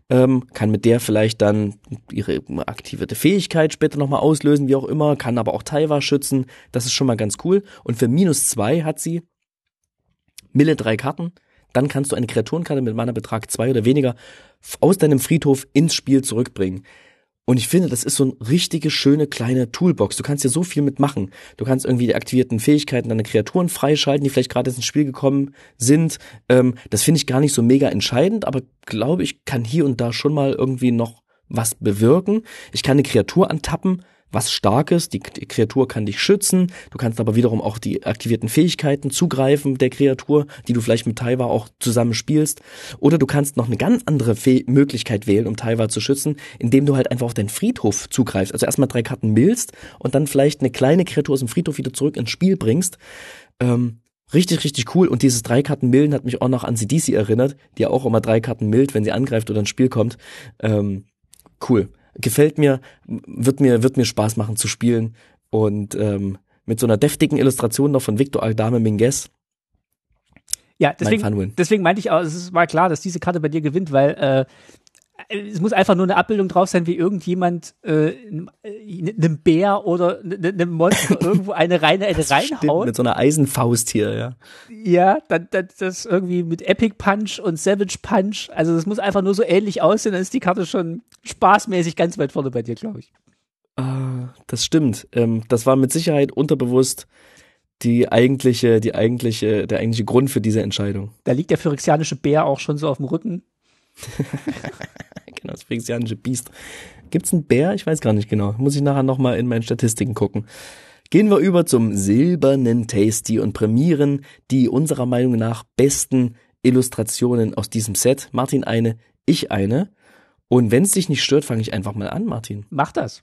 ähm, kann mit der vielleicht dann ihre aktivierte Fähigkeit später nochmal auslösen, wie auch immer, kann aber auch Taiwa schützen. Das ist schon mal ganz cool. Und für minus zwei hat sie Mille drei Karten. Dann kannst du eine Kreaturenkarte mit Mana-Betrag zwei oder weniger aus deinem Friedhof ins Spiel zurückbringen. Und ich finde, das ist so eine richtige, schöne, kleine Toolbox. Du kannst hier so viel mitmachen. Du kannst irgendwie die aktivierten Fähigkeiten deiner Kreaturen freischalten, die vielleicht gerade ins Spiel gekommen sind. Ähm, das finde ich gar nicht so mega entscheidend, aber glaube ich, kann hier und da schon mal irgendwie noch was bewirken. Ich kann eine Kreatur antappen, was Starkes. Die, Kreatur kann dich schützen. Du kannst aber wiederum auch die aktivierten Fähigkeiten zugreifen der Kreatur, die du vielleicht mit Taiwa auch zusammen spielst. Oder du kannst noch eine ganz andere Fäh Möglichkeit wählen, um Taiwa zu schützen, indem du halt einfach auf deinen Friedhof zugreifst. Also erstmal drei Karten millst und dann vielleicht eine kleine Kreatur aus dem Friedhof wieder zurück ins Spiel bringst. Ähm, Richtig, richtig cool. Und dieses drei Karten Milden hat mich auch noch an CDC erinnert, die ja auch immer drei Karten mild, wenn sie angreift oder ins Spiel kommt. Ähm, cool gefällt mir, wird mir, wird mir Spaß machen zu spielen. Und ähm, mit so einer deftigen Illustration noch von Victor Aldame Minguez. Ja, deswegen, deswegen meinte ich auch, es war klar, dass diese Karte bei dir gewinnt, weil äh, es muss einfach nur eine Abbildung drauf sein, wie irgendjemand äh, einem äh, Bär oder einem Monster irgendwo eine reine eine reinhaut. mit so einer Eisenfaust hier, ja. Ja, dann, dann das irgendwie mit Epic Punch und Savage Punch. Also das muss einfach nur so ähnlich aussehen, dann ist die Karte schon spaßmäßig ganz weit vorne bei dir, glaube ich. Ah, das stimmt. Ähm, das war mit Sicherheit unterbewusst die eigentliche, die eigentliche, der eigentliche Grund für diese Entscheidung. Da liegt der phyrexianische Bär auch schon so auf dem Rücken. genau, das phyrexianische Biest. Gibt's einen Bär? Ich weiß gar nicht genau. Muss ich nachher nochmal in meinen Statistiken gucken. Gehen wir über zum silbernen Tasty und prämieren die unserer Meinung nach besten Illustrationen aus diesem Set. Martin eine, ich eine. Und wenn es dich nicht stört, fange ich einfach mal an, Martin. Mach das.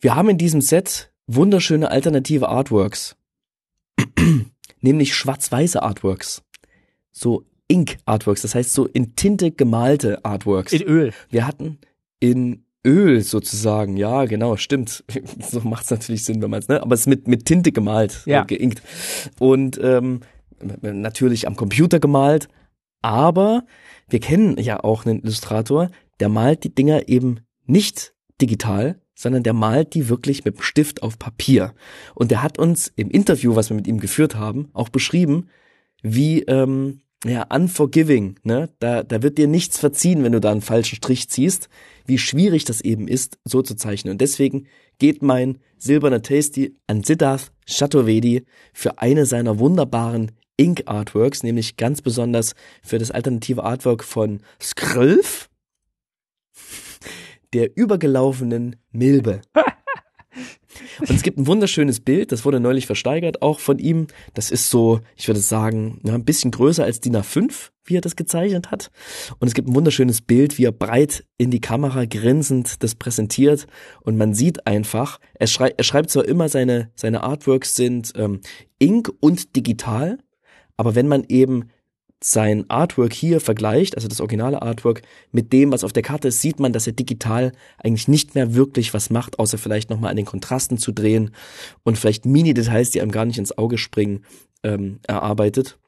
Wir haben in diesem Set wunderschöne alternative Artworks. Nämlich schwarz-weiße Artworks. So Ink Artworks, das heißt so in Tinte gemalte Artworks. In Öl. Wir hatten in Öl sozusagen, ja, genau, stimmt. so macht es natürlich Sinn, wenn man es, ne? Aber es ist mit, mit Tinte gemalt, ja. geinkt. Und ähm, natürlich am Computer gemalt, aber wir kennen ja auch einen Illustrator, der malt die Dinger eben nicht digital, sondern der malt die wirklich mit dem Stift auf Papier. Und der hat uns im Interview, was wir mit ihm geführt haben, auch beschrieben, wie ähm, ja, unforgiving, ne? Da, da wird dir nichts verziehen, wenn du da einen falschen Strich ziehst, wie schwierig das eben ist, so zu zeichnen. Und deswegen geht mein silberner Tasty an Siddharth Chaturvedi für eine seiner wunderbaren Ink Artworks, nämlich ganz besonders für das alternative Artwork von Skrölf, der übergelaufenen Milbe. Und es gibt ein wunderschönes Bild, das wurde neulich versteigert, auch von ihm. Das ist so, ich würde sagen, ja, ein bisschen größer als DIN A5, wie er das gezeichnet hat. Und es gibt ein wunderschönes Bild, wie er breit in die Kamera grinsend das präsentiert. Und man sieht einfach, er, schrei er schreibt zwar immer, seine, seine Artworks sind ähm, Ink und digital, aber wenn man eben sein Artwork hier vergleicht, also das originale Artwork, mit dem, was auf der Karte ist, sieht man, dass er digital eigentlich nicht mehr wirklich was macht, außer vielleicht nochmal an den Kontrasten zu drehen und vielleicht Mini-Details, die einem gar nicht ins Auge springen, ähm, erarbeitet.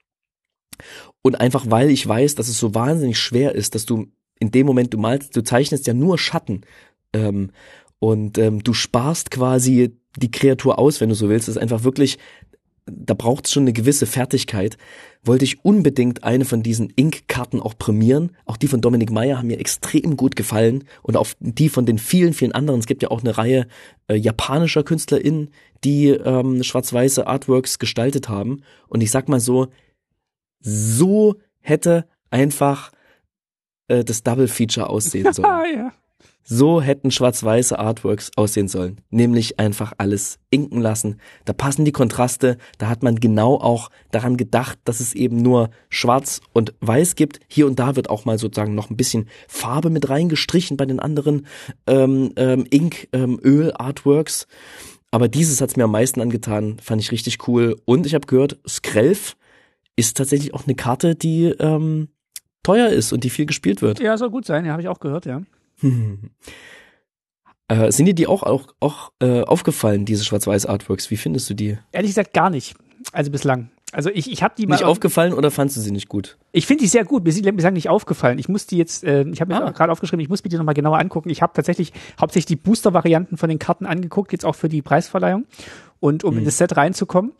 Und einfach weil ich weiß, dass es so wahnsinnig schwer ist, dass du in dem Moment, du malst, du zeichnest ja nur Schatten ähm, und ähm, du sparst quasi die Kreatur aus, wenn du so willst. Das ist einfach wirklich da braucht es schon eine gewisse Fertigkeit, wollte ich unbedingt eine von diesen Ink-Karten auch prämieren. Auch die von Dominik Meyer haben mir extrem gut gefallen und auch die von den vielen, vielen anderen. Es gibt ja auch eine Reihe äh, japanischer KünstlerInnen, die ähm, schwarz-weiße Artworks gestaltet haben. Und ich sag mal so, so hätte einfach äh, das Double Feature aussehen sollen. ja. So hätten schwarz-weiße Artworks aussehen sollen. Nämlich einfach alles inken lassen. Da passen die Kontraste. Da hat man genau auch daran gedacht, dass es eben nur schwarz und weiß gibt. Hier und da wird auch mal sozusagen noch ein bisschen Farbe mit reingestrichen bei den anderen ähm, ähm, Ink, ähm. Aber dieses hat's mir am meisten angetan. Fand ich richtig cool. Und ich habe gehört, Skrelf ist tatsächlich auch eine Karte, die ähm, teuer ist und die viel gespielt wird. Ja, soll gut sein. Ja, habe ich auch gehört, ja. Äh, sind dir die auch, auch, auch äh, aufgefallen, diese Schwarz-Weiß-Artworks? Wie findest du die? Ehrlich gesagt gar nicht. Also bislang. Also ich, ich habe die mal. Nicht aufgefallen oder fandst du sie nicht gut? Ich finde die sehr gut. Mir sind bislang nicht aufgefallen. Ich muss die jetzt, äh, ich habe mir ah. gerade aufgeschrieben, ich muss mir die nochmal genauer angucken. Ich habe tatsächlich hauptsächlich die Booster-Varianten von den Karten angeguckt, jetzt auch für die Preisverleihung. Und um hm. in das Set reinzukommen,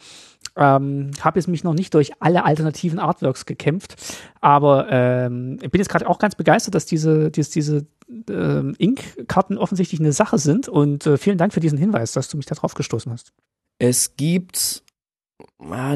ähm, habe jetzt mich noch nicht durch alle alternativen Artworks gekämpft, aber ähm, ich bin jetzt gerade auch ganz begeistert, dass diese, diese, diese ähm, Ink-Karten offensichtlich eine Sache sind und äh, vielen Dank für diesen Hinweis, dass du mich da drauf gestoßen hast. Es gibt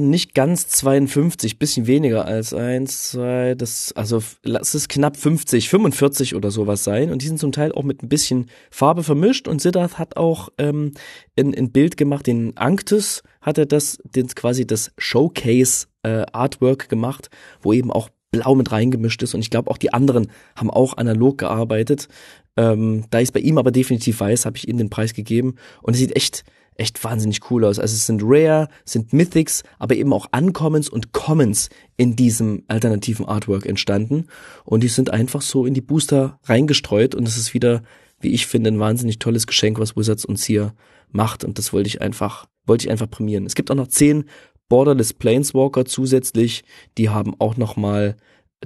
nicht ganz 52, bisschen weniger als eins, zwei, das, also lass es knapp 50, 45 oder sowas sein. Und die sind zum Teil auch mit ein bisschen Farbe vermischt. Und Siddharth hat auch ähm, ein, ein Bild gemacht, den Anctus hat er das, den, quasi das Showcase äh, Artwork gemacht, wo eben auch blau mit reingemischt ist. Und ich glaube, auch die anderen haben auch analog gearbeitet. Ähm, da ich es bei ihm aber definitiv weiß, habe ich ihm den Preis gegeben. Und es sieht echt echt wahnsinnig cool aus. Also es sind Rare, sind Mythics, aber eben auch Uncommons und Commons in diesem alternativen Artwork entstanden. Und die sind einfach so in die Booster reingestreut und es ist wieder, wie ich finde, ein wahnsinnig tolles Geschenk, was Wizards uns hier macht. Und das wollte ich einfach, wollte ich einfach prämieren. Es gibt auch noch zehn Borderless Planeswalker zusätzlich, die haben auch nochmal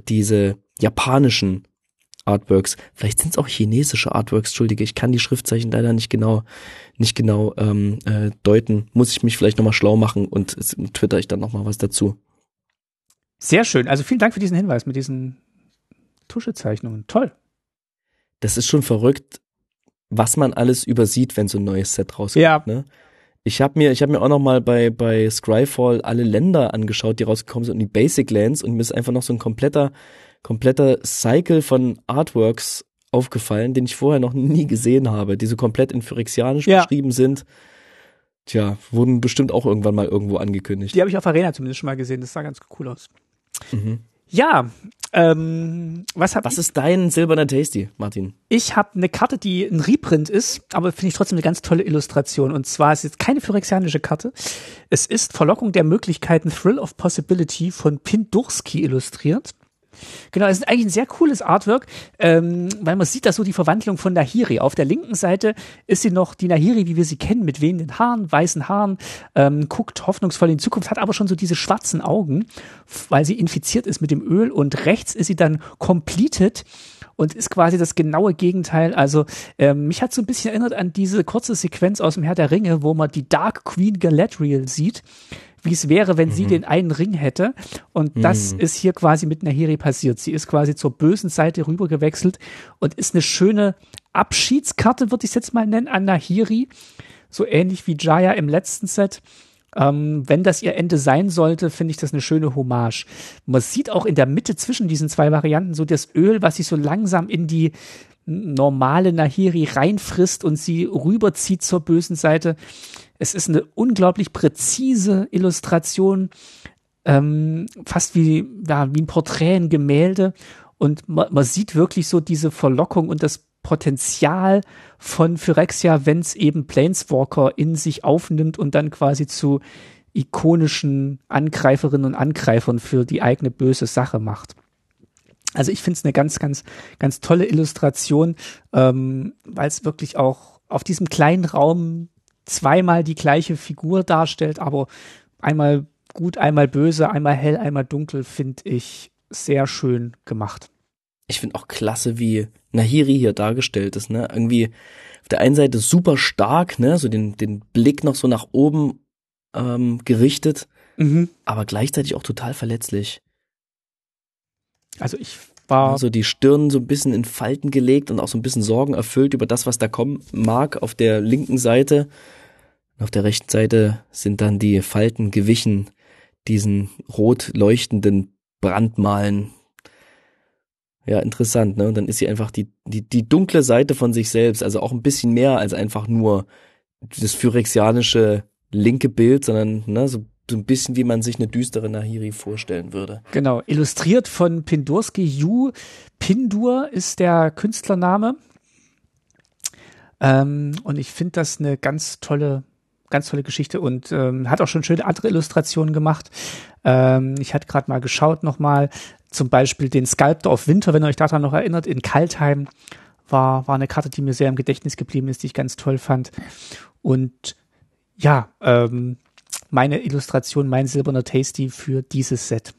diese japanischen Artworks. Vielleicht sind es auch chinesische Artworks, entschuldige, ich kann die Schriftzeichen leider nicht genau, nicht genau ähm, äh, deuten. Muss ich mich vielleicht nochmal schlau machen und twitter ich dann nochmal was dazu. Sehr schön. Also vielen Dank für diesen Hinweis mit diesen Tuschezeichnungen. Toll. Das ist schon verrückt, was man alles übersieht, wenn so ein neues Set rauskommt. Ja. Ne? Ich habe mir, ich habe mir auch noch mal bei bei Scryfall alle Länder angeschaut, die rausgekommen sind und die Basic Lands und mir ist einfach noch so ein kompletter kompletter Cycle von Artworks aufgefallen, den ich vorher noch nie gesehen habe, die so komplett in Phyrexianisch Ja. beschrieben sind. Tja, wurden bestimmt auch irgendwann mal irgendwo angekündigt. Die habe ich auf Arena zumindest schon mal gesehen. Das sah ganz cool aus. Mhm. Ja, ähm, was habe Was ist dein silberner Tasty, Martin? Ich habe eine Karte, die ein Reprint ist, aber finde ich trotzdem eine ganz tolle Illustration. Und zwar ist es jetzt keine phyrexianische Karte. Es ist Verlockung der Möglichkeiten Thrill of Possibility von Pindurski illustriert. Genau, es ist eigentlich ein sehr cooles Artwork, ähm, weil man sieht da so die Verwandlung von Nahiri. Auf der linken Seite ist sie noch die Nahiri, wie wir sie kennen, mit wehenden Haaren, weißen Haaren, ähm, guckt hoffnungsvoll in die Zukunft, hat aber schon so diese schwarzen Augen, weil sie infiziert ist mit dem Öl. Und rechts ist sie dann completed und ist quasi das genaue Gegenteil. Also ähm, mich hat so ein bisschen erinnert an diese kurze Sequenz aus dem Herr der Ringe, wo man die Dark Queen Galadriel sieht, wie es wäre, wenn sie den einen Ring hätte. Und das ist hier quasi mit Nahiri passiert. Sie ist quasi zur bösen Seite rüber gewechselt und ist eine schöne Abschiedskarte, würde ich es jetzt mal nennen, an Nahiri. So ähnlich wie Jaya im letzten Set. Ähm, wenn das ihr Ende sein sollte, finde ich das eine schöne Hommage. Man sieht auch in der Mitte zwischen diesen zwei Varianten so das Öl, was sich so langsam in die normale Nahiri reinfrisst und sie rüberzieht zur bösen Seite. Es ist eine unglaublich präzise Illustration, ähm, fast wie, ja, wie ein Porträt, ein Gemälde. Und man, man sieht wirklich so diese Verlockung und das Potenzial von Phyrexia, wenn es eben Planeswalker in sich aufnimmt und dann quasi zu ikonischen Angreiferinnen und Angreifern für die eigene böse Sache macht. Also ich finde es eine ganz, ganz, ganz tolle Illustration, ähm, weil es wirklich auch auf diesem kleinen Raum zweimal die gleiche Figur darstellt, aber einmal gut, einmal böse, einmal hell, einmal dunkel, finde ich sehr schön gemacht. Ich finde auch klasse, wie Nahiri hier dargestellt ist, ne? Irgendwie auf der einen Seite super stark, ne? So den, den Blick noch so nach oben ähm, gerichtet, Mhm. aber gleichzeitig auch total verletzlich. Also ich war, Also die Stirn so ein bisschen in Falten gelegt und auch so ein bisschen Sorgen erfüllt über das, was da kommen mag auf der linken Seite. Auf der rechten Seite sind dann die Falten gewichen, diesen rot leuchtenden Brandmalen. Ja, interessant, ne? Und dann ist sie einfach die, die, die dunkle Seite von sich selbst, also auch ein bisschen mehr als einfach nur das phyrexianische linke Bild, sondern ne, so, so ein bisschen wie man sich eine düstere Nahiri vorstellen würde. genau, illustriert von Pindurski. Yu Pindur ist der Künstlername. Ähm, und ich finde das eine ganz tolle, ganz tolle Geschichte und ähm, hat auch schon schöne andere Illustrationen gemacht. Ähm, ich hatte gerade mal geschaut nochmal, zum Beispiel den Sculptor of Winter, wenn ihr euch daran noch erinnert, in Kaltheim war, war eine Karte, die mir sehr im Gedächtnis geblieben ist, die ich ganz toll fand. Und ja, ähm, meine Illustration, mein silberner Tasty für dieses Set.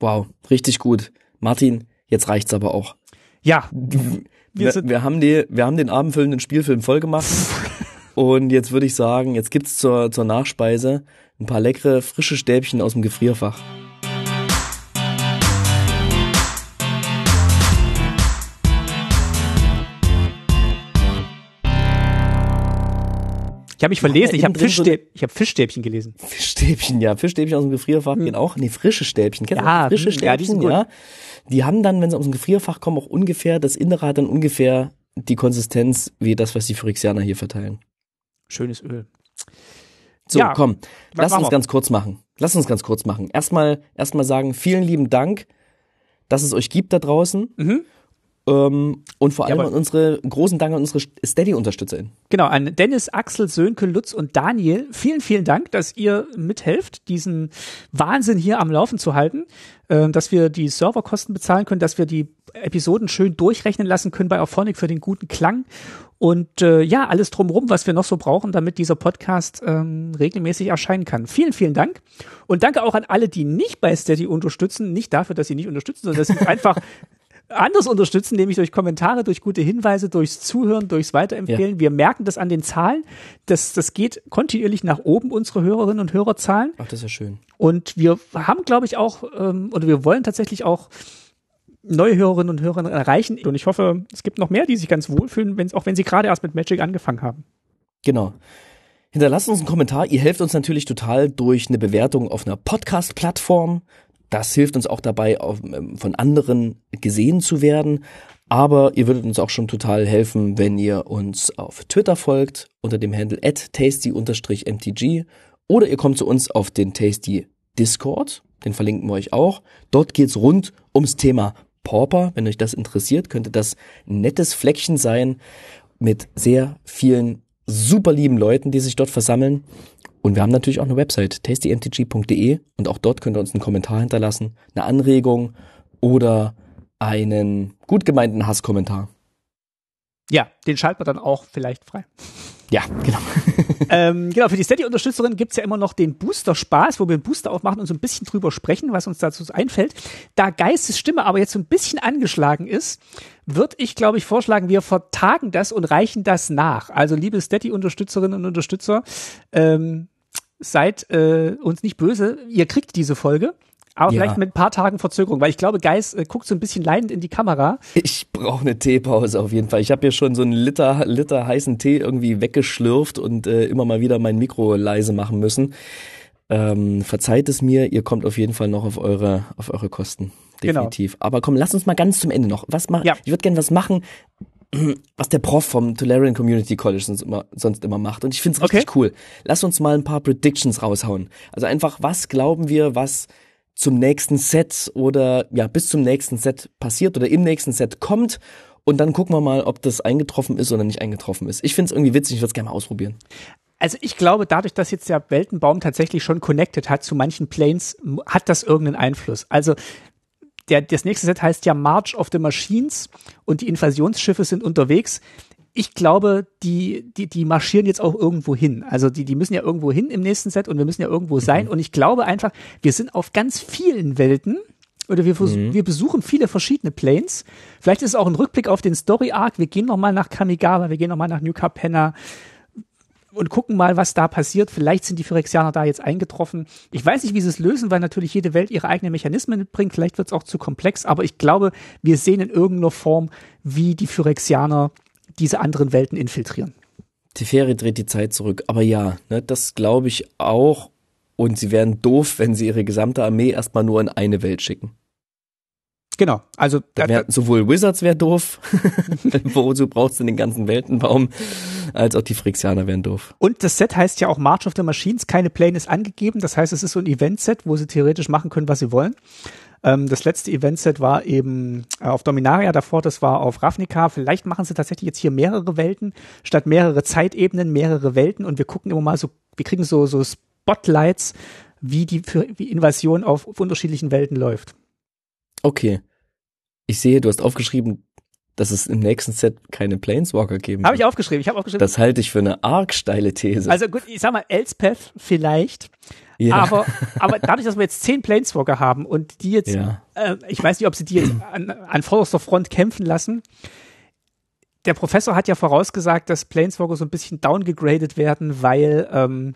Wow, richtig gut. Martin, jetzt reicht's aber auch. Ja, Wir, wir sind, wir, haben die, wir haben den abendfüllenden Spielfilm voll gemacht. und jetzt würde ich sagen, jetzt gibt's zur, zur Nachspeise ein paar leckere, frische Stäbchen aus dem Gefrierfach. ich habe mich Ja, verlesen, ich habe so- Fischstäb, ich hab Fischstäbchen gelesen. Fischstäbchen, ja, Fischstäbchen aus dem Gefrierfach gehen auch. Nee, frische Stäbchen. Kennst du Ja, auch frische hm, ja, Stäbchen, gut. ja. Die haben dann, wenn sie aus dem Gefrierfach kommen, auch ungefähr, das Innere hat dann ungefähr die Konsistenz wie das, was die Phyrexianer hier verteilen. Schönes Öl. So, Ja, komm, lass uns wir? ganz kurz machen. Lass uns ganz kurz machen. Erstmal, erstmal sagen, vielen lieben Dank, dass es euch gibt da draußen. Mhm. Ähm, und vor allem an unsere großen Dank an unsere Steady-UnterstützerInnen. Genau, an Dennis, Axel, Sönke, Lutz und Daniel. Vielen, vielen Dank, dass ihr mithelft, diesen Wahnsinn hier am Laufen zu halten, äh, dass wir die Serverkosten bezahlen können, dass wir die Episoden schön durchrechnen lassen können bei Auphonic für den guten Klang und äh, ja, alles drumherum, was wir noch so brauchen, damit dieser Podcast ähm, regelmäßig erscheinen kann. Vielen, vielen Dank. Und danke auch an alle, die nicht bei Steady unterstützen. Nicht dafür, dass sie nicht unterstützen, sondern dass sie einfach anders unterstützen, nämlich durch Kommentare, durch gute Hinweise, durchs Zuhören, durchs Weiterempfehlen. Wir merken das an den Zahlen. Das, das geht kontinuierlich nach oben, unsere Hörerinnen und Hörerzahlen. Ach, das ist ja schön. Und wir haben, glaube ich, auch, ähm, oder wir wollen tatsächlich auch neue Hörerinnen und Hörer erreichen. Und ich hoffe, es gibt noch mehr, die sich ganz wohlfühlen, wenn, auch wenn sie gerade erst mit Magic angefangen haben. Genau. Hinterlasst uns einen Kommentar. Ihr helft uns natürlich total durch eine Bewertung auf einer Podcast-Plattform. Das hilft uns auch dabei, ähm, von anderen gesehen zu werden. Aber ihr würdet uns auch schon total helfen, wenn ihr uns auf Twitter folgt unter dem Handle at tasty-mtg oder ihr kommt zu uns auf den Tasty Discord. Den verlinken wir euch auch. Dort geht's rund ums Thema Pauper. Wenn euch das interessiert, könnte das ein nettes Fleckchen sein mit sehr vielen super lieben Leuten, die sich dort versammeln. Und wir haben natürlich auch eine Website, tastymtg.de und auch dort könnt ihr uns einen Kommentar hinterlassen, eine Anregung oder einen gut gemeinten Hasskommentar. Ja, den schalten wir dann auch vielleicht frei. Ja, genau. ähm, genau, für die Steady-Unterstützerin gibt's ja immer noch den Booster-Spaß, wo wir einen Booster aufmachen und so ein bisschen drüber sprechen, was uns dazu einfällt. Da Geistes Stimme aber jetzt so ein bisschen angeschlagen ist, würde ich, glaube ich, vorschlagen, wir vertagen das und reichen das nach. Also, liebe Steady-Unterstützerinnen und Unterstützer, ähm, seid äh, uns nicht böse, ihr kriegt diese Folge. Aber Ja. vielleicht mit ein paar Tagen Verzögerung, weil ich glaube, Geis äh, guckt so ein bisschen leidend in die Kamera. Ich brauche eine Teepause auf jeden Fall. Ich habe hier schon so einen Liter, Liter heißen Tee irgendwie weggeschlürft und äh, immer mal wieder mein Mikro leise machen müssen. Ähm, verzeiht es mir, ihr kommt auf jeden Fall noch auf eure, auf eure Kosten. Genau. Definitiv. Aber komm, lass uns mal ganz zum Ende noch. Was Ja. Ich würde gerne was machen, was der Prof vom Tolarian Community College sonst immer, sonst immer macht. Und ich finde es richtig Okay. cool. Lass uns mal ein paar Predictions raushauen. Also einfach, was glauben wir, was zum nächsten Set oder ja, bis zum nächsten Set passiert oder im nächsten Set kommt. Und dann gucken wir mal, ob das eingetroffen ist oder nicht eingetroffen ist. Ich finde es irgendwie witzig, ich würde es gerne mal ausprobieren. Also ich glaube, dadurch, dass jetzt der Weltenbaum tatsächlich schon connected hat zu manchen Planes, hat das irgendeinen Einfluss. Also der, das nächste Set heißt ja March of the Machines und die Invasionsschiffe sind unterwegs. Ich glaube, die, die, die marschieren jetzt auch irgendwo hin. Also die, die müssen ja irgendwo hin im nächsten Set und wir müssen ja irgendwo sein. Und ich glaube einfach, wir sind auf ganz vielen Welten oder wir, vers- wir besuchen viele verschiedene Planes. Vielleicht ist es auch ein Rückblick auf den Story Arc. Wir gehen nochmal nach Kamigawa, wir gehen nochmal nach New Capenna und gucken mal, was da passiert. Vielleicht sind die Phyrexianer da jetzt eingetroffen. Ich weiß nicht, wie sie es lösen, weil natürlich jede Welt ihre eigenen Mechanismen mitbringt. Vielleicht wird es auch zu komplex, aber ich glaube, wir sehen in irgendeiner Form, wie die Phyrexianer diese anderen Welten infiltrieren. Teferi dreht die Zeit zurück. Aber ja, ne, das glaube ich auch. Und sie wären doof, wenn sie ihre gesamte Armee erstmal nur in eine Welt schicken. Genau, also Da wär, sowohl Wizards wäre doof, wozu brauchst du den ganzen Weltenbaum, als auch die Phyrexianer wären doof. Und das Set heißt ja auch March of the Machines. Keine Plane ist angegeben. Das heißt, es ist so ein Event-Set, wo sie theoretisch machen können, was sie wollen. Ähm, das letzte Event-Set war eben äh, auf Dominaria davor, das war auf Ravnica. Vielleicht machen sie tatsächlich jetzt hier mehrere Welten, statt mehrere Zeitebenen, mehrere Welten. Und wir gucken immer mal so, wir kriegen so, so Spotlights, wie die für, wie Invasion auf, auf unterschiedlichen Welten läuft. Okay. Ich sehe, du hast aufgeschrieben, dass es im nächsten Set keine Planeswalker geben Habe wird. ich aufgeschrieben. Ich habe aufgeschrieben. Das halte ich für eine arg steile These. also gut, ich sag mal, Elspeth vielleicht. ja. Aber, aber dadurch, dass wir jetzt zehn Planeswalker haben und die jetzt, Ja. äh, ich weiß nicht, ob sie die jetzt an, an vorderster Front kämpfen lassen. Der Professor hat ja vorausgesagt, dass Planeswalker so ein bisschen downgegradet werden, weil ähm,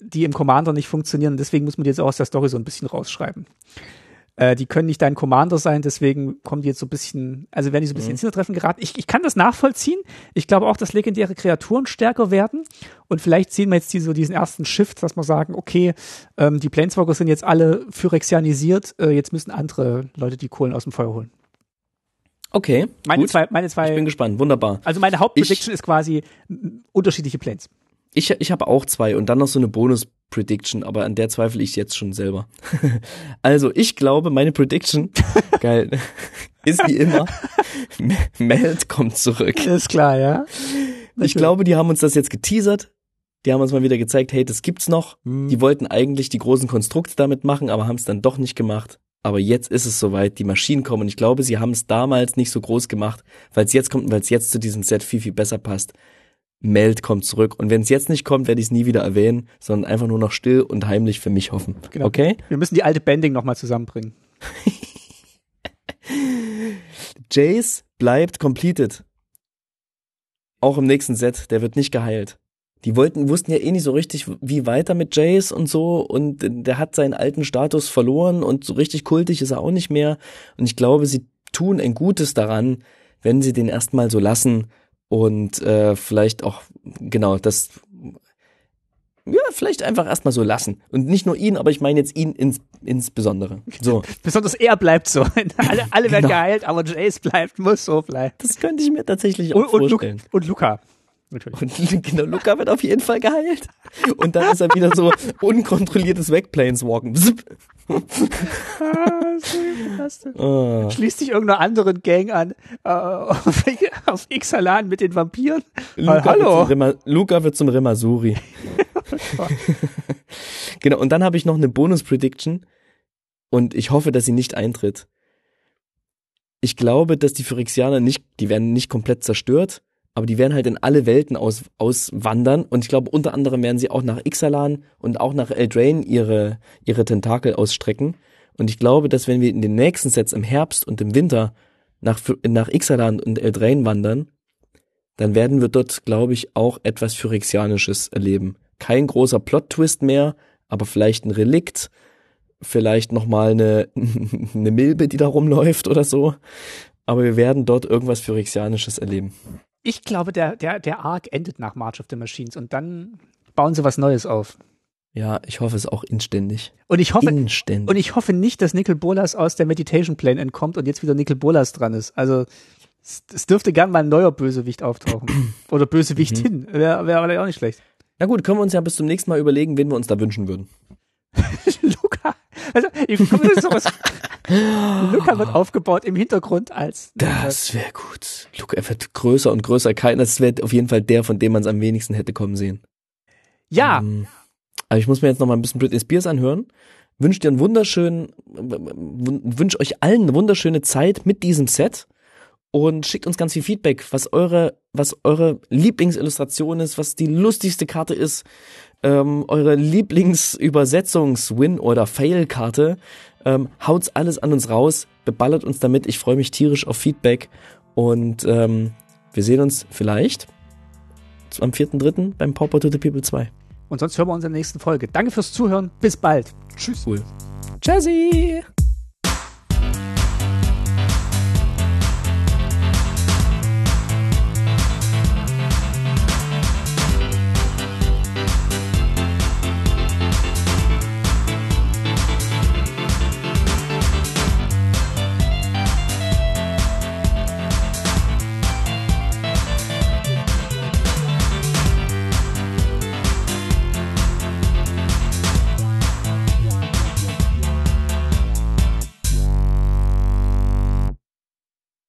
die im Commander nicht funktionieren. Deswegen muss man die jetzt auch aus der Story so ein bisschen rausschreiben. Äh, die können nicht dein Commander sein, deswegen kommen die jetzt so ein bisschen, also werden die so ein bisschen ins Hintertreffen geraten. Ich, ich kann das nachvollziehen. Ich glaube auch, dass legendäre Kreaturen stärker werden. Und vielleicht sehen wir jetzt die, so diesen ersten Shift, dass wir sagen, okay, ähm, die Planeswalker sind jetzt alle phyrexianisiert, äh, jetzt müssen andere Leute die Kohlen aus dem Feuer holen. okay, Meine gut. zwei, meine ich bin zwei, gespannt. Wunderbar. also meine Hauptprediction ist quasi unterschiedliche Planes. Ich, ich habe auch zwei und dann noch so eine Bonus-Prediction, aber an der zweifle ich jetzt schon selber. also, ich glaube, meine Prediction, geil, ist wie immer, Meld kommt zurück. Ist klar, ja. Ich glaube, die haben uns das jetzt geteasert. Die haben uns mal wieder gezeigt, hey, das gibt's noch. Hm. Die wollten eigentlich die großen Konstrukte damit machen, aber haben es dann doch nicht gemacht. Aber jetzt ist es soweit, die Maschinen kommen. Und ich glaube, sie haben es damals nicht so groß gemacht, weil es jetzt kommt und weil es jetzt zu diesem Set viel, viel besser passt. Meld kommt zurück. Und wenn es jetzt nicht kommt, werde ich es nie wieder erwähnen, sondern einfach nur noch still und heimlich für mich hoffen. Genau. Okay? Wir müssen die alte Bending nochmal zusammenbringen. Jace bleibt completed. Auch im nächsten Set, der wird nicht geheilt. Die wollten, wussten ja eh nicht so richtig, wie weiter mit Jace und so und der hat seinen alten Status verloren und so richtig kultig ist er auch nicht mehr. Und ich glaube, sie tun ein Gutes daran, wenn sie den erstmal so lassen und äh, vielleicht auch, genau, das ja, vielleicht einfach erstmal so lassen. Und nicht nur ihn, aber ich meine jetzt ihn ins, insbesondere. So. Besonders er bleibt so. alle, alle werden Genau. geheilt, aber Jace bleibt, muss so bleiben. Das könnte ich mir tatsächlich auch Und, und, Lu vorstellen. und Luca. Natürlich. Und genau, Luca wird auf jeden Fall geheilt. Und dann ist er wieder so unkontrolliertes Wegplaneswalken. Zip. Ah. Ah. Schließt sich irgendeiner anderen Gang an, äh, auf, auf Ixalan mit den Vampiren. Luca, Ah, hallo. Wird zum Rema, Luca wird zum Remasuri. genau, und dann habe ich noch eine Bonus-Prediction und ich hoffe, dass sie nicht eintritt. Ich glaube, dass die Phyrexianer nicht, die werden nicht komplett zerstört, aber die werden halt in alle Welten aus, auswandern und ich glaube, unter anderem werden sie auch nach Ixalan und auch nach Eldraine ihre, ihre Tentakel ausstrecken. Und ich glaube, dass wenn wir in den nächsten Sets im Herbst und im Winter nach, nach Ixalan und Eldraine wandern, dann werden wir dort, glaube ich, auch etwas Phyrexianisches erleben. Kein großer Plot-Twist mehr, aber vielleicht ein Relikt, vielleicht nochmal eine, eine Milbe, die da rumläuft oder so. Aber wir werden dort irgendwas Phyrexianisches erleben. Ich glaube, der, der, der Arc endet nach March of the Machines und dann bauen sie was Neues auf. Ja, ich hoffe es auch inständig. Und ich hoffe, Inständig. und ich hoffe nicht, dass Nicol Bolas aus der Meditation Plane entkommt und jetzt wieder Nicol Bolas dran ist. Also, es, dürfte gern mal ein neuer Bösewicht auftauchen. Oder Bösewichtin. Wäre wär vielleicht auch nicht schlecht. Na gut, können wir uns ja bis zum nächsten Mal überlegen, wen wir uns da wünschen würden. Also, ich mir sowas. Luca wird aufgebaut im Hintergrund als. Das wäre gut. Luca, wird größer und größer. Kein, das wäre auf jeden Fall der, von dem man es am wenigsten hätte kommen sehen. Ja, Ähm, Aber ich muss mir jetzt noch mal ein bisschen Britney Spears anhören. Wünsche dir einen wunderschönen, wünsche euch allen eine wunderschöne Zeit mit diesem Set und schickt uns ganz viel Feedback, was eure, was eure Lieblingsillustration ist, was die lustigste Karte ist, ähm, eure Lieblingsübersetzungs-Win- oder Fail-Karte. Ähm, haut's alles an uns raus, beballert uns damit. Ich freue mich tierisch auf Feedback und ähm, wir sehen uns vielleicht am 4.3. beim Pauper to the People 2. und sonst hören wir uns in der nächsten Folge. Danke fürs Zuhören. Bis bald. Tschüss. Cool. Tschüssi!